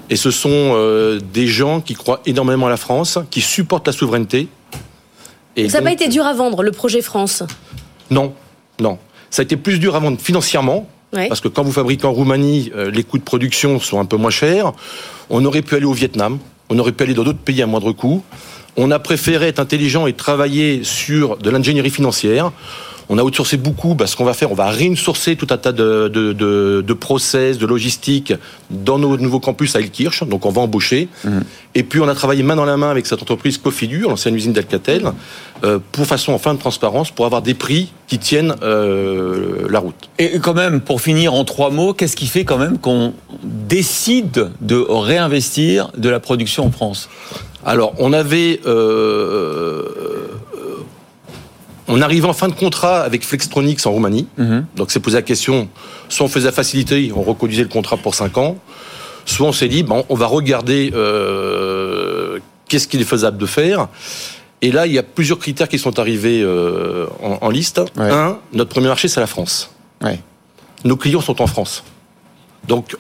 Et ce sont des gens qui croient énormément à la France, qui supportent la souveraineté. Et ça n'a pas été dur à vendre, le projet France? Non, non. Ça a été plus dur à vendre financièrement, parce que quand vous fabriquez en Roumanie, euh, les coûts de production sont un peu moins chers. On aurait pu aller au Vietnam, on aurait pu aller dans d'autres pays à moindre coût. On a préféré être intelligent et travailler sur de l'ingénierie financière. On a outsourcé beaucoup. Bah, ce qu'on va faire, on va réinsourcer tout un tas de, de, de, de, process, de logistique dans nos nouveaux campus à Elkirch. Donc, on va embaucher. Mhm. Et puis, on a travaillé main dans la main avec cette entreprise Cofidu, l'ancienne usine d'Alcatel, euh, pour façon en fin de transparence, pour avoir des prix qui tiennent euh, la route. Et quand même, pour finir en trois mots, qu'est-ce qui fait quand même qu'on décide de réinvestir de la production en France? Alors, on avait euh, on arrivait en fin de contrat avec Flextronics en Roumanie. Mhm. Donc, c'est posé la question, soit on faisait faciliter, on reconduisait le contrat pour 5 ans, soit on s'est dit, bon, on va regarder euh, qu'est-ce qu'il est faisable de faire. Et là, il y a plusieurs critères qui sont arrivés euh, en, liste. Un, notre premier marché, c'est la France. Nos clients sont en France. Donc,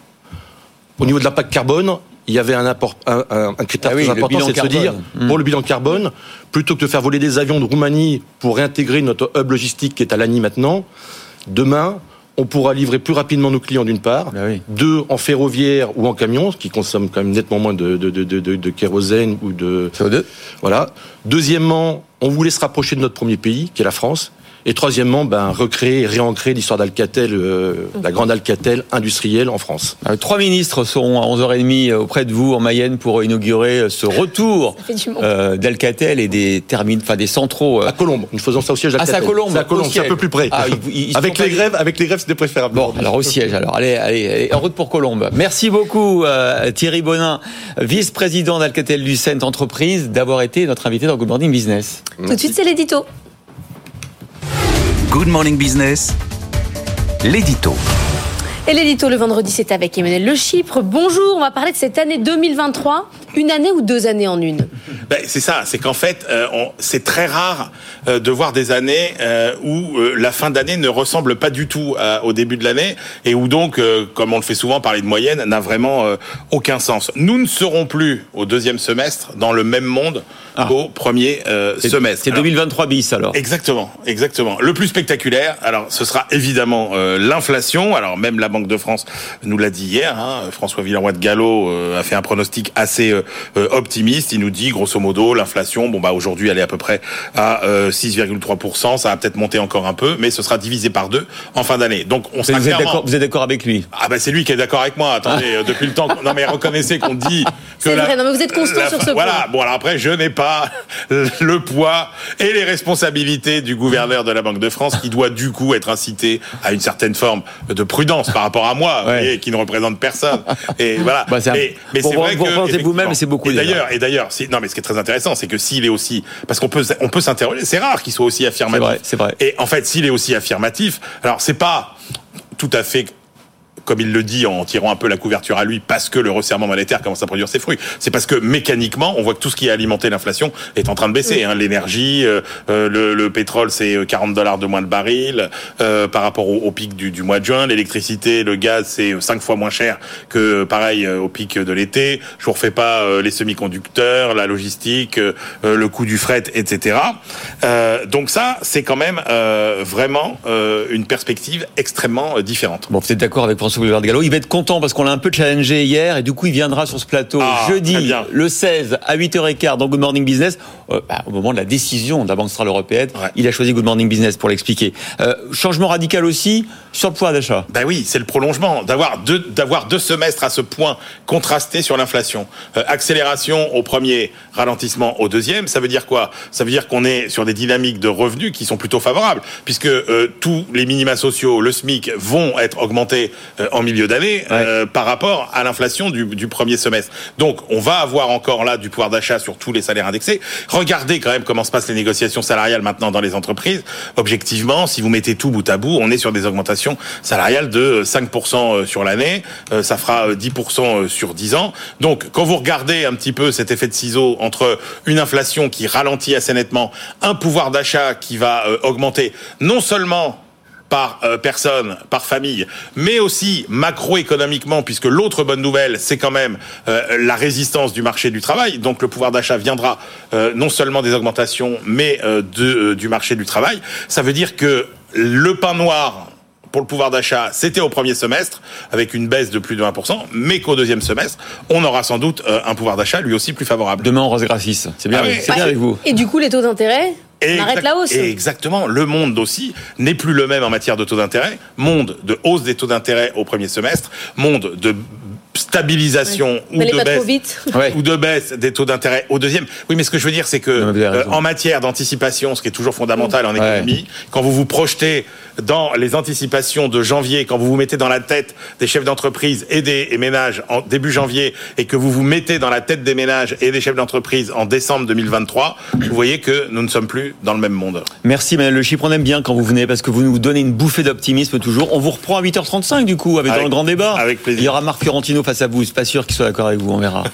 au niveau de l'impact carbone, il y avait un, apport, un, un, critère ah très important, c'est de se dire, hmm. pour le bilan carbone, plutôt que de faire voler des avions de Roumanie pour réintégrer notre hub logistique qui est à Lani maintenant, demain, on pourra livrer plus rapidement nos clients d'une part, ah deux en ferroviaire ou en camion, ce qui consomme quand même nettement moins de, de, de, de kérosène ou de CO2. Voilà. Deuxièmement, on voulait se rapprocher de notre premier pays, qui est la France. Et troisièmement, ben, recréer réancrer l'histoire d'Alcatel, euh, la grande Alcatel industrielle en France. Euh, trois ministres seront à 11h30 euh, auprès de vous en Mayenne pour inaugurer ce retour d'Alcatel et des termines, enfin des centraux. À Colombe. Nous faisons ça au siège d'Alcatel. Ah, à Colombe. C'est à Colombe, c'est un peu plus près. Ah, avec les grèves, avec les grèves, c'était préférable. Bon, alors au siège. Alors allez, allez, en route pour Colombe. Merci beaucoup Thierry Bonin, vice-président d'Alcatel Lucent Entreprise, d'avoir été notre invité dans Good Morning Business. Tout de suite, c'est l'édito. Good Morning Business, l'édito. Et l'édito le vendredi, c'est avec Emmanuel Le Chypre. Bonjour, on va parler de cette année 2023. Une année ou deux années en une ben, C'est ça, c'est qu'en fait, euh, c'est très rare euh, de voir des années euh, où la fin d'année ne ressemble pas du tout au début de l'année et où donc, comme on le fait souvent, parler de moyenne n'a vraiment aucun sens. Nous ne serons plus au deuxième semestre dans le même monde ah. au premier semestre. C'est 2023 bis alors. Exactement, exactement. Le plus spectaculaire, alors ce sera évidemment l'inflation. Alors même la Banque de France nous l'a dit hier. Hein, François Villeroy de Gallo a fait un pronostic assez optimiste. Il nous dit grosso modo, l'inflation, bon bah aujourd'hui elle est à peu près à 6,3%, ça va peut-être monter encore un peu, mais ce sera divisé par deux en fin d'année. Donc on sera vous, êtes d'accord, vous êtes d'accord avec lui? Ah bah c'est lui qui est d'accord avec moi. Attendez, depuis le temps. Non mais reconnaissez qu'on dit que c'est vrai. Non mais vous êtes constant sur ce point. Voilà. Bon alors après je n'ai pas le poids et les responsabilités du gouverneur de la Banque de France qui doit du coup être incité à une certaine forme de prudence par rapport à moi et qui ne représente personne. Et voilà. Bah, mais, mais c'est vrai que vous-même, c'est beaucoup. D'ailleurs, et d'ailleurs, non mais ce qui est très intéressant, c'est que s'il est aussi, parce qu'on peut, on peut s'interroger. C'est rare qu'il soit aussi affirmatif. C'est vrai, vrai. Et en fait, s'il est aussi affirmatif, alors c'est pas tout à fait comme il le dit en tirant un peu la couverture à lui, parce que le resserrement monétaire commence à produire ses fruits. C'est parce que mécaniquement, on voit que tout ce qui a alimenté l'inflation est en train de baisser. Hein. L'énergie, euh, euh, le, le, pétrole, c'est 40 dollars de moins de baril euh, par rapport au, au pic du, du, mois de juin. L'électricité, le gaz, c'est 5 fois moins cher que pareil au pic de l'été. Je vous refais pas les semi-conducteurs, la logistique, le coût du fret, etc. donc ça, c'est quand même vraiment une perspective extrêmement différente. Bon, vous êtes d'accord avec François Gallo. Il va être content parce qu'on l'a un peu challengé hier et du coup il viendra sur ce plateau ah, jeudi le 16 à 8h15 dans Good Morning Business. Euh, bah, au moment de la décision de la Banque Centrale Européenne, il a choisi Good Morning Business pour l'expliquer. Euh, changement radical aussi sur le pouvoir d'achat. Ben oui, c'est le prolongement d'avoir deux d'avoir deux semestres à ce point contrastés sur l'inflation. Euh, accélération au premier, ralentissement au deuxième. Ça veut dire quoi? Ça veut dire qu'on est sur des dynamiques de revenus qui sont plutôt favorables puisque tous les minima sociaux, le SMIC vont être augmentés en milieu d'année euh, par rapport à l'inflation du, du, premier semestre. Donc on va avoir encore là du pouvoir d'achat sur tous les salaires indexés. Regardez quand même comment se passent les négociations salariales maintenant dans les entreprises. Objectivement, si vous mettez tout bout à bout, on est sur des augmentations salariales de 5% euh, sur l'année. ça fera 10% sur 10 ans. Donc quand vous regardez un petit peu cet effet de ciseau entre une inflation qui ralentit assez nettement, un pouvoir d'achat qui va augmenter non seulement par euh, personne, par famille, mais aussi macroéconomiquement, puisque l'autre bonne nouvelle, c'est quand même euh, la résistance du marché du travail. Donc le pouvoir d'achat viendra euh, non seulement des augmentations, mais de, du marché du travail. Ça veut dire que le pain noir pour le pouvoir d'achat, c'était au premier semestre, avec une baisse de plus de 1%, mais qu'au deuxième semestre, on aura sans doute un pouvoir d'achat lui aussi plus favorable. Demain, on rose gratis. C'est bien, c'est bien avec vous. Et du coup, les taux d'intérêt on arrête la hausse. Et exactement. Le monde aussi n'est plus le même en matière de taux d'intérêt. Monde de hausse des taux d'intérêt au premier semestre. Monde de stabilisation ou, de baisse, ou de baisse des taux d'intérêt au deuxième. Oui, mais ce que je veux dire, c'est que euh, en matière d'anticipation, ce qui est toujours fondamental en économie, quand vous vous projetez dans les anticipations de janvier, quand vous vous mettez dans la tête des chefs d'entreprise et des ménages en début janvier, et que vous vous mettez dans la tête des ménages et des chefs d'entreprise en décembre 2023, vous voyez que nous ne sommes plus dans le même monde. Merci Manuel Le Chypre, on aime bien quand vous venez parce que vous nous donnez une bouffée d'optimisme toujours. On vous reprend à 8h35 du coup avec, avec dans le grand débat. Avec plaisir. Il y aura Marc Fiorentino face à vous. Suis pas sûr qu'il soit d'accord avec vous, on verra.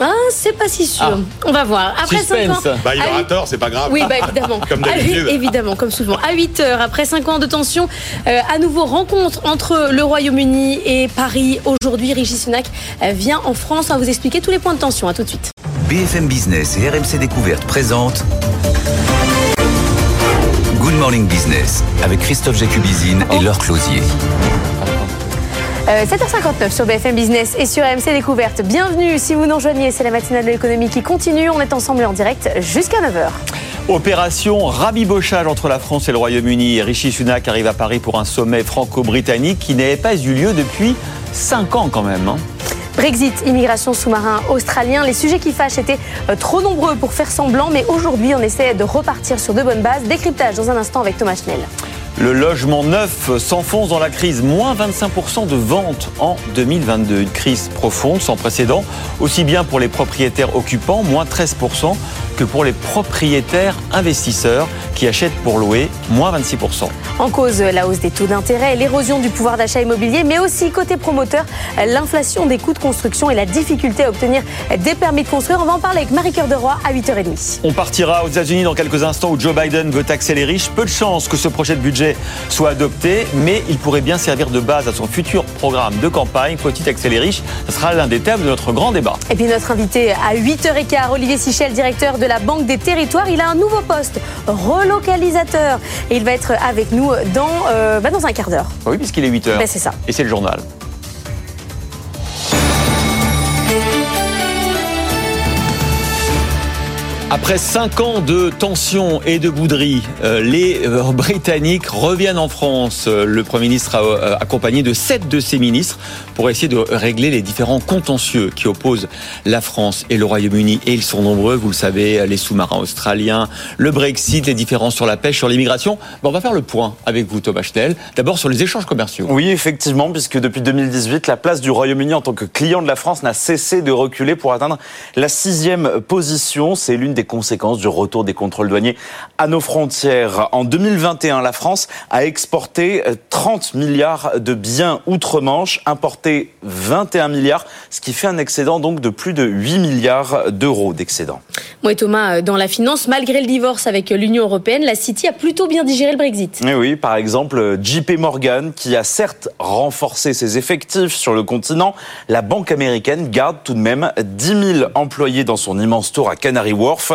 Ah, c'est pas si sûr. Ah. On va voir. Après 5 ans. Bah, il aura tort, c'est pas grave. Oui, bah, évidemment. comme d'habitude. Évidemment, comme souvent. À 8 heures, après 5 ans de tension, euh, à nouveau rencontre entre le Royaume-Uni et Paris. Aujourd'hui, Régis Sunak euh, vient en France. On va vous expliquer tous les points de tension. À tout de suite. BFM Business et RMC Découverte présentent Good Morning Business avec Christophe Jacubizine et Laure Closier. 7h59 euh, sur BFM Business et sur AMC Découverte. Bienvenue si vous nous rejoignez, c'est la matinale de l'économie qui continue. On est ensemble en direct jusqu'à 9h. Opération rabibochage entre la France et le Royaume-Uni. Rishi Sunak arrive à Paris pour un sommet franco-britannique qui n'avait pas eu lieu depuis 5 ans quand même. Hein. Brexit, immigration sous-marin australien, les sujets qui fâchent étaient euh, trop nombreux pour faire semblant, mais aujourd'hui on essaie de repartir sur de bonnes bases. Décryptage dans un instant avec Thomas Schnell. Le logement neuf s'enfonce dans la crise, moins 25% de ventes en 2022. Une crise profonde, sans précédent, aussi bien pour les propriétaires occupants, moins 13%, que pour les propriétaires investisseurs qui achètent pour louer, moins 26%. En cause, la hausse des taux d'intérêt, l'érosion du pouvoir d'achat immobilier, mais aussi côté promoteur, l'inflation des coûts de construction et la difficulté à obtenir des permis de construire. On va en parler avec Marie-Cœur de Roy à 8h30. On partira aux États-Unis dans quelques instants où Joe Biden veut taxer les riches. Peu de chances que ce projet de budget soit adopté, mais il pourrait bien servir de base à son futur programme de campagne. Faut-il taxer les riches? Ce sera l'un des thèmes de notre grand débat. Et puis notre invité à 8h15, Olivier Sichel, directeur de la Banque des Territoires. Il a un nouveau poste, relocalisateur. Et il va être avec nous dans, euh, bah, dans un quart d'heure. Oui, puisqu'il est 8h. Ben, c'est ça. Et c'est le journal. Après cinq ans de tension et de bouderie, euh, les euh, Britanniques reviennent en France. Euh, le Premier ministre a accompagné de sept de ses ministres pour essayer de régler les différents contentieux qui opposent la France et le Royaume-Uni. Et ils sont nombreux, vous le savez, les sous-marins australiens, le Brexit, les différences sur la pêche, sur l'immigration. on va faire le point avec vous, Thomas Schnell. D'abord sur les échanges commerciaux. Oui, effectivement, puisque depuis 2018, la place du Royaume-Uni en tant que client de la France n'a cessé de reculer pour atteindre la sixième position. C'est l'une des conséquences du retour des contrôles douaniers à nos frontières. En 2021, la France a exporté 30 milliards de biens outre-Manche, importé 21 milliards, ce qui fait un excédent donc de plus de 8 milliards d'euros d'excédent. Moi Thomas, euh, dans la finance, malgré le divorce avec l'Union européenne, la City a plutôt bien digéré le Brexit. Oui, oui, par exemple, JP Morgan, qui a certes renforcé ses effectifs sur le continent, la banque américaine garde tout de même 10 000 employés dans son immense tour à Canary Wharf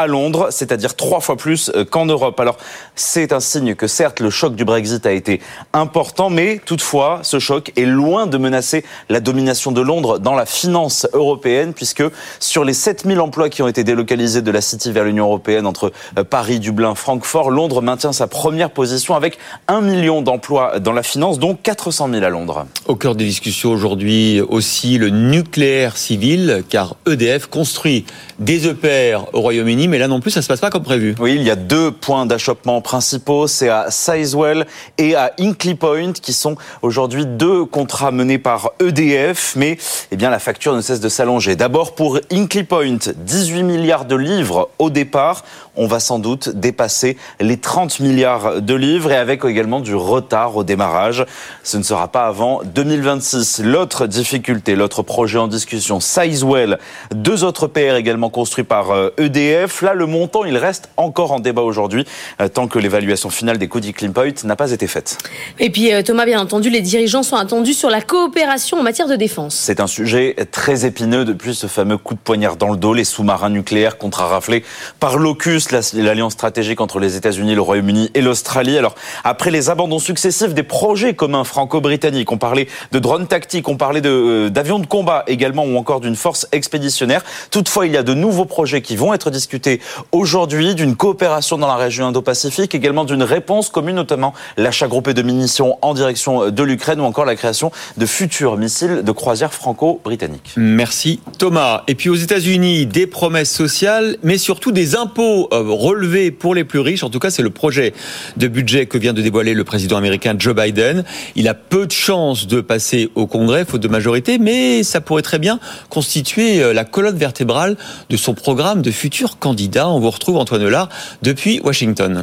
à Londres, c'est-à-dire trois fois plus euh, qu'en Europe. Alors, c'est un signe que certes, le choc du Brexit a été important, mais toutefois, ce choc est loin de menacer la domination de Londres dans la finance européenne, puisque sur les 7000 emplois qui ont été délocalisés de la City vers l'Union européenne entre euh, Paris, Dublin, Francfort, Londres maintient sa première position avec un million d'emplois dans la finance, dont 400 000 à Londres. Au cœur des discussions aujourd'hui aussi le nucléaire civil, car EDF construit des EPR au Royaume-Uni, mais là non plus, ça se passe pas comme prévu. Oui, il y a deux points d'achoppement principaux, c'est à Sizewell et à Incley Point, qui sont aujourd'hui deux contrats menés par EDF, mais eh bien la facture ne cesse de s'allonger. D'abord pour Incley Point, 18 milliards de livres au départ, on va sans doute dépasser les 30 milliards de livres et avec également du retard au démarrage. Ce ne sera pas avant 2026. L'autre difficulté, l'autre projet en discussion, Sizewell, deux autres PR également construits par EDF. Euh, e Là, le montant, il reste encore en débat aujourd'hui, euh, tant que l'évaluation finale des coûts Point n'a pas été faite. Et puis, euh, Thomas, bien entendu, les dirigeants sont attendus sur la coopération en matière de défense. C'est un sujet très épineux depuis ce fameux coup de poignard dans le dos, les sous-marins nucléaires contre-raflés par l'OCUS, l'alliance stratégique entre les États-Unis, le Royaume-Uni et l'Australie. Alors, après les abandons successifs des projets communs franco-britanniques, on parlait de drones tactiques, on parlait d'avions de, de combat également, ou encore d'une force expéditionnaire. Toutefois, il y a de nouveaux projets qui vont être discutés aujourd'hui, d'une coopération dans la région Indo-Pacifique, également d'une réponse commune, notamment l'achat groupé de munitions en direction de l'Ukraine ou encore la création de futurs missiles de croisière franco-britanniques. Merci Thomas. Et puis aux États-Unis, des promesses sociales, mais surtout des impôts euh, relevés pour les plus riches. En tout cas, c'est le projet de budget que vient de dévoiler le président américain Joe Biden. Il a peu de chances de passer au Congrès, faute de majorité, mais ça pourrait très bien constituer euh, la colonne vertébrale de son programme de futurs On vous retrouve Antoine Lard depuis Washington.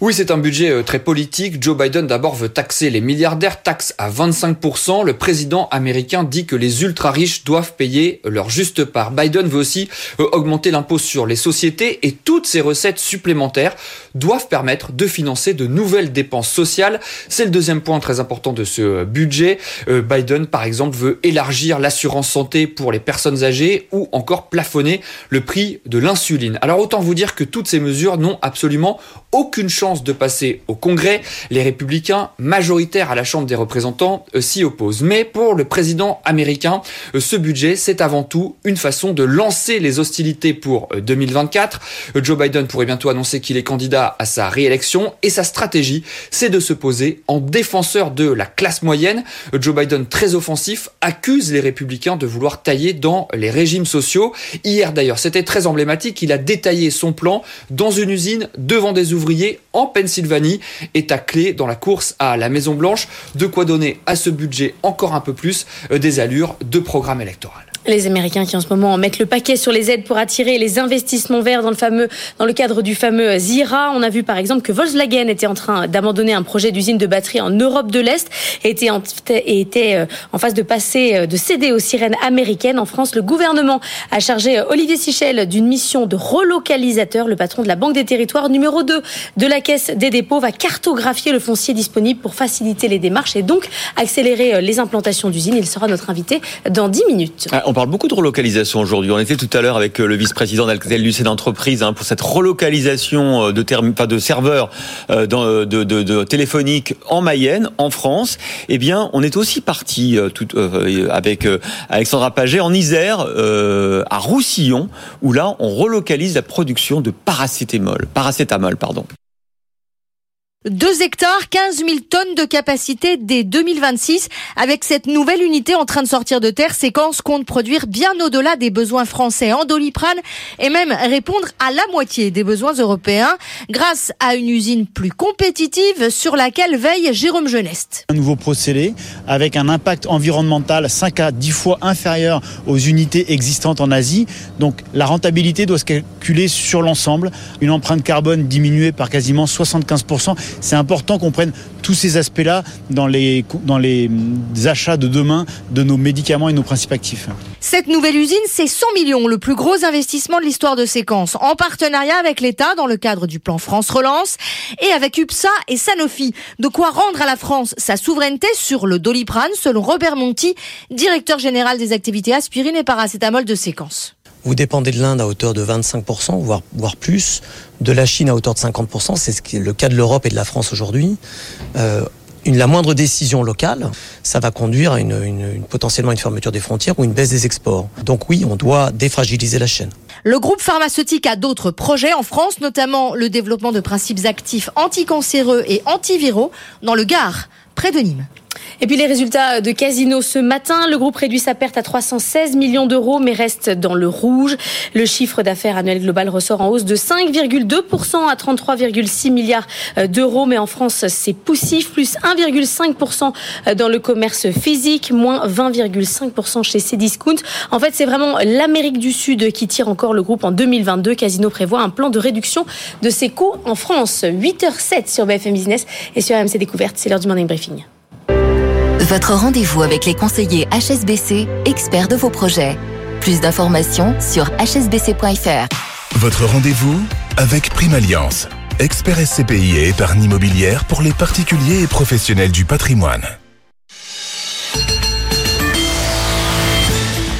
Oui, c'est un budget euh, très politique. Joe Biden d'abord veut taxer les milliardaires, taxe à 25%. Le président américain dit que les ultra-riches doivent payer leur juste part. Biden veut aussi euh, augmenter l'impôt sur les sociétés et toutes ces recettes supplémentaires doivent permettre de financer de nouvelles dépenses sociales. C'est le deuxième point très important de ce euh, budget. Biden, par exemple, veut élargir l'assurance santé pour les personnes âgées ou encore plafonner le prix de l'insuline. Alors autant vous dire que toutes ces mesures n'ont absolument aucune chance de passer au Congrès. Les républicains, majoritaires à la Chambre des représentants, euh, s'y opposent. Mais pour le président américain, euh, ce budget, c'est avant tout une façon de lancer les hostilités pour 2024. Euh, Joe Biden pourrait bientôt annoncer qu'il est candidat à sa réélection et sa stratégie, c'est de se poser en défenseur de la classe moyenne. Joe Biden, très offensif, accuse les républicains de vouloir tailler dans les régimes sociaux. Hier d'ailleurs, c'était très emblématique, il a détaillé son plan dans une usine devant des ouvriers en Pennsylvanie est à clé dans la course à la Maison Blanche. De quoi donner à ce budget encore un peu plus euh, des allures de programme électoral. Les Américains qui en ce moment mettent le paquet sur les aides pour attirer les investissements verts dans le fameux, dans le cadre du fameux Zira. On a vu par exemple que Volkswagen était en train d'abandonner un projet d'usine de batterie en Europe de l'Est et était en, était euh, en phase de passer, euh, de céder aux sirènes américaines. En France, le gouvernement a chargé euh, Olivier Sichel d'une mission de relocalisateur. Le patron de la Banque des Territoires, numéro 2 de la Caisse des dépôts, va cartographier le foncier disponible pour faciliter les démarches et donc accélérer les implantations d'usines. Il sera notre invité dans 10 minutes. Ah, parle beaucoup de relocalisation aujourd'hui. On était tout à l'heure avec le vice-président d'Alcatel Lucent d'entreprise hein, pour cette relocalisation de, de serveurs dans, de, de, téléphoniques en Mayenne, en France. Eh bien, on est aussi parti avec Alexandra Paget en Isère, à Roussillon, où là, on relocalise la production de paracétamol. Paracétamol, pardon. 2 hectares, 15 000 tonnes de capacité dès 2026. Avec cette nouvelle unité en train de sortir de terre, Séquence compte produire bien au-delà des besoins français en doliprane et même répondre à la moitié des besoins européens grâce à une usine plus compétitive sur laquelle veille Jérôme Geneste. Un nouveau procédé avec un impact environnemental 5 à 10 fois inférieur aux unités existantes en Asie. Donc la rentabilité doit se calculer sur l'ensemble. Une empreinte carbone diminuée par quasiment 75% c'est important qu'on prenne tous ces aspects-là dans les, dans les achats de demain de nos médicaments et nos principes actifs. Cette nouvelle usine, c'est 100 millions, le plus gros investissement de l'histoire de Séquence, en partenariat avec l'État dans le cadre du plan France Relance et avec UPSA et Sanofi. De quoi rendre à la France sa souveraineté sur le doliprane, selon Robert Monti, directeur général des activités aspirine et paracétamol de Séquence. Vous dépendez de l'Inde à hauteur de 25%, voire, voire plus, de la Chine à hauteur de 50%, c'est le cas de l'Europe et de la France aujourd'hui. Euh, la moindre décision locale, ça va conduire à potentiellement une fermeture des frontières ou une baisse des exports. Donc oui, on doit défragiliser la chaîne. Le groupe pharmaceutique a d'autres projets en France, notamment le développement de principes actifs anticancéreux et antiviraux dans le Gard, près de Nîmes. Et puis les résultats de Casino ce matin, le groupe réduit sa perte à 316 millions d'euros mais reste dans le rouge. Le chiffre d'affaires annuel global ressort en hausse de 5,2% à 33,6 milliards d'euros mais en France c'est poussif, plus 1,5% dans le commerce physique, moins 20,5% chez Cdiscount. En fait c'est vraiment l'Amérique du Sud qui tire encore le groupe en 2022. Casino prévoit un plan de réduction de ses coûts en France. 8h07 sur BFM Business et sur AMC Découverte, c'est l'heure du Morning Briefing. Votre rendez-vous avec les conseillers HSBC, experts de vos projets. Plus d'informations sur hsbc.fr. Votre rendez-vous avec Prime Alliance, expert SCPI et épargne immobilière pour les particuliers et professionnels du patrimoine.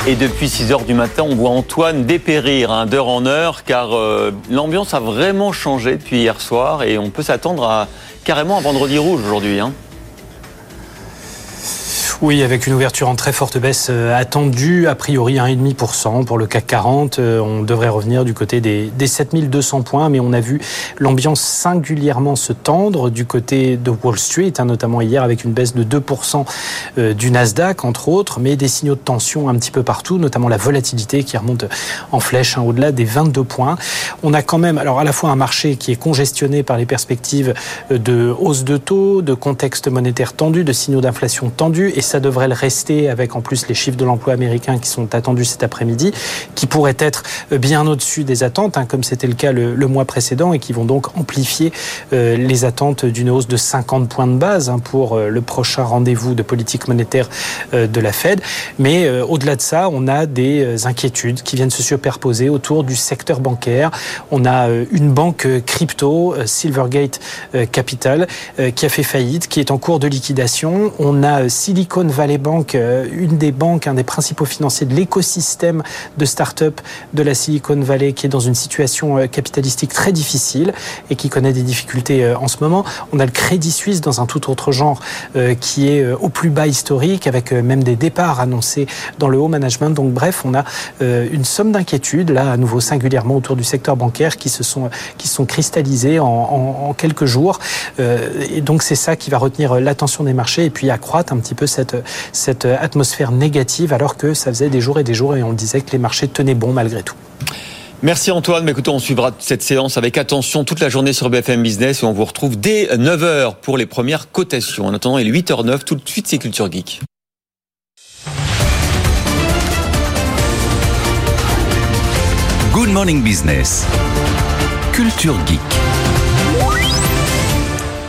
Et depuis 6 heures du matin, on voit Antoine dépérir hein, d'heure en heure, car euh, l'ambiance a vraiment changé depuis hier soir et on peut s'attendre à carrément un vendredi rouge aujourd'hui. Hein. Oui, avec une ouverture en très forte baisse attendue, a priori 1,5% pour le CAC 40. On devrait revenir du côté des, des 7200 points, mais on a vu l'ambiance singulièrement se tendre du côté de Wall Street, hein, notamment hier avec une baisse de 2% du Nasdaq, entre autres, mais des signaux de tension un petit peu partout, notamment la volatilité qui remonte en flèche hein, au-delà des 22 points. On a quand même, alors à la fois un marché qui est congestionné par les perspectives de hausse de taux, de contexte monétaire tendu, de signaux d'inflation tendus, et ça devrait le rester avec en plus les chiffres de l'emploi américain qui sont attendus cet après-midi, qui pourraient être bien au-dessus des attentes, hein, comme c'était le cas le, mois précédent, et qui vont donc amplifier euh, les attentes d'une hausse de 50 points de base hein, pour euh, le prochain rendez-vous de politique monétaire euh, de la Fed. Mais au-delà de ça, on a des inquiétudes qui viennent se superposer autour du secteur bancaire. On a une banque crypto, Silvergate Capital, qui a fait faillite, qui est en cours de liquidation. On a Silicon Valley Bank, une des banques, un des principaux financiers de l'écosystème de start-up de la Silicon Valley, qui est dans une situation capitalistique très difficile et qui connaît des difficultés en ce moment. On a le Crédit Suisse dans un tout autre genre, qui est au plus bas historique, avec même des départs annoncés dans le haut management. Donc bref, on a une somme d'inquiétudes, là à nouveau singulièrement autour du secteur bancaire, qui se sont, qui sont cristallisées en quelques jours. Et donc c'est ça qui va retenir l'attention des marchés et puis accroître un petit peu cette, cette atmosphère négative alors que ça faisait des jours et des jours et on disait que les marchés tenaient bon malgré tout. Merci Antoine. Mais écoutez, on suivra cette séance avec attention toute la journée sur BFM Business et on vous retrouve dès 9h pour les premières cotations. En attendant, il est 8h09. Tout de suite, c'est Culture Geek. Good Morning Business. Culture Geek.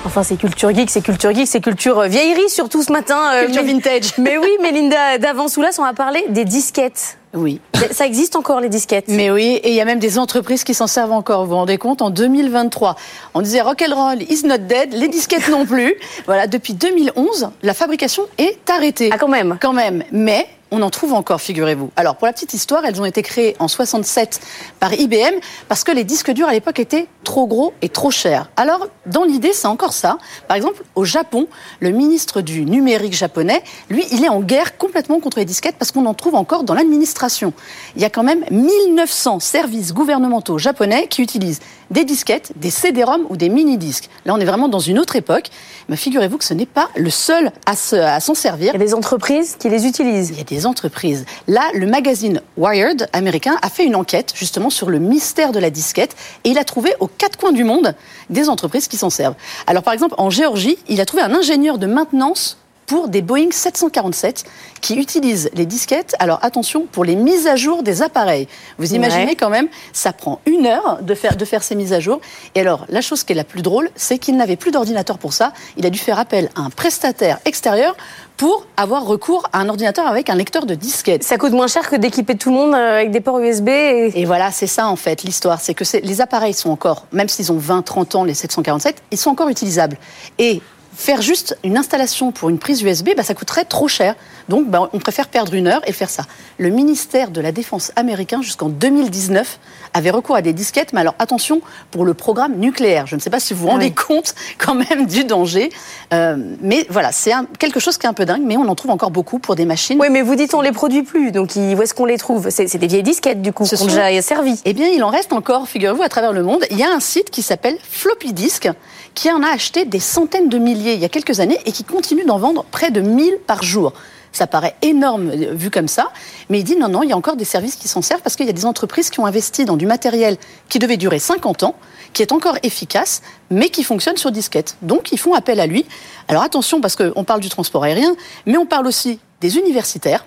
Enfin, c'est culture geek, c'est culture geek, c'est culture vieillerie surtout ce matin. Culture mais... vintage. Mais oui, Mélinda d'Avansoulas, on va parler des disquettes. Oui. Ça existe encore les disquettes? Mais oui, et il y a même des entreprises qui s'en servent encore. Vous vous rendez compte En 2023, on disait rock'n'roll is not dead, les disquettes non plus. Voilà, depuis 2011, la fabrication est arrêtée. Ah quand même. Quand même. Mais on en trouve encore, figurez-vous. Alors, pour la petite histoire, elles ont été créées en 67 par IBM parce que les disques durs à l'époque étaient trop gros et trop chers. Alors, dans l'idée, c'est encore ça. Par exemple, au Japon, le ministre du numérique japonais, lui, il est en guerre complètement contre les disquettes parce qu'on en trouve encore dans l'administration. Il y a quand même 1900 services gouvernementaux japonais qui utilisent des disquettes, des CD-ROM ou des mini-disques. Là, on est vraiment dans une autre époque. Mais figurez-vous que ce n'est pas le seul à, s'en servir. Il y a des entreprises qui les utilisent. Il y a des entreprises. Là, le magazine Wired américain a fait une enquête justement sur le mystère de la disquette et il a trouvé aux quatre coins du monde des entreprises qui s'en servent. Alors, par exemple, en Géorgie, il a trouvé un ingénieur de maintenance pour des Boeing 747 qui utilisent les disquettes. Alors attention, pour les mises à jour des appareils. Vous imaginez quand même, ça prend une heure de faire, de faire ces mises à jour. Et alors, la chose qui est la plus drôle, c'est qu'il n'avait plus d'ordinateur pour ça. Il a dû faire appel à un prestataire extérieur pour avoir recours à un ordinateur avec un lecteur de disquettes. Ça coûte moins cher que d'équiper tout le monde euh, avec des ports USB. Et, voilà, c'est ça en fait l'histoire. C'est que les appareils sont encore, même s'ils ont 20, 30 ans, les 747, ils sont encore utilisables. Et faire juste une installation pour une prise USB, bah, ça coûterait trop cher. Donc, bah, on préfère perdre une heure et faire ça. Le ministère de la Défense américain, jusqu'en 2019, avait recours à des disquettes. Mais alors, attention, pour le programme nucléaire. Je ne sais pas si vous vous rendez compte quand même du danger. Euh, mais voilà, c'est quelque chose qui est un peu dingue, mais on en trouve encore beaucoup pour des machines. Oui, mais vous dites on les produit plus. Donc, où est-ce qu'on les trouve? C'est des vieilles disquettes, du coup, qui ont déjà servi. Eh bien, il en reste encore, figurez-vous, à travers le monde. Il y a un site qui s'appelle Floppy Disk, qui en a acheté des centaines de milliers il y a quelques années et qui continue d'en vendre près de 1000 par jour. Ça paraît énorme euh, vu comme ça, mais il dit non, non, il y a encore des services qui s'en servent parce qu'il y a des entreprises qui ont investi dans du matériel qui devait durer 50 ans, qui est encore efficace, mais qui fonctionne sur disquette. Donc ils font appel à lui. Alors attention parce qu'on parle du transport aérien, mais on parle aussi des universitaires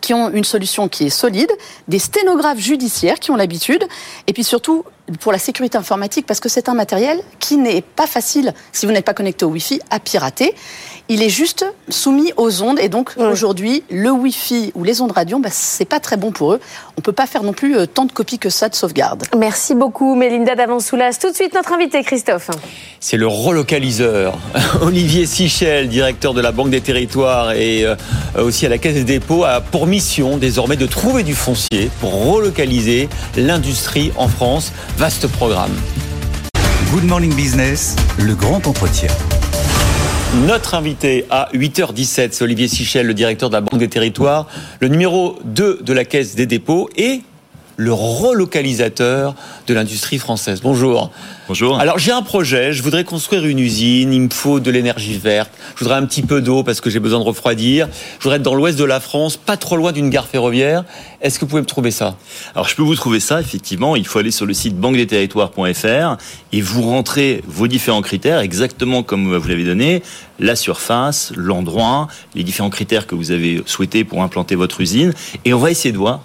qui ont une solution qui est solide, des sténographes judiciaires qui ont l'habitude, et puis surtout pour la sécurité informatique, parce que c'est un matériel qui n'est pas facile, si vous n'êtes pas connecté au Wi-Fi, à pirater. Il est juste soumis aux ondes, et donc aujourd'hui, le Wi-Fi ou les ondes radio, bah, c'est pas très bon pour eux. On peut pas faire non plus euh, tant de copies que ça de sauvegarde. Merci beaucoup, Mélinda Davansoulas. Tout de suite, notre invité, Christophe. C'est le relocaliseur. Olivier Sichel, directeur de la Banque des Territoires et euh, aussi à la Caisse des dépôts, a pour mission désormais de trouver du foncier pour relocaliser l'industrie en France. Vaste programme. Good Morning Business, le grand entretien. Notre invité à 8h17, c'est Olivier Sichel, le directeur de la Banque des Territoires, le numéro 2 de la Caisse des dépôts et le relocalisateur de l'industrie française. Bonjour. Bonjour. Alors j'ai un projet, je voudrais construire une usine, il me faut de l'énergie verte, je voudrais un petit peu d'eau parce que j'ai besoin de refroidir, je voudrais être dans l'ouest de la France, pas trop loin d'une gare ferroviaire. Est-ce que vous pouvez me trouver ça? Alors je peux vous trouver ça, effectivement, il faut aller sur le site banquedesterritoires.fr et vous rentrez vos différents critères exactement comme vous l'avez donné, la surface, l'endroit, les différents critères que vous avez souhaités pour implanter votre usine et on va essayer de voir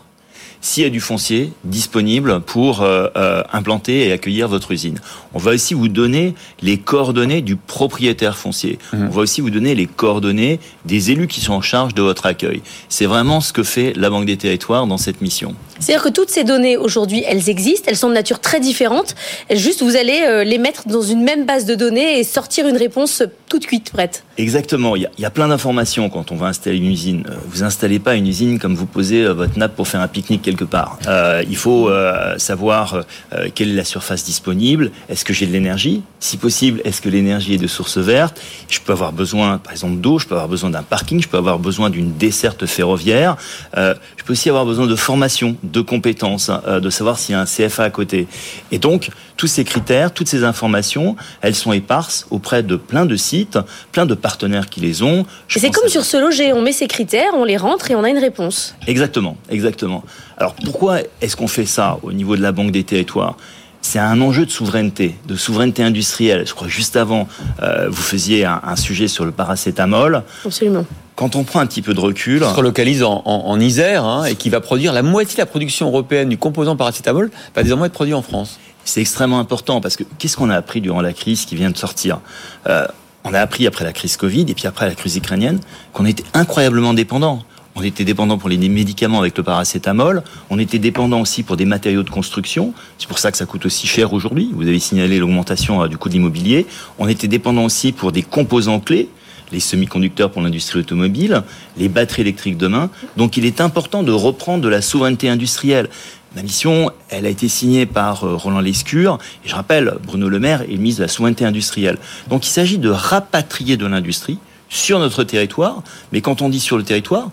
s'il y a du foncier disponible pour euh, euh, implanter et accueillir votre usine. On va aussi vous donner les coordonnées du propriétaire foncier. Mmh. On va aussi vous donner les coordonnées des élus qui sont en charge de votre accueil. C'est vraiment ce que fait la Banque des Territoires dans cette mission. C'est-à-dire que toutes ces données aujourd'hui, elles existent, elles sont de nature très différente. Juste, vous allez euh, les mettre dans une même base de données et sortir une réponse toute cuite, prête. Exactement. Il y a, plein d'informations quand on va installer une usine. Vous installez pas une usine comme vous posez votre nappe pour faire un pique-nique quelque part. Euh, il faut euh, savoir euh, quelle est la surface disponible. Est-ce que j'ai de l'énergie? Si possible, est-ce que l'énergie est de source verte? Je peux avoir besoin, par exemple, d'eau. Je peux avoir besoin d'un parking. Je peux avoir besoin d'une desserte ferroviaire. je peux aussi avoir besoin de formation, de compétences, hein, de savoir s'il y a un CFA à côté. Et donc, tous ces critères, toutes ces informations, elles sont éparses auprès de plein de sites, plein de partenaires qui les ont. C'est comme sur ce loger, on met ces critères, on les rentre et on a une réponse. Exactement, exactement. Alors pourquoi est-ce qu'on fait ça au niveau de la Banque des territoires? C'est un enjeu de souveraineté, de souveraineté industrielle. Je crois juste avant, euh, vous faisiez un, sujet sur le paracétamol. Absolument. Quand on prend un petit peu de recul, se relocalise en, Isère hein, et qui va produire la moitié de la production européenne du composant paracétamol va désormais être produit en France. C'est extrêmement important parce que qu'est-ce qu'on a appris durant la crise qui vient de sortir? Euh, On a appris après la crise Covid et puis après la crise ukrainienne qu'on était incroyablement dépendant. On était dépendant pour les médicaments avec le paracétamol. On était dépendant aussi pour des matériaux de construction. C'est pour ça que ça coûte aussi cher aujourd'hui. Vous avez signalé l'augmentation euh, du coût de l'immobilier. On était dépendant aussi pour des composants clés les semi-conducteurs pour l'industrie automobile, les batteries électriques demain. Donc il est important de reprendre de la souveraineté industrielle. Ma mission, elle a été signée par euh, Roland Lescure. Et je rappelle, Bruno Le Maire est ministre de la souveraineté industrielle. Donc il s'agit de rapatrier de l'industrie sur notre territoire. Mais quand on dit sur le territoire,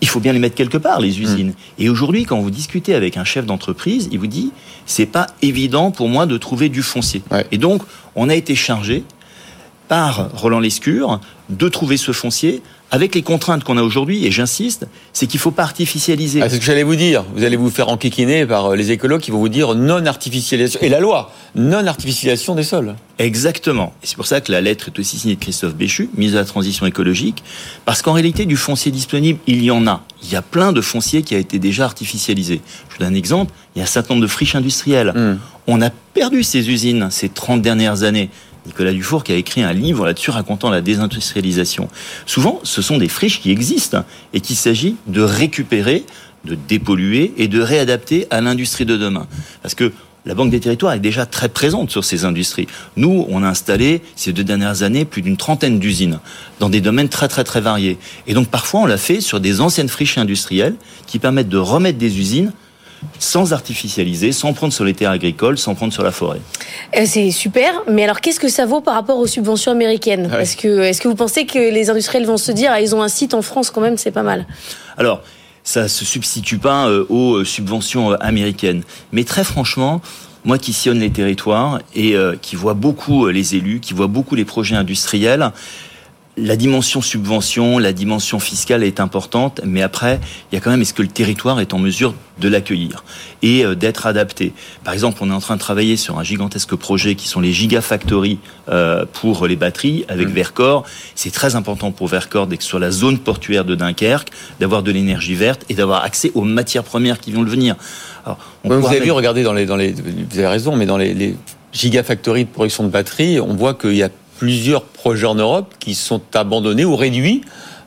il faut bien les mettre quelque part, les usines. Et aujourd'hui, quand vous discutez avec un chef d'entreprise, il vous dit, c'est pas évident pour moi de trouver du foncier. Et donc, on a été chargé par Roland Lescure de trouver ce foncier avec les contraintes qu'on a aujourd'hui, et j'insiste, c'est qu'il ne faut pas artificialiser. Ah, c'est ce que j'allais vous dire. Vous allez vous faire enquiquiner par euh, les écolos qui vont vous dire non-artificialisation. Et la loi, non-artificialisation des sols. Exactement. Et c'est pour ça que la lettre est aussi signée de Christophe Béchu, ministre de la Transition écologique, parce qu'en réalité, du foncier disponible, il y en a. Il y a plein de fonciers qui a été déjà artificialisé. Je vous donne un exemple. Il y a un certain nombre de friches industrielles. Hmm. On a perdu ces usines ces 30 dernières années. Nicolas Dufour qui a écrit un livre là-dessus racontant la désindustrialisation. Souvent, ce sont des friches qui existent et qu'il s'agit de récupérer, de dépolluer et de réadapter à l'industrie de demain. Parce que la Banque des territoires est déjà très présente sur ces industries. Nous, on a installé ces deux dernières années plus d'une trentaine d'usines dans des domaines très très très variés. Et donc parfois, on l'a fait sur des anciennes friches industrielles qui permettent de remettre des usines sans artificialiser, sans prendre sur les terres agricoles, sans prendre sur la forêt. Euh, C'est super, mais alors qu'est-ce que ça vaut par rapport aux subventions américaines Est-ce que, est que vous pensez que les industriels vont se dire, ah, ils ont un site en France quand même, c'est pas mal? Alors, ça se substitue pas euh, aux subventions euh, américaines. Mais très franchement, moi qui sillonne les territoires et qui vois beaucoup les élus, qui vois beaucoup les projets industriels, la dimension subvention, la dimension fiscale est importante, mais après, il y a quand même est-ce que le territoire est en mesure de l'accueillir et euh, d'être adapté? Par exemple, on est en train de travailler sur un gigantesque projet qui sont les gigafactories euh, pour les batteries avec Vercor. C'est très important pour Vercor d'être sur la zone portuaire de Dunkerque, d'avoir de l'énergie verte et d'avoir accès aux matières premières qui vont le venir. Alors, vous avez vu, regardez dans les, dans les, vous avez raison, mais dans les, les gigafactories de production de batteries, on voit qu'il y a plusieurs projets en Europe qui sont abandonnés ou réduits.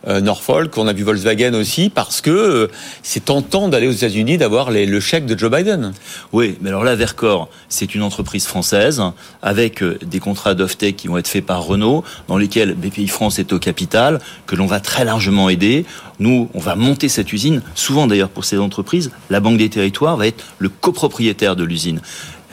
Euh, Norfolk, on a vu Volkswagen aussi, parce que euh, c'est tentant d'aller aux États-Unis, d'avoir le chèque de Joe Biden. Oui, mais alors là, Vercor, c'est une entreprise française avec euh, des contrats d'off-tech qui vont être faits par Renault, dans lesquels BPI France est au capital, que l'on va très largement aider. Nous, on va monter cette usine. Souvent, d'ailleurs, pour ces entreprises, la Banque des Territoires va être le copropriétaire de l'usine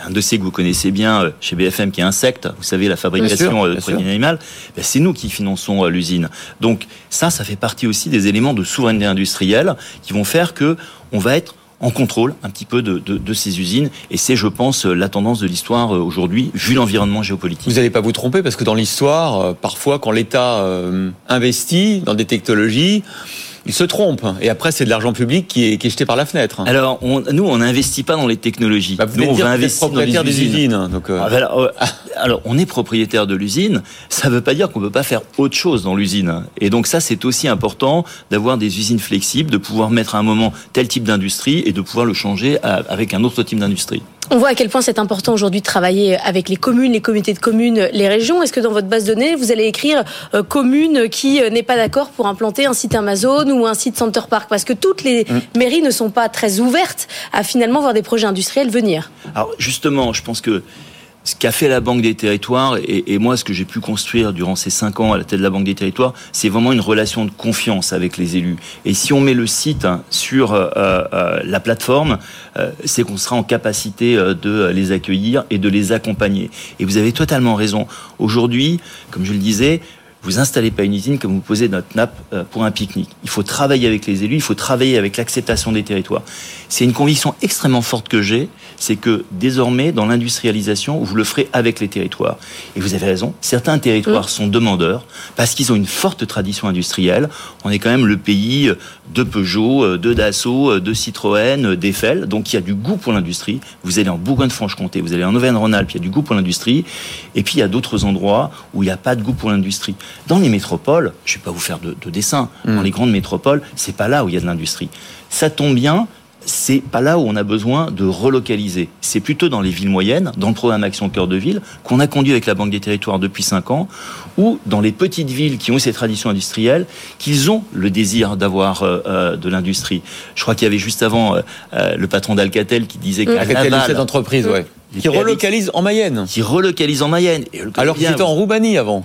un dossier que vous connaissez bien euh, chez BFM qui est Insect, vous savez la fabrication euh, de protéines animales, ben, c'est nous qui finançons euh, l'usine. Donc ça, ça fait partie aussi des éléments de souveraineté industrielle qui vont faire que on va être en contrôle un petit peu de, de, de ces usines. Et c'est, je pense, la tendance de l'histoire aujourd'hui, vu l'environnement géopolitique. Vous n'allez pas vous tromper, parce que dans l'histoire, parfois, quand l'État investit dans des technologies, il se trompe. Et après, c'est de l'argent public qui est, qui est, jeté par la fenêtre. Alors, on, nous, on n'investit pas dans les technologies. Bah, vous nous, on va investir dans les usines. des usines. Donc euh... ah, ben alors, alors, on est propriétaire de l'usine. Ça ne veut pas dire qu'on ne peut pas faire autre chose dans l'usine. Et donc, ça, c'est aussi important d'avoir des usines flexibles, de pouvoir mettre à un moment tel type d'industrie et de pouvoir le changer à, avec un autre type d'industrie. On voit à quel point c'est important aujourd'hui de travailler avec les communes, les comités de communes, les régions. Est-ce que dans votre base de données, vous allez écrire euh, commune qui euh, n'est pas d'accord pour implanter un site Amazon ou un site Center Park Parce que toutes les mmh. mairies ne sont pas très ouvertes à finalement voir des projets industriels venir. Alors justement, je pense que ce qu'a fait la Banque des Territoires, et, moi ce que j'ai pu construire durant ces cinq ans à la tête de la Banque des Territoires, c'est vraiment une relation de confiance avec les élus. Et si on met le site hein, sur euh, euh, la plateforme, euh, c'est qu'on sera en capacité de les accueillir et de les accompagner. Et vous avez totalement raison. Aujourd'hui, comme je le disais, vous installez pas une usine comme vous posez notre nappe pour un pique-nique. Il faut travailler avec les élus, il faut travailler avec l'acceptation des territoires. C'est une conviction extrêmement forte que j'ai, c'est que désormais, dans l'industrialisation, vous le ferez avec les territoires. Et vous avez raison, certains territoires mmh. sont demandeurs parce qu'ils ont une forte tradition industrielle. On est quand même le pays de Peugeot, de Dassault, de Citroën, d'Eiffel, donc il y a du goût pour l'industrie. Vous allez en Bourgogne-Franche-Comté, vous allez en Auvergne-Rhône-Alpes, il y a du goût pour l'industrie. Et puis il y a d'autres endroits où il n'y a pas de goût pour l'industrie. Dans les métropoles, je ne vais pas vous faire de, de dessin, mmh. dans les grandes métropoles, c'est pas là où il y a de l'industrie. Ça tombe bien, c'est pas là où on a besoin de relocaliser. C'est plutôt dans les villes moyennes, dans le programme Action Cœur de Ville, qu'on a conduit avec la Banque des Territoires depuis 5 ans, ou dans les petites villes qui ont ces traditions industrielles, qu'ils ont le désir d'avoir euh, euh, de l'industrie. Je crois qu'il y avait juste avant euh, euh, le patron d'Alcatel qui disait qu'à Laval, cette entreprise, ouais. Qui relocalise en Mayenne. Qui relocalise en Mayenne. Et Alors qu'il était en Roumanie avant.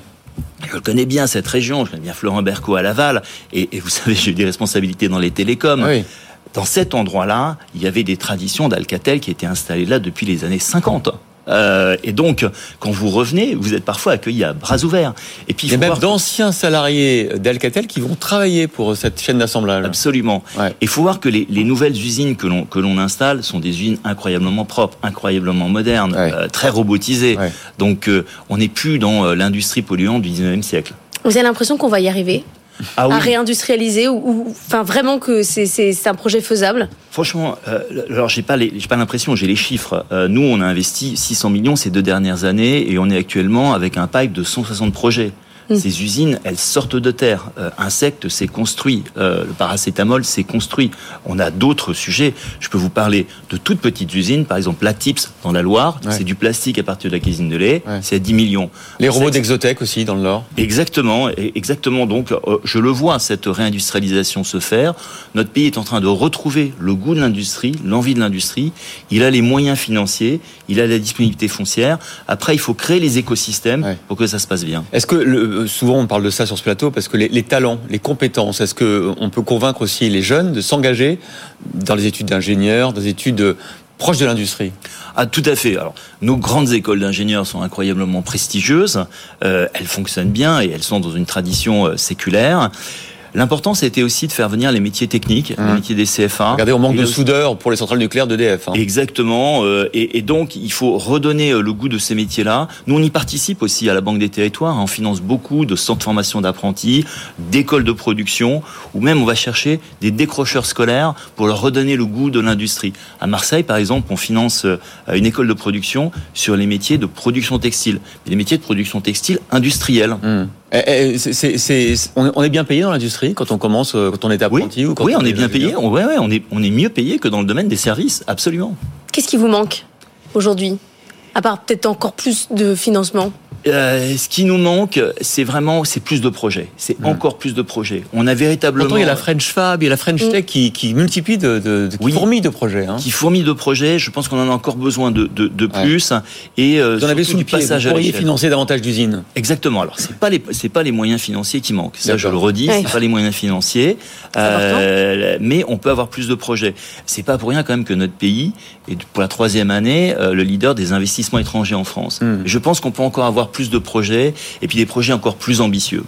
je connais bien cette région, je connais bien Florent Berco à Laval, et, et vous savez, j'ai eu des responsabilités dans les télécoms. Oui. Dans cet endroit-là, il y avait des traditions d'Alcatel qui étaient installées là depuis les années 50. Euh, et donc, quand vous revenez, vous êtes parfois accueillis à bras ouverts. Et puis, il y a même d'anciens salariés d'Alcatel qui vont travailler pour cette chaîne d'assemblage. Absolument. Il faut voir que les, les nouvelles usines que l'on que l'on installe sont des usines incroyablement propres, incroyablement modernes, euh, très robotisées. Donc, euh, on n'est plus dans euh, l'industrie polluante du 19e siècle. Vous avez l'impression qu'on va y arriver? Ah oui. à réindustrialiser ou, enfin vraiment que c'est- un projet faisable? Franchement, euh, alors j'ai pas j'ai pas l'impression, j'ai les chiffres. Euh, nous, on a investi 600 millions ces deux dernières années et on est actuellement avec un pipe de 160 projets. Mm. Ces usines, elles sortent de terre. Euh, Insectes, c'est construit. Euh, le paracétamol, c'est construit. On a d'autres sujets. Je peux vous parler de toutes petites usines. Par exemple, la Tips dans la Loire, c'est du plastique à partir de la cuisine de lait. C'est à 10 millions. Les robots d'Exotech aussi dans le Nord. Exactement, exactement. Donc, euh, je le vois cette réindustrialisation se faire. Notre pays est en train de retrouver le goût de l'industrie, l'envie de l'industrie. Il a les moyens financiers, il a la disponibilité foncière. Après, il faut créer les écosystèmes pour que ça se passe bien. Est-ce que le- souvent on parle de ça sur ce plateau parce que les, talents, les compétences, est-ce que on peut convaincre aussi les jeunes de s'engager dans les études d'ingénieur, dans les études euh, proches de l'industrie? Ah, tout à fait. Alors, nos grandes écoles d'ingénieurs sont incroyablement prestigieuses. Euh, elles fonctionnent bien et elles sont dans une tradition euh, séculaire. L'important, c'était aussi de faire venir les métiers techniques, les métiers des CFA. Regardez, on manque de soudeurs pour les centrales nucléaires d'EDF. hein. Exactement. euh, et, et donc, il faut redonner euh, le goût de ces métiers-là. Nous, on y participe aussi à la Banque des Territoires. hein. On finance beaucoup de centres de formation d'apprentis, d'écoles de production, ou même on va chercher des décrocheurs scolaires pour leur redonner le goût de l'industrie. À Marseille, par exemple, on finance euh, une école de production sur les métiers de production textile, les métiers de production textile industrielle. Eh, eh, c'est- c'est- c'est- on est- bien payé dans l'industrie quand on commence, euh, quand on est apprenti ou quand Oui, on est bien payé. On, ouais, ouais, on est, on est mieux payé que dans le domaine des services, absolument. Qu'est-ce qui vous manque aujourd'hui À part peut-être encore plus de financement? Euh, ce qui nous manque, c'est vraiment, c'est plus de projets. C'est encore plus de projets. On a véritablement. Pourtant, il y a la French Fab, il y a la French Tech qui, qui multiplie de, de, de qui fourmille de projets. hein. qui fourmille de projets. Je pense qu'on en a encore besoin de, de, de plus. Et euh, Vous en avez sous le du pied, passage vous pourriez financer davantage d'usines. Exactement. Alors c'est pas les c'est pas les moyens financiers qui manquent. Ça je le redis, Ouais. c'est pas les moyens financiers. Euh, mais on peut avoir plus de projets. C'est pas pour rien quand même que notre pays est pour la troisième année euh, le leader des investissements étrangers en France. Hmm. Je pense qu'on peut encore avoir plus de projets et puis des projets encore plus ambitieux.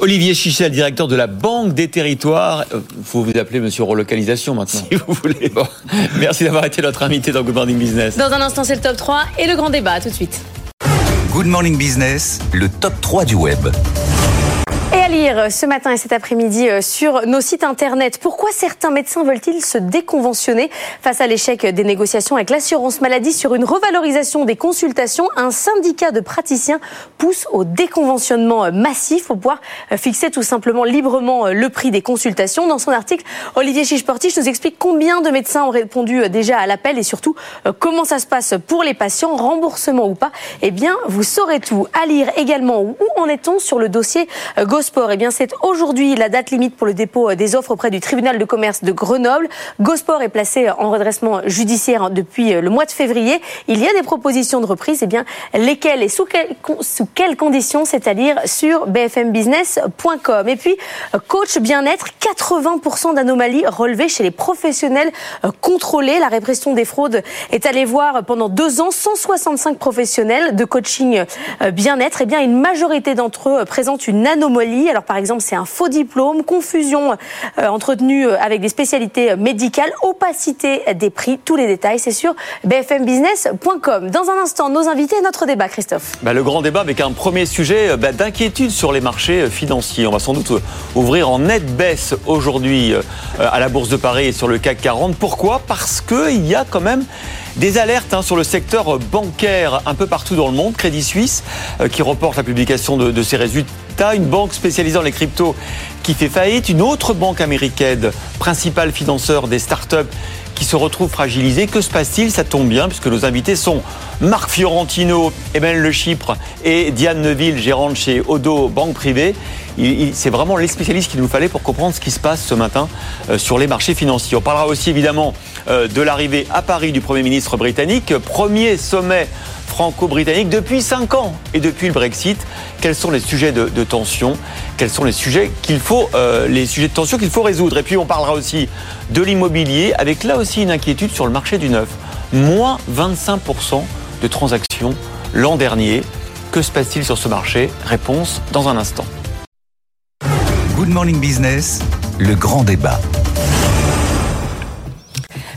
Olivier Chichel, directeur de la Banque des Territoires. Il faut vous appeler monsieur relocalisation maintenant. Si vous voulez. Bon. Merci d'avoir été notre invité dans Good Morning Business. Dans un instant, c'est le top 3 et le grand débat. À tout de suite. Good Morning Business, le top 3 du web. À lire ce matin et cet après-midi euh, sur nos sites internet. Pourquoi certains médecins veulent-ils se déconventionner face à l'échec des négociations avec l'assurance maladie sur une revalorisation des consultations? Un syndicat de praticiens pousse au déconventionnement euh, massif pour pouvoir euh, fixer tout simplement librement le prix des consultations. Dans son article, Olivier Chichportiche nous explique combien de médecins ont répondu déjà à l'appel et surtout comment ça se passe pour les patients, remboursement ou pas? Eh bien, vous saurez tout. À lire également où en est-on sur le dossier euh, Eh c'est aujourd'hui la date limite pour le dépôt euh, des offres auprès du tribunal de commerce de Grenoble. Gosport est placé en redressement judiciaire depuis euh, le mois de février. Il y a des propositions de reprise. Eh bien, lesquelles et sous, quelles conditions C'est à dire sur bfmbusiness.com. Et puis, euh, coach bien-être, 80% d'anomalies relevées chez les professionnels euh, contrôlés. La répression des fraudes est allée voir pendant deux ans 165 professionnels de coaching euh, bien-être. Eh bien, une majorité d'entre eux euh, présentent une anomalie. Alors, par exemple, c'est un faux diplôme, confusion euh, entretenue euh, avec des spécialités médicales, opacité des prix. Tous les détails, c'est sur bfmbusiness.com. Dans un instant, nos invités et notre débat, Christophe. Bah, le grand débat avec un premier sujet euh, bah, d'inquiétude sur les marchés financiers. On va sans doute ouvrir en nette baisse aujourd'hui à la Bourse de Paris et sur le CAC 40. Pourquoi? Parce qu'il y a quand même des alertes hein, sur le secteur bancaire un peu partout dans le monde. Crédit Suisse euh, qui reporte la publication de, ses résultats. Une banque spécialisée dans les cryptos qui fait faillite. Une autre banque américaine, principal financeur des startups qui se retrouve fragilisée. Que se passe-t-il? Ça tombe bien puisque nos invités sont Marc Fiorentino, Emmanuel Le Chypre et Diane Neuville, gérante chez Odo Banque Privée. C'est vraiment les spécialistes qu'il nous fallait pour comprendre ce qui se passe ce matin euh, sur les marchés financiers. On parlera aussi évidemment euh, de l'arrivée à Paris du Premier ministre britannique, premier sommet franco-britannique depuis 5 ans et depuis le Brexit. Quels sont les sujets de, tension? Quels sont les sujets qu'il faut, euh, les sujets de tension qu'il faut résoudre? Et puis on parlera aussi de l'immobilier avec là aussi une inquiétude sur le marché du neuf. Moins 25% de transactions l'an dernier. Que se passe-t-il sur ce marché? Réponse dans un instant. Morning Business, le grand débat.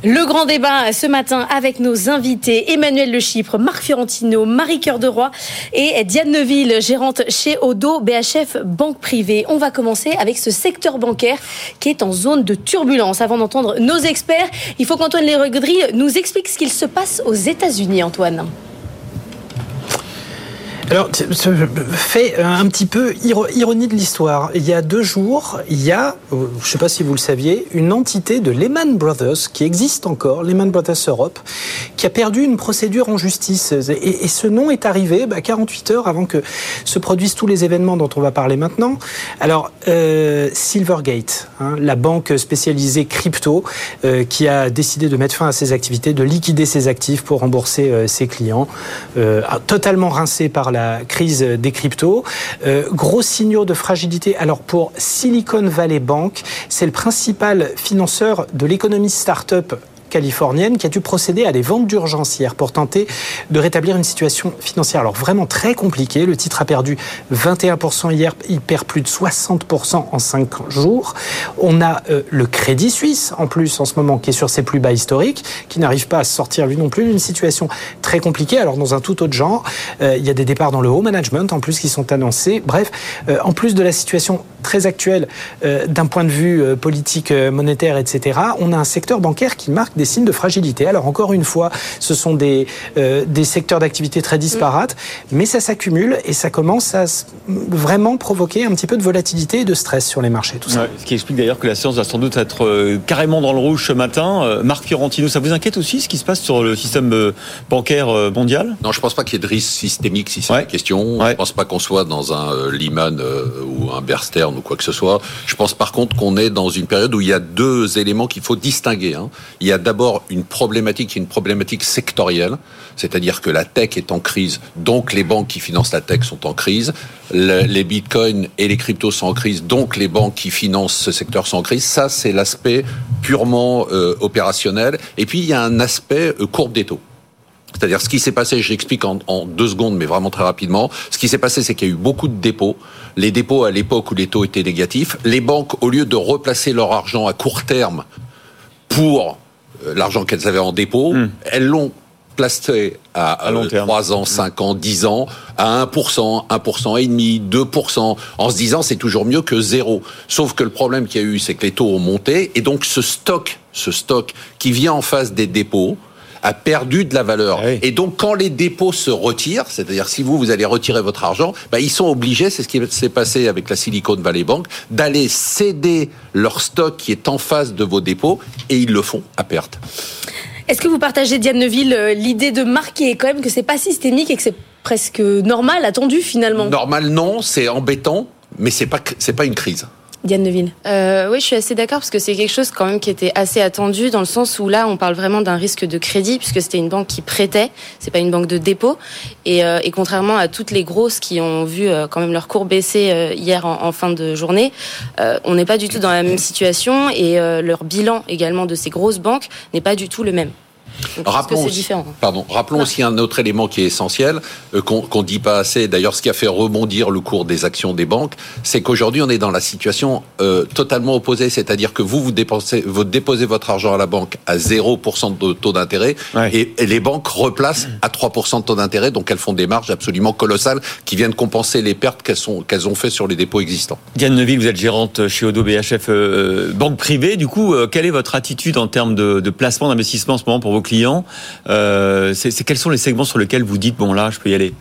Le grand débat ce matin avec nos invités Emmanuel Le Chypre, Marc Fiorentino, Marie Cœur de Roy et Diane Neuville, gérante chez Odo BHF Banque Privée. On va commencer avec ce secteur bancaire qui est en zone de turbulence. Avant d'entendre nos experts, il faut qu'Antoine Léregudry nous explique ce qu'il se passe aux États-Unis, Antoine. Alors, fait un petit peu ironie de l'histoire. Il y a deux jours, il y a, je ne sais pas si vous le saviez, une entité de Lehman Brothers qui existe encore, Lehman Brothers Europe, qui a perdu une procédure en justice. Et, ce nom est arrivé 48 bah, heures avant que se produisent tous les événements dont on va parler maintenant. Alors, euh, Silvergate, hein, la banque spécialisée crypto, euh, qui a décidé de mettre fin à ses activités, de liquider ses actifs pour rembourser euh, ses clients, totalement rincé par la crise des cryptos. Euh, gros signaux de fragilité. Alors pour Silicon Valley Bank, c'est le principal financeur de l'économie start-up californienne qui a dû procéder à des ventes d'urgence hier pour tenter de rétablir une situation financière? Alors vraiment très compliquée. Le titre a perdu 21% hier. Il perd plus de 60% en 5 jours. On a euh, le Crédit Suisse en plus en ce moment qui est sur ses plus bas historiques, qui n'arrive pas à sortir lui non plus d'une situation très compliquée. Alors dans un tout autre genre, euh, il y a des départs dans le haut management en plus qui sont annoncés. Bref, euh, en plus de la situation très actuelle d'un point de vue politique, monétaire, etc., on a un secteur bancaire qui marque des signes de fragilité. Alors encore une fois, ce sont des, euh, des secteurs d'activité très disparates, mais ça s'accumule et ça commence à vraiment provoquer un petit peu de volatilité et de stress sur les marchés. Tout ça. ce qui explique d'ailleurs que la séance va sans doute être euh, carrément dans le rouge ce matin. Euh, Marc Fiorentino, ça vous inquiète aussi ce qui se passe sur le système bancaire mondial? Non, je ne pense pas qu'il y ait de risque systémique si c'est une question. Je ne pense pas qu'on soit dans un Lehman ou un Bear Ou quoi que ce soit. Je pense par contre qu'on est dans une période où il y a deux éléments qu'il faut distinguer. Hein. Il y a d'abord une problématique une problématique sectorielle, c'est-à-dire que la tech est en crise, donc les banques qui financent la tech sont en crise, les bitcoins et les cryptos sont en crise, donc les banques qui financent ce secteur sont en crise. Ça, c'est l'aspect purement euh, opérationnel. Et puis, il y a un aspect euh, courbe des taux. C'est-à-dire ce qui s'est passé, j'explique en, en deux secondes, mais vraiment très rapidement. Ce qui s'est passé, c'est qu'il y a eu beaucoup de dépôts. Les dépôts à l'époque où les taux étaient négatifs, les banques, au lieu de replacer leur argent à court terme pour euh, l'argent qu'elles avaient en dépôt, hmm. elles l'ont placé à, à 3 euh, ans, 5 ans, 10 ans, à 1%, 1% et demi, 2%, en se disant c'est toujours mieux que zéro. Sauf que le problème qu'il y a eu, c'est que les taux ont monté, et donc ce stock, ce stock qui vient en face des dépôts, a perdu de la valeur. Ah et donc, quand les dépôts se retirent, c'est-à-dire si vous, vous allez retirer votre argent, bah, ils sont obligés, c'est ce qui s'est passé avec la Silicon Valley Bank, d'aller céder leur stock qui est en face de vos dépôts, et ils le font à perte. Est-ce que vous partagez, Diane Neuville, euh, l'idée de marquer quand même que c'est pas systémique et que c'est presque normal, attendu finalement? Normal, non, c'est embêtant, mais c'est pas, c'est pas une crise. Diane Neville euh, Oui, je suis assez d'accord parce que c'est quelque chose quand même qui était assez attendu dans le sens où là, on parle vraiment d'un risque de crédit puisque c'était une banque qui prêtait, c'est pas une banque de dépôt. Et, euh, contrairement à toutes les grosses qui ont vu euh, quand même leur cours baisser hier en, fin de journée, on n'est pas du tout dans la même situation et leur bilan également de ces grosses banques n'est pas du tout le même rappelons, aussi, pardon, rappelons aussi un autre élément qui est essentiel, euh, qu'on ne dit pas assez, d'ailleurs ce qui a fait rebondir le cours des actions des banques, c'est qu'aujourd'hui on est dans la situation euh, totalement opposée, c'est-à-dire que vous, vous, dépensez, vous déposez votre argent à la banque à 0% de taux d'intérêt et, les banques replacent à 3% de taux d'intérêt, donc elles font des marges absolument colossales qui viennent compenser les pertes qu'elles qu'elles ont fait sur les dépôts existants. Diane Neuville, vous êtes gérante chez Odo BHF euh, Banque Privée, du coup, quelle est votre attitude en termes de, de placement d'investissement en ce moment pour vos clients, euh, c'est quels sont les segments sur lesquels vous dites bon là, je peux y aller?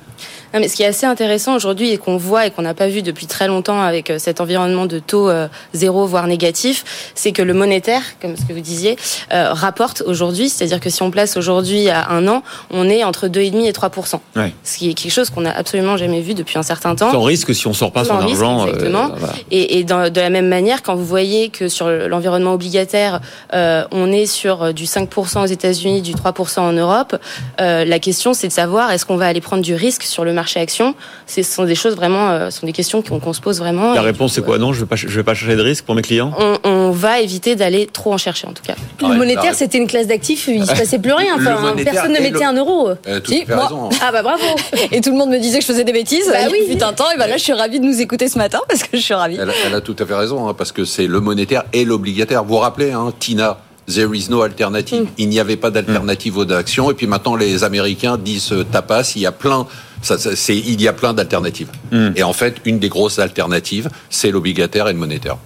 Non, mais ce qui est assez intéressant aujourd'hui et qu'on voit et qu'on n'a pas vu depuis très longtemps avec euh, cet environnement de taux euh, zéro voire négatif, c'est que le monétaire, comme ce que vous disiez, euh, rapporte aujourd'hui. C'est-à-dire que si on place aujourd'hui à un an, on est entre 2,5 et 3 Ouais. Ce qui est quelque chose qu'on n'a absolument jamais vu depuis un certain temps. Sans risque si on sort pas son Sans risque, argent. euh, exactement. voilà. Et, et dans- de la même manière, quand vous voyez que sur l'environnement obligataire, euh, on est sur du 5% aux États-Unis, du 3% en Europe, la question c'est de savoir est-ce qu'on va aller prendre du risque sur le marché action. Ce sont des choses vraiment, euh, ce sont des questions qu'on se pose vraiment. La réponse c'est quoi? Non, je vais je vais pas chercher de risque pour mes clients? on, on va éviter d'aller trop en chercher en tout cas. Le monétaire, c'était une classe d'actifs, il se passait plus rien. Enfin, personne ne et mettait le- un euro. Euh, tout Si, moi. raison. Ah bah bravo. Et tout le monde me disait que je faisais des bêtises. Bah il oui. fut un temps, et ben là, je suis ravie de nous écouter ce matin parce que je suis ravie. Elle, elle a tout à fait raison, hein, parce que c'est le monétaire et l'obligataire. Vous vous rappelez, hein, Tina There is no alternative. Il n'y avait pas d'alternative aux actions. Et puis maintenant, les Américains disent euh, tapas. Il y a plein, ça, ça, c'est, il y a plein d'alternatives. Et en fait, une des grosses alternatives, c'est l'obligataire et le monétaire.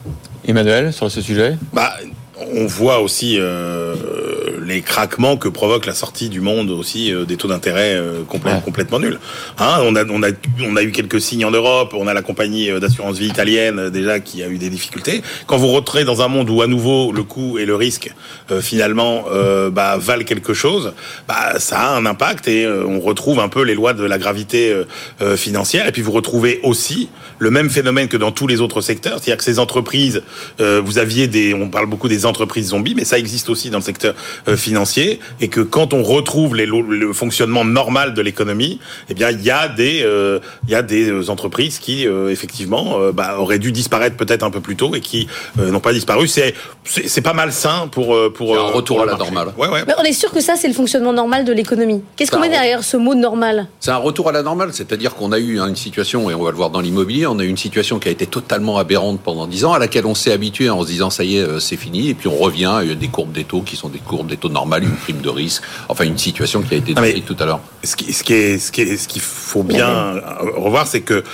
Emmanuel, sur ce sujet? Bah, on voit aussi euh, les craquements que provoque la sortie du monde aussi euh, des taux d'intérêt euh, complè- complètement nuls. Hein, on, a, on, a, on a eu quelques signes en Europe, on a la compagnie euh, d'assurance vie italienne euh, déjà qui a eu des difficultés. Quand vous rentrez dans un monde où à nouveau le coût et le risque euh, finalement euh, bah, valent quelque chose, bah, ça a un impact et on retrouve un peu les lois de la gravité financière. Et puis vous retrouvez aussi le même phénomène que dans tous les autres secteurs, c'est-à-dire que ces entreprises, euh, vous aviez des, on parle beaucoup des entreprises zombies, mais ça existe aussi dans le secteur euh, financier, et que quand on retrouve les, le fonctionnement normal de l'économie, eh bien il y a des, euh, il y a des euh, entreprises qui euh, effectivement euh, bah, auraient dû disparaître peut-être un peu plus tôt et qui euh, n'ont pas disparu. C'est, c'est pas malsain pour pour un retour pour à la marché. normale. Ouais, ouais. Mais on est sûr que ça, c'est le fonctionnement normal de l'économie. Qu'est-ce qu'on met derrière ce mot normal? C'est un retour à la normale, c'est-à-dire qu'on a eu hein, une situation, et on va le voir dans l'immobilier, on a eu une situation qui a été totalement aberrante pendant 10 ans, à laquelle on s'est habitué en se disant ça y est, c'est fini, et puis on revient à des courbes des taux qui sont des courbes des taux normales, une prime de risque, enfin une situation qui a été décrite tout à l'heure. Ce qui, ce qui est, ce qui est, ce qu'il faut bien revoir, c'est que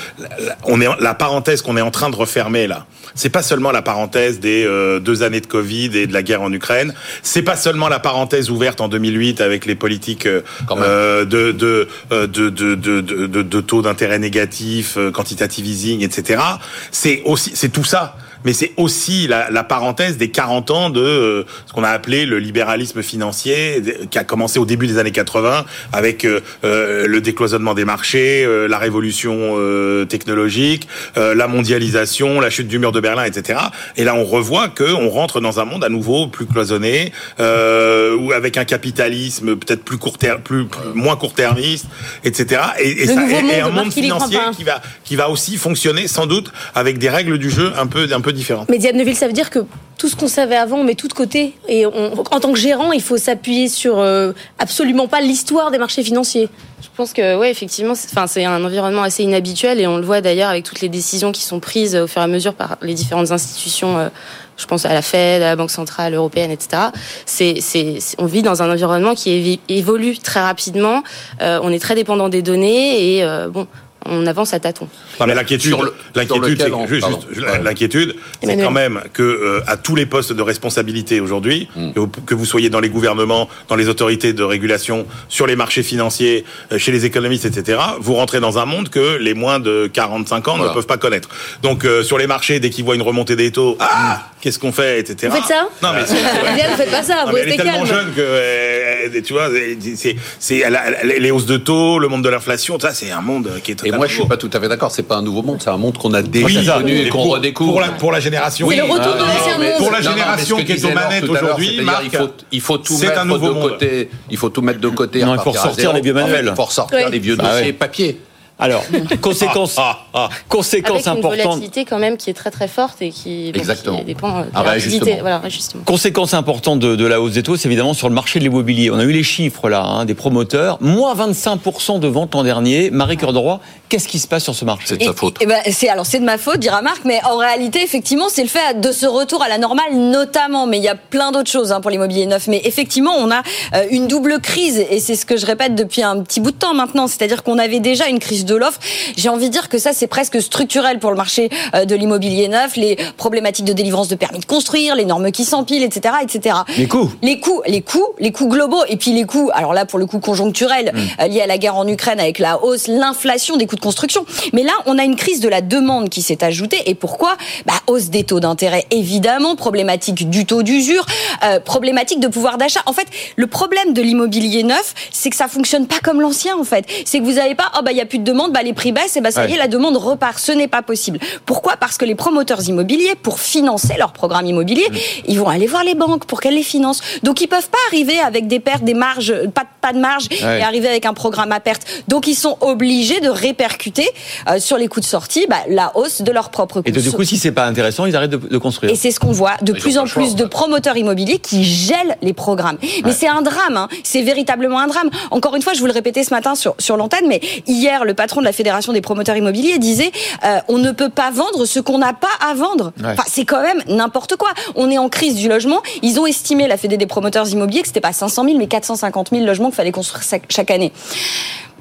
on est la parenthèse qu'on est en train de refermer là. C'est pas seulement la parenthèse des euh, deux années de Covid et de la guerre en Ukraine. C'est pas seulement la parenthèse ouverte en 2008 avec les politiques euh, euh, de, de, euh, de, de, de, de, taux d'intérêt négatifs, euh, quantitative easing, etc. C'est aussi, c'est tout ça. Mais c'est aussi la, la parenthèse des 40 ans de euh, ce qu'on a appelé le libéralisme financier, qui a commencé au début des années 80 avec euh, euh, le décloisonnement des marchés, euh, la révolution euh, technologique, euh, la mondialisation, la chute du mur de Berlin, etc. Et là, on revoit que on rentre dans un monde à nouveau plus cloisonné, euh, ou avec un capitalisme peut-être plus court terme, plus, plus- moins court-termiste, etc. Et, et ça- et- et un monde financier qui va qui va aussi fonctionner sans doute avec des règles du jeu un peu un peu différentes. Mais Diane Neuville, ça veut dire que tout ce qu'on savait avant, on met tout de côté. Et on- en tant que gérant, il faut s'appuyer sur euh, absolument pas l'histoire des marchés financiers. Je pense que ouais, effectivement, c'est- enfin c'est un environnement assez inhabituel et on le voit d'ailleurs avec toutes les décisions qui sont prises au fur et à mesure par les différentes institutions. euh, je pense à la Fed, à la Banque centrale européenne, etc. C'est, c'est, on vit dans un environnement qui évolue très rapidement. Euh, on est très dépendant des données et euh, bon, on avance à tâtons. Non, mais l'inquiétude, l'inquiétude, c'est quand même que euh, à tous les postes de responsabilité aujourd'hui, Hmm. que, vous, que vous soyez dans les gouvernements, dans les autorités de régulation, sur les marchés financiers, euh, chez les économistes, etc., vous rentrez dans un monde que les moins de 45 ans ne peuvent pas connaître. Donc euh, sur les marchés, dès qu'ils voient une remontée des taux, ah, qu'est-ce qu'on fait, etc. Vous faites ça Non mais vous faites pas ça, non, vous mais elle est tellement calme. jeune que euh, tu vois, c'est les hausses de taux, le monde de l'inflation, ça c'est un monde qui est Et moi, je suis pas tout à fait d'accord. C'est pas un nouveau monde, c'est un monde qu'on a déjà connu et qu'on redécouvre. Pour la, pour la génération. Le retour de Ah, l'ancien mais- monde. Pour la Non, non, mais génération qui est aux manettes aujourd'hui, il faut, il faut tout c'est mettre un nouveau de monde. côté. Il faut tout mettre de côté. Non, il faut ressortir les vieux manuels. Il faut ressortir les vieux dossiers papier. Alors, conséquences, conséquences Avec une importantes. volatilité quand même qui est très très forte et qui, qui dépend de Ah la bah, justement. Voilà, justement. Conséquence importante de, de la hausse des taux, c'est évidemment sur le marché de l'immobilier. On a eu les chiffres là, hein, des promoteurs. Moins 25% de ventes l'an dernier. Marie Cœur de Roi, qu'est-ce qui se passe sur ce marché C'est de sa faute. Eh ben, c'est alors c'est de ma faute, dira Marc, mais en réalité, effectivement, c'est le fait de ce retour à la normale, notamment. Mais il y a plein d'autres choses hein, pour l'immobilier neuf. Mais effectivement, on a euh, une double crise, et c'est ce que je répète depuis un petit bout de temps maintenant. C'est-à-dire qu'on avait déjà une crise de l'offre. J'ai envie de dire que ça, c'est presque structurel pour le marché euh, de l'immobilier neuf, les problématiques de délivrance de permis de construire, les normes qui s'empilent, etc., etc. Les coûts. Les coûts, les coûts, les coûts globaux, et puis les coûts. Alors là, pour le coup conjoncturel, Mm. euh, lié à la guerre en Ukraine avec la hausse, l'inflation des coûts de construction. Mais là, on a une crise de la demande qui s'est ajoutée. Et pourquoi? Bah, Hausse des taux d'intérêt, évidemment, problématique du taux d'usure, euh, problématique de pouvoir d'achat. En fait, le problème de l'immobilier neuf, c'est que ça fonctionne pas comme l'ancien, en fait. C'est que vous n'avez pas, oh bah il y a plus de demande, bah les prix baissent, et bah ça y est, la demande repart. Ce n'est pas possible. Pourquoi? Parce que les promoteurs immobiliers, pour financer leur programme immobilier, Mm. ils vont aller voir les banques pour qu'elles les financent. Donc ils peuvent pas arriver avec des pertes, des marges, pas, de- pas de marge, Ouais. et arriver avec un programme à perte. Donc ils sont obligés de répercuter euh, sur les coûts de sortie bah, la hausse de leurs propres coûts. Et du coup, si c'est pas intéressant, ils arrêtent de, de construire. Et c'est ce qu'on voit de plus en choix, plus de promoteurs immobiliers qui gèlent les programmes. Mais c'est un drame, hein. c'est véritablement un drame. Encore une fois, je vous le répétais ce matin sur, sur l'antenne, mais hier, le patron de la Fédération des promoteurs immobiliers disait euh, on ne peut pas vendre ce qu'on n'a pas à vendre. Ouais. Enfin, c'est quand même n'importe quoi. On est en crise du logement. Ils ont estimé, la Fédé des promoteurs immobiliers, que c'était pas 500 000, mais 450 000 logements qu'il fallait construire chaque année.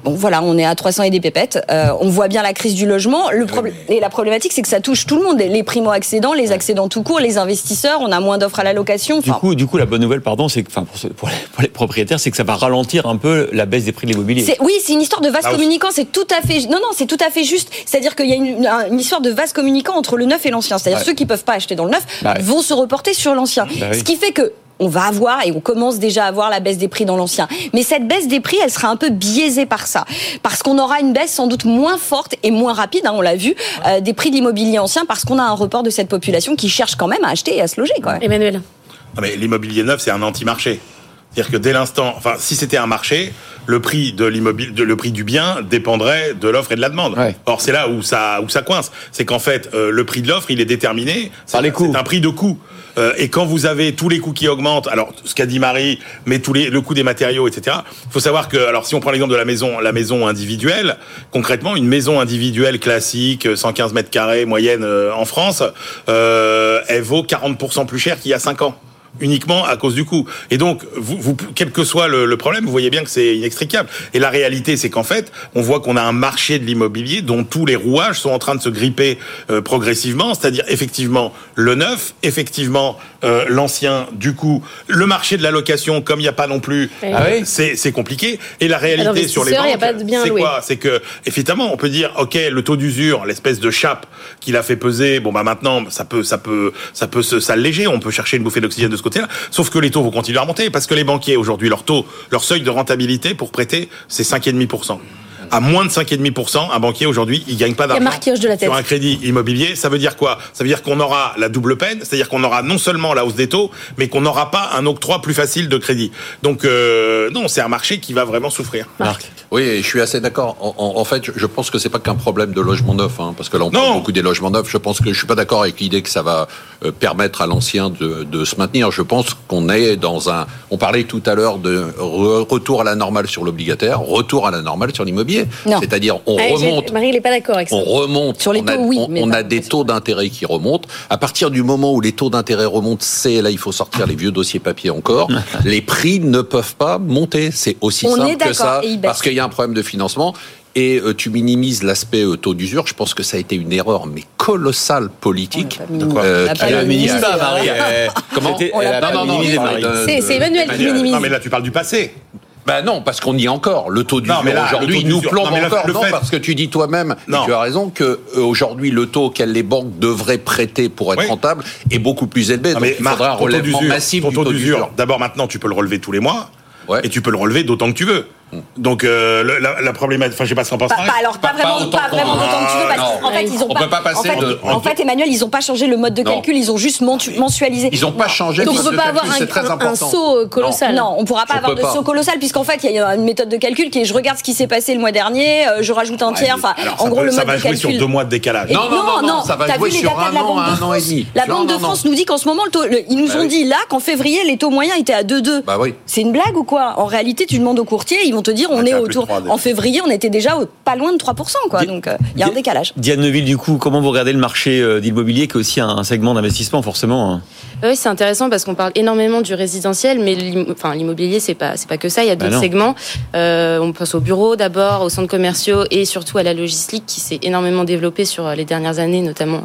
Bon, voilà, on est à 300 et des pépettes. Euh, on voit bien la crise du logement. Le problème et la problématique, c'est que ça touche tout le monde. Les primo-accédants, les accédants tout court, les investisseurs. On a moins d'offres à la location. Du coup, du coup, la bonne nouvelle, pardon, c'est que, enfin, pour, les, propriétaires, c'est que ça va ralentir un peu la baisse des prix de l'immobilier. c'est- oui, c'est une histoire de La hausse. communicant. C'est tout à fait. Non, non, c'est tout à fait juste. C'est-à-dire qu'il y a une, un- une histoire de vase communicant entre le neuf et l'ancien. C'est-à-dire Ouais. ceux qui peuvent pas acheter dans le neuf Bah vont se reporter sur l'ancien. Bah oui. Ce qui fait que on va avoir et on commence déjà à voir la baisse des prix dans l'ancien. Mais cette baisse des prix, elle sera un peu biaisée par ça, parce qu'on aura une baisse sans doute moins forte et moins rapide, hein, on l'a vu, euh, des prix de l'immobilier ancien, parce qu'on a un report de cette population qui cherche quand même à acheter et à se loger. Quand même. Emmanuel. Non, mais l'immobilier neuf, c'est un anti-marché. C'est-à-dire que dès l'instant, enfin, si c'était un marché, le prix de l'immobilier, de- le prix du bien dépendrait de l'offre et de la demande. Or, c'est là où ça, où ça coince. C'est qu'en fait, euh, le prix de l'offre, il est déterminé. C'est les coûts. C'est un prix de coût. Euh, et quand vous avez tous les coûts qui augmentent, alors ce qu'a dit Marie, mais tous les, le coût des matériaux, etc. Il faut savoir que, alors si on prend l'exemple de la maison, la maison individuelle, concrètement, une maison individuelle classique, 115 mètres carrés moyenne euh, en France, euh, elle vaut 40% plus cher qu'il y a 5 ans uniquement à cause du coût. Et donc, vous, vous, quel que soit le, le problème, vous voyez bien que c'est inextricable. Et la réalité, c'est qu'en fait, on voit qu'on a un marché de l'immobilier dont tous les rouages sont en train de se gripper euh, progressivement, c'est-à-dire effectivement le neuf, effectivement euh, l'ancien, du coup, le marché de la location, comme il n'y a pas non plus, Ah oui c'est c'est compliqué. Et la réalité sur les banques, c'est quoi? C'est que effectivement, on peut dire, ok, le taux d'usure, l'espèce de chape qu'il a fait peser, bon bah maintenant, ça peut, ça peut, ça peut s'alléger. On peut chercher une bouffée d'oxygène de ce côté-là. Sauf que les taux vont continuer à remonter parce que les banquiers aujourd'hui, leur taux, leur seuil de rentabilité pour prêter, c'est 5,5%. À moins de 5,5%, un banquier aujourd'hui, il gagne pas Il y a d'argent Marc qui hoche de la tête. sur un crédit immobilier. Ça veut dire quoi? Ça veut dire qu'on aura la double peine, c'est-à-dire qu'on aura non seulement la hausse des taux, mais qu'on n'aura pas un octroi plus facile de crédit. Donc euh, non, c'est un marché qui va vraiment souffrir. Oui, et je suis assez d'accord. En, en- en fait, je- pense que c'est pas qu'un problème de logement neuf, hein, parce que là on parle beaucoup des logements neufs. Je pense que je suis pas d'accord avec l'idée que ça va permettre à l'ancien de, de se maintenir. Je pense qu'on est dans un. On parlait tout à l'heure de re- retour à la normale sur l'obligataire, retour à la normale sur l'immobilier. Non. C'est-à-dire on Ah, remonte. Marie, il n'est pas d'accord avec ça. On remonte. Sur les on a, taux, oui, on- a des taux d'intérêt qui remontent. À partir du moment où les taux d'intérêt remontent, c'est là il faut sortir les vieux dossiers papier encore. les prix ne peuvent pas monter. C'est aussi On simple que ça. Parce qu'il y a un problème de financement. Et euh, tu minimises l'aspect euh, taux d'usure. Je pense que ça a été une erreur, mais colossale politique. Comment Non, non, non, C'est- Emmanuel qui minimise. Non, mais là, tu parles du passé. Ben non, parce qu'on y est encore. Le taux d'usure là, aujourd'hui nous plombe non, mais là, encore. le non, fait- parce que tu dis toi-même, tu as raison, que euh, aujourd'hui le taux auquel les banques devraient prêter pour être rentables est beaucoup plus élevé. Non, Donc mais il Marc, faudra un relèvement massif ton du taux d'usure. D'abord, maintenant, tu peux le relever tous les mois. Et tu peux le relever d'autant que tu veux. Donc, euh, le- la, la problématique. Enfin, je sais pas ce qu'en pense Pas, pas- alors pas, vraiment, autant pas qu'on- vraiment d'autant que tu veux parce qu'en fait ils ont On pas, peut pas passer en fait, de- en fait, Emmanuel ils ont pas changé le mode de Non. calcul ils ont juste mentu- mensualisé Ils ont pas changé donc on peut pas avoir un, saut euh, colossal Non. non on pourra pas avoir de pas. saut colossal puisqu'en fait il y a une méthode de calcul qui est je regarde ce qui s'est passé le mois dernier euh, je rajoute un tiers enfin en ça, gros peut- le ça mode va de jouer calcul sur deux mois de décalage. Non, non, non, ça va t'as jouer vu les sur un de la an Banque à de un an et France demi. La Banque de. France nous dit qu'en ce moment, ils nous Bah ont dit là qu'en février, les taux moyens étaient à 2,2. Bah oui. C'est une blague ou quoi? En réalité, tu demandes aux courtiers, ils vont te dire on est autour. En février, on était déjà pas loin de 3%, quoi. Donc il y a un décalage. Diane Neuville, du coup, comment vous regardez le marché d'immobilier, qui est aussi un segment d'investissement, forcément hein? Oui, c'est intéressant parce qu'on parle énormément du résidentiel, mais l'immobilier, c'est pas, c'est pas que ça. Il y a d'autres bah segments. Euh, on pense aux bureaux d'abord, aux centres commerciaux et surtout à la logistique qui s'est énormément développée sur les dernières années, notamment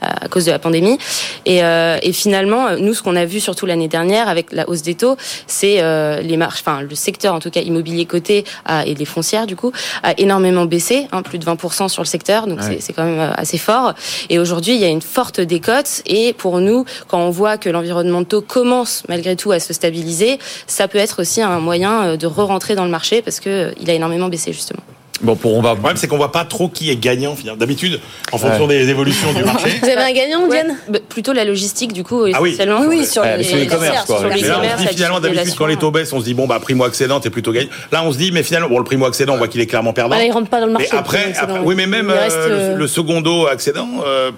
à cause de la pandémie. Et, euh, et finalement, nous, ce qu'on a vu surtout l'année dernière avec la hausse des taux, c'est euh, les marches, enfin le secteur en tout cas immobilier coté et les foncières du coup a énormément baissé, hein, plus de 20% sur le secteur, donc c'est quand même assez fort. Et aujourd'hui, il y a une forte décote. Et pour nous, quand on voit que l'environnement de taux commence malgré tout à se stabiliser, ça peut être aussi un moyen de re-rentrer dans le marché parce que il a énormément baissé justement. Bon, pour on va. Le problème, c'est qu'on voit pas trop qui est gagnant. D'habitude, en fonction des évolutions du marché. Vous avez un gagnant, Diane bah, Plutôt la logistique, du coup, ah oui. essentiellement. Oui, oui, sur, les, sur les commerces. Quoi. Sur les là, on se dit finalement, d'habitude, quand les taux baissent, on se dit bon, bah primo accédant, t'es plutôt gagnant. Là, on se dit, mais finalement, bon, le primo accédant, on voit qu'il est clairement perdant. Bah, là, il rentre pas dans le marché. Mais après, après oui, mais même euh, le, secondo accédant, euh,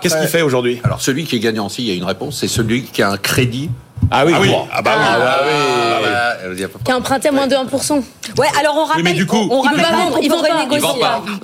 qu'est-ce qu'il fait aujourd'hui? Alors, celui qui est gagnant, aussi, il y a une réponse, c'est celui qui a un crédit ah oui, ah, oui. ah bah oui. Ah bah oui. Qui a emprunté à moins de 1%. Ouais, alors on rappelle. mais du coup, on, rappelle, ils vont pas renégocier.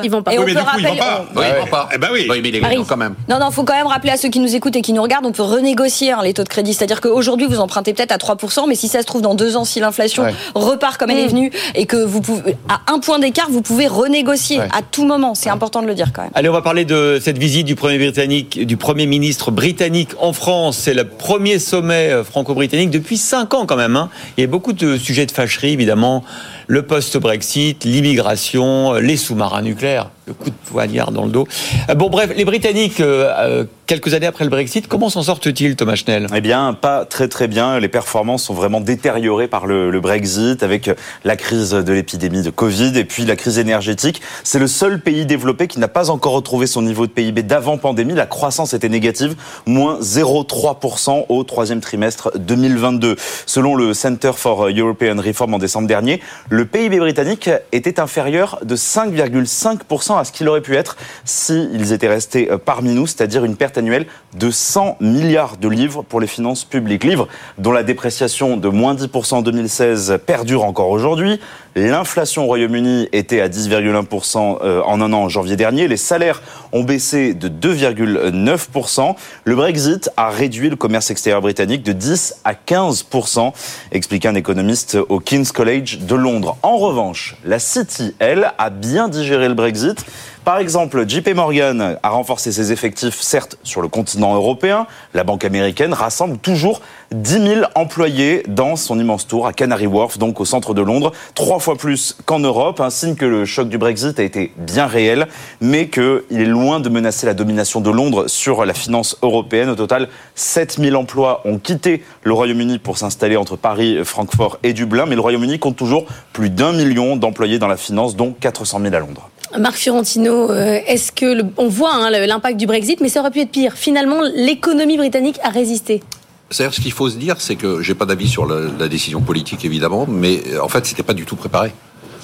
Ils vont pas. Et oui, mais du coup, ils vont pas. Oui, ils vont pas. Eh bah oui. Oui, mais les gagnants quand même. Non, non, faut quand même rappeler à ceux qui nous écoutent et qui nous regardent, on peut renégocier hein, les taux de crédit. C'est-à-dire qu'aujourd'hui, vous empruntez peut-être à 3%, mais si ça se trouve dans deux ans, si l'inflation repart comme elle est mm. venue et que vous pouvez, à un point d'écart, vous pouvez renégocier à tout moment. C'est important de le dire quand même. Allez, on va parler de cette visite du premier britannique, du premier ministre britannique en France. C'est le premier sommet euh, franco-britannique depuis cinq ans quand même. Hein. Il y a beaucoup de sujets de fâcherie, évidemment. Le post-Brexit, l'immigration, les sous-marins nucléaires le coup de poignard dans le dos. Euh, bon, bref, les Britanniques, euh, euh, quelques années après le Brexit, comment s'en sortent-ils, Thomas Schnell? Eh bien, pas très très bien. Les performances sont vraiment détériorées par le, Brexit, avec la crise de l'épidémie de Covid et puis la crise énergétique. C'est le seul pays développé qui n'a pas encore retrouvé son niveau de PIB d'avant pandémie. La croissance était négative, moins 0,3% au troisième trimestre 2022. Selon le Center for European Reform en décembre dernier, le PIB britannique était inférieur de 5,5% à ce qu'il aurait pu être s'ils étaient restés euh, parmi nous, c'est-à-dire une perte annuelle de 100 milliards de livres pour les finances publiques. Livres dont la dépréciation de moins 10% en 2016 perdure encore aujourd'hui. L'inflation au Royaume-Uni était à 10,1% euh, en un an en janvier dernier. Les salaires ont baissé de 2,9%. Le Brexit a réduit le commerce extérieur britannique de 10 à 15%, explique un économiste au King's College de Londres. En revanche, la City, elle, a bien digéré le Brexit par exemple, JP Morgan a renforcé ses effectifs, certes, sur le continent européen. La banque américaine rassemble toujours 10 000 employés dans son immense tour à Canary Wharf, donc au centre de Londres, trois fois plus qu'en Europe. Un signe que le choc du Brexit a été bien réel, mais qu'il est loin de menacer la domination de Londres sur la finance européenne. Au total, 7 000 emplois ont quitté le Royaume-Uni pour s'installer entre Paris, Francfort et Dublin, mais le Royaume-Uni compte toujours plus d'un million d'employés dans la finance, dont 400 000 à Londres. Marc Fiorentino, euh, est-ce que on voit hein, l'impact du Brexit, mais ça aurait pu être pire. Finalement, l'économie britannique a résisté. C'est-à-dire, ce qu'il faut se dire, c'est que j'ai pas d'avis sur la, la, décision politique évidemment, mais euh, en fait, c'était pas du tout préparé.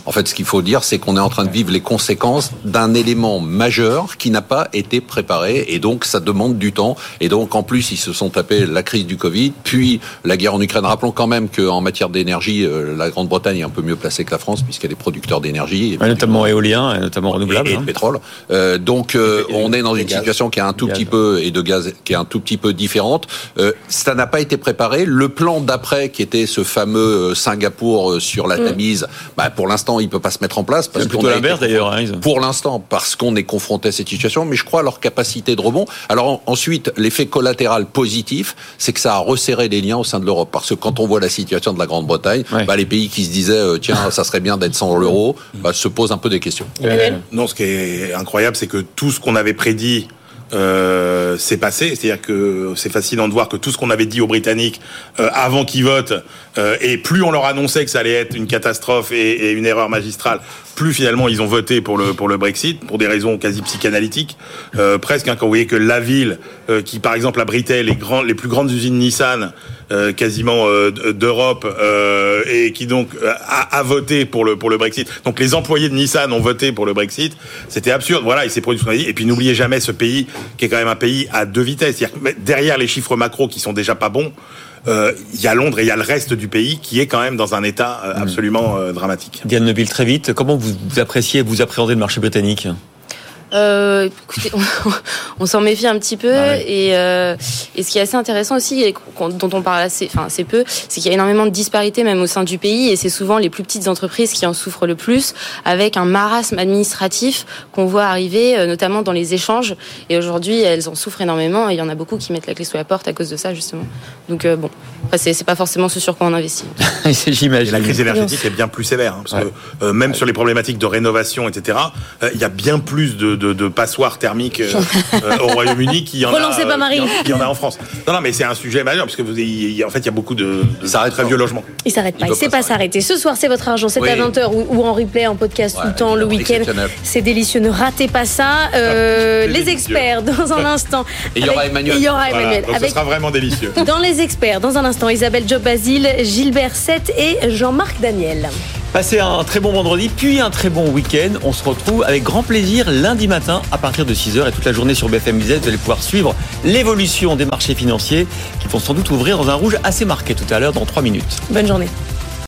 En fait, ce qu'il faut dire, c'est qu'on est en train de vivre les conséquences d'un élément majeur qui n'a pas été préparé, et donc ça demande du temps. Et donc, en plus, ils se sont tapés la crise du Covid, puis la guerre en Ukraine. Rappelons quand même qu'en matière d'énergie, euh, la Grande-Bretagne est un peu mieux placée que la France, puisqu'elle est producteur d'énergie, notamment éolien, et notamment renouvelable, et, de hein. pétrole. Euh, donc, euh, on est dans une situation qui est un tout petit peu et de gaz qui est un tout petit peu différente. Euh, ça n'a pas été préparé. Le plan d'après, qui était ce fameux Singapour sur la mm. Tamise, bah, pour l'instant il il peut pas se mettre en place parce qu'on l'inverse d'ailleurs. Hein, pour l'instant, parce qu'on est confronté à cette situation, mais je crois à leur capacité de rebond. Alors ensuite, l'effet collatéral positif, c'est que ça a resserré les liens au sein de l'Europe, parce que quand on voit la situation de la Grande-Bretagne, bah, les pays qui se disaient euh, tiens, ça serait bien d'être sans l'euro, bah, se posent un peu des questions. Non, ce qui est incroyable, c'est que tout ce qu'on avait prédit euh, c'est passé. C'est-à-dire que c'est fascinant de voir que tout ce qu'on avait dit aux Britanniques euh, avant qu'ils votent, euh, et plus on leur annonçait que ça allait être une catastrophe et, une erreur magistrale, plus finalement ils ont voté pour le pour le Brexit pour des raisons quasi psychanalytiques, euh, presque. Hein, quand vous voyez que la ville euh, qui par exemple abritait les grands les plus grandes usines Nissan euh, quasiment d'Europe et qui donc a, a, voté pour le pour le Brexit. Donc les employés de Nissan ont voté pour le Brexit. C'était absurde. Voilà, il s'est produit ce qu'on a dit. Et puis n'oubliez jamais ce pays qui est quand même un pays à deux vitesses. Derrière les chiffres macro qui sont déjà pas bons, euh, il y a Londres et il y a le reste du pays qui est quand même dans un état euh, absolument euh, dramatique. Diane Neuville, très vite, comment vous appréciez, vous appréhendez le marché britannique? Euh, écoutez, on, on s'en méfie un petit peu Ah ouais. et, euh, et ce qui est assez intéressant aussi, et dont on parle assez, enfin assez peu, c'est qu'il y a énormément de disparités même au sein du pays et c'est souvent les plus petites entreprises qui en souffrent le plus, avec un marasme administratif qu'on voit arriver, euh, notamment dans les échanges. Et aujourd'hui, elles en souffrent énormément et il y en a beaucoup qui mettent la clé sous la porte à cause de ça justement. Donc euh, bon, c'est pas forcément ce sur quoi on investit. J'imagine. La crise énergétique est bien plus sévère, hein, parce que euh, même sur les problématiques de rénovation, etc., euh, il y a bien plus de, de, de passoires thermiques euh, euh, au Royaume-Uni qu'il y en Relancez a, pas euh, Marie. qu'il y en- en a en France. Non, non, mais c'est un sujet majeur, parce que vous, y en fait, il y a beaucoup de, de très vieux logements. Il s'arrête pas, Il peut sait pas s'arrêter. Ce soir, c'est votre argent, c'est Oui. à 20h ou, ou en replay, en podcast tout le temps, le week-end. C'est délicieux, ne ratez pas ça. Euh, C'est les experts, dans un instant. Et il y aura Emmanuel. Il y aura Voilà, Emmanuel. donc ce sera vraiment délicieux. Dans les experts, dans un instant, Isabelle Job Basile, Gilbert Sette et Jean-Marc Daniel. Passez un très bon vendredi, puis un très bon week-end. On se retrouve avec grand plaisir matin à partir de 6h et toute la journée sur BFM Business. Vous allez pouvoir suivre l'évolution des marchés financiers qui vont sans doute ouvrir dans un rouge assez marqué tout à l'heure dans 3 minutes. Bonne journée.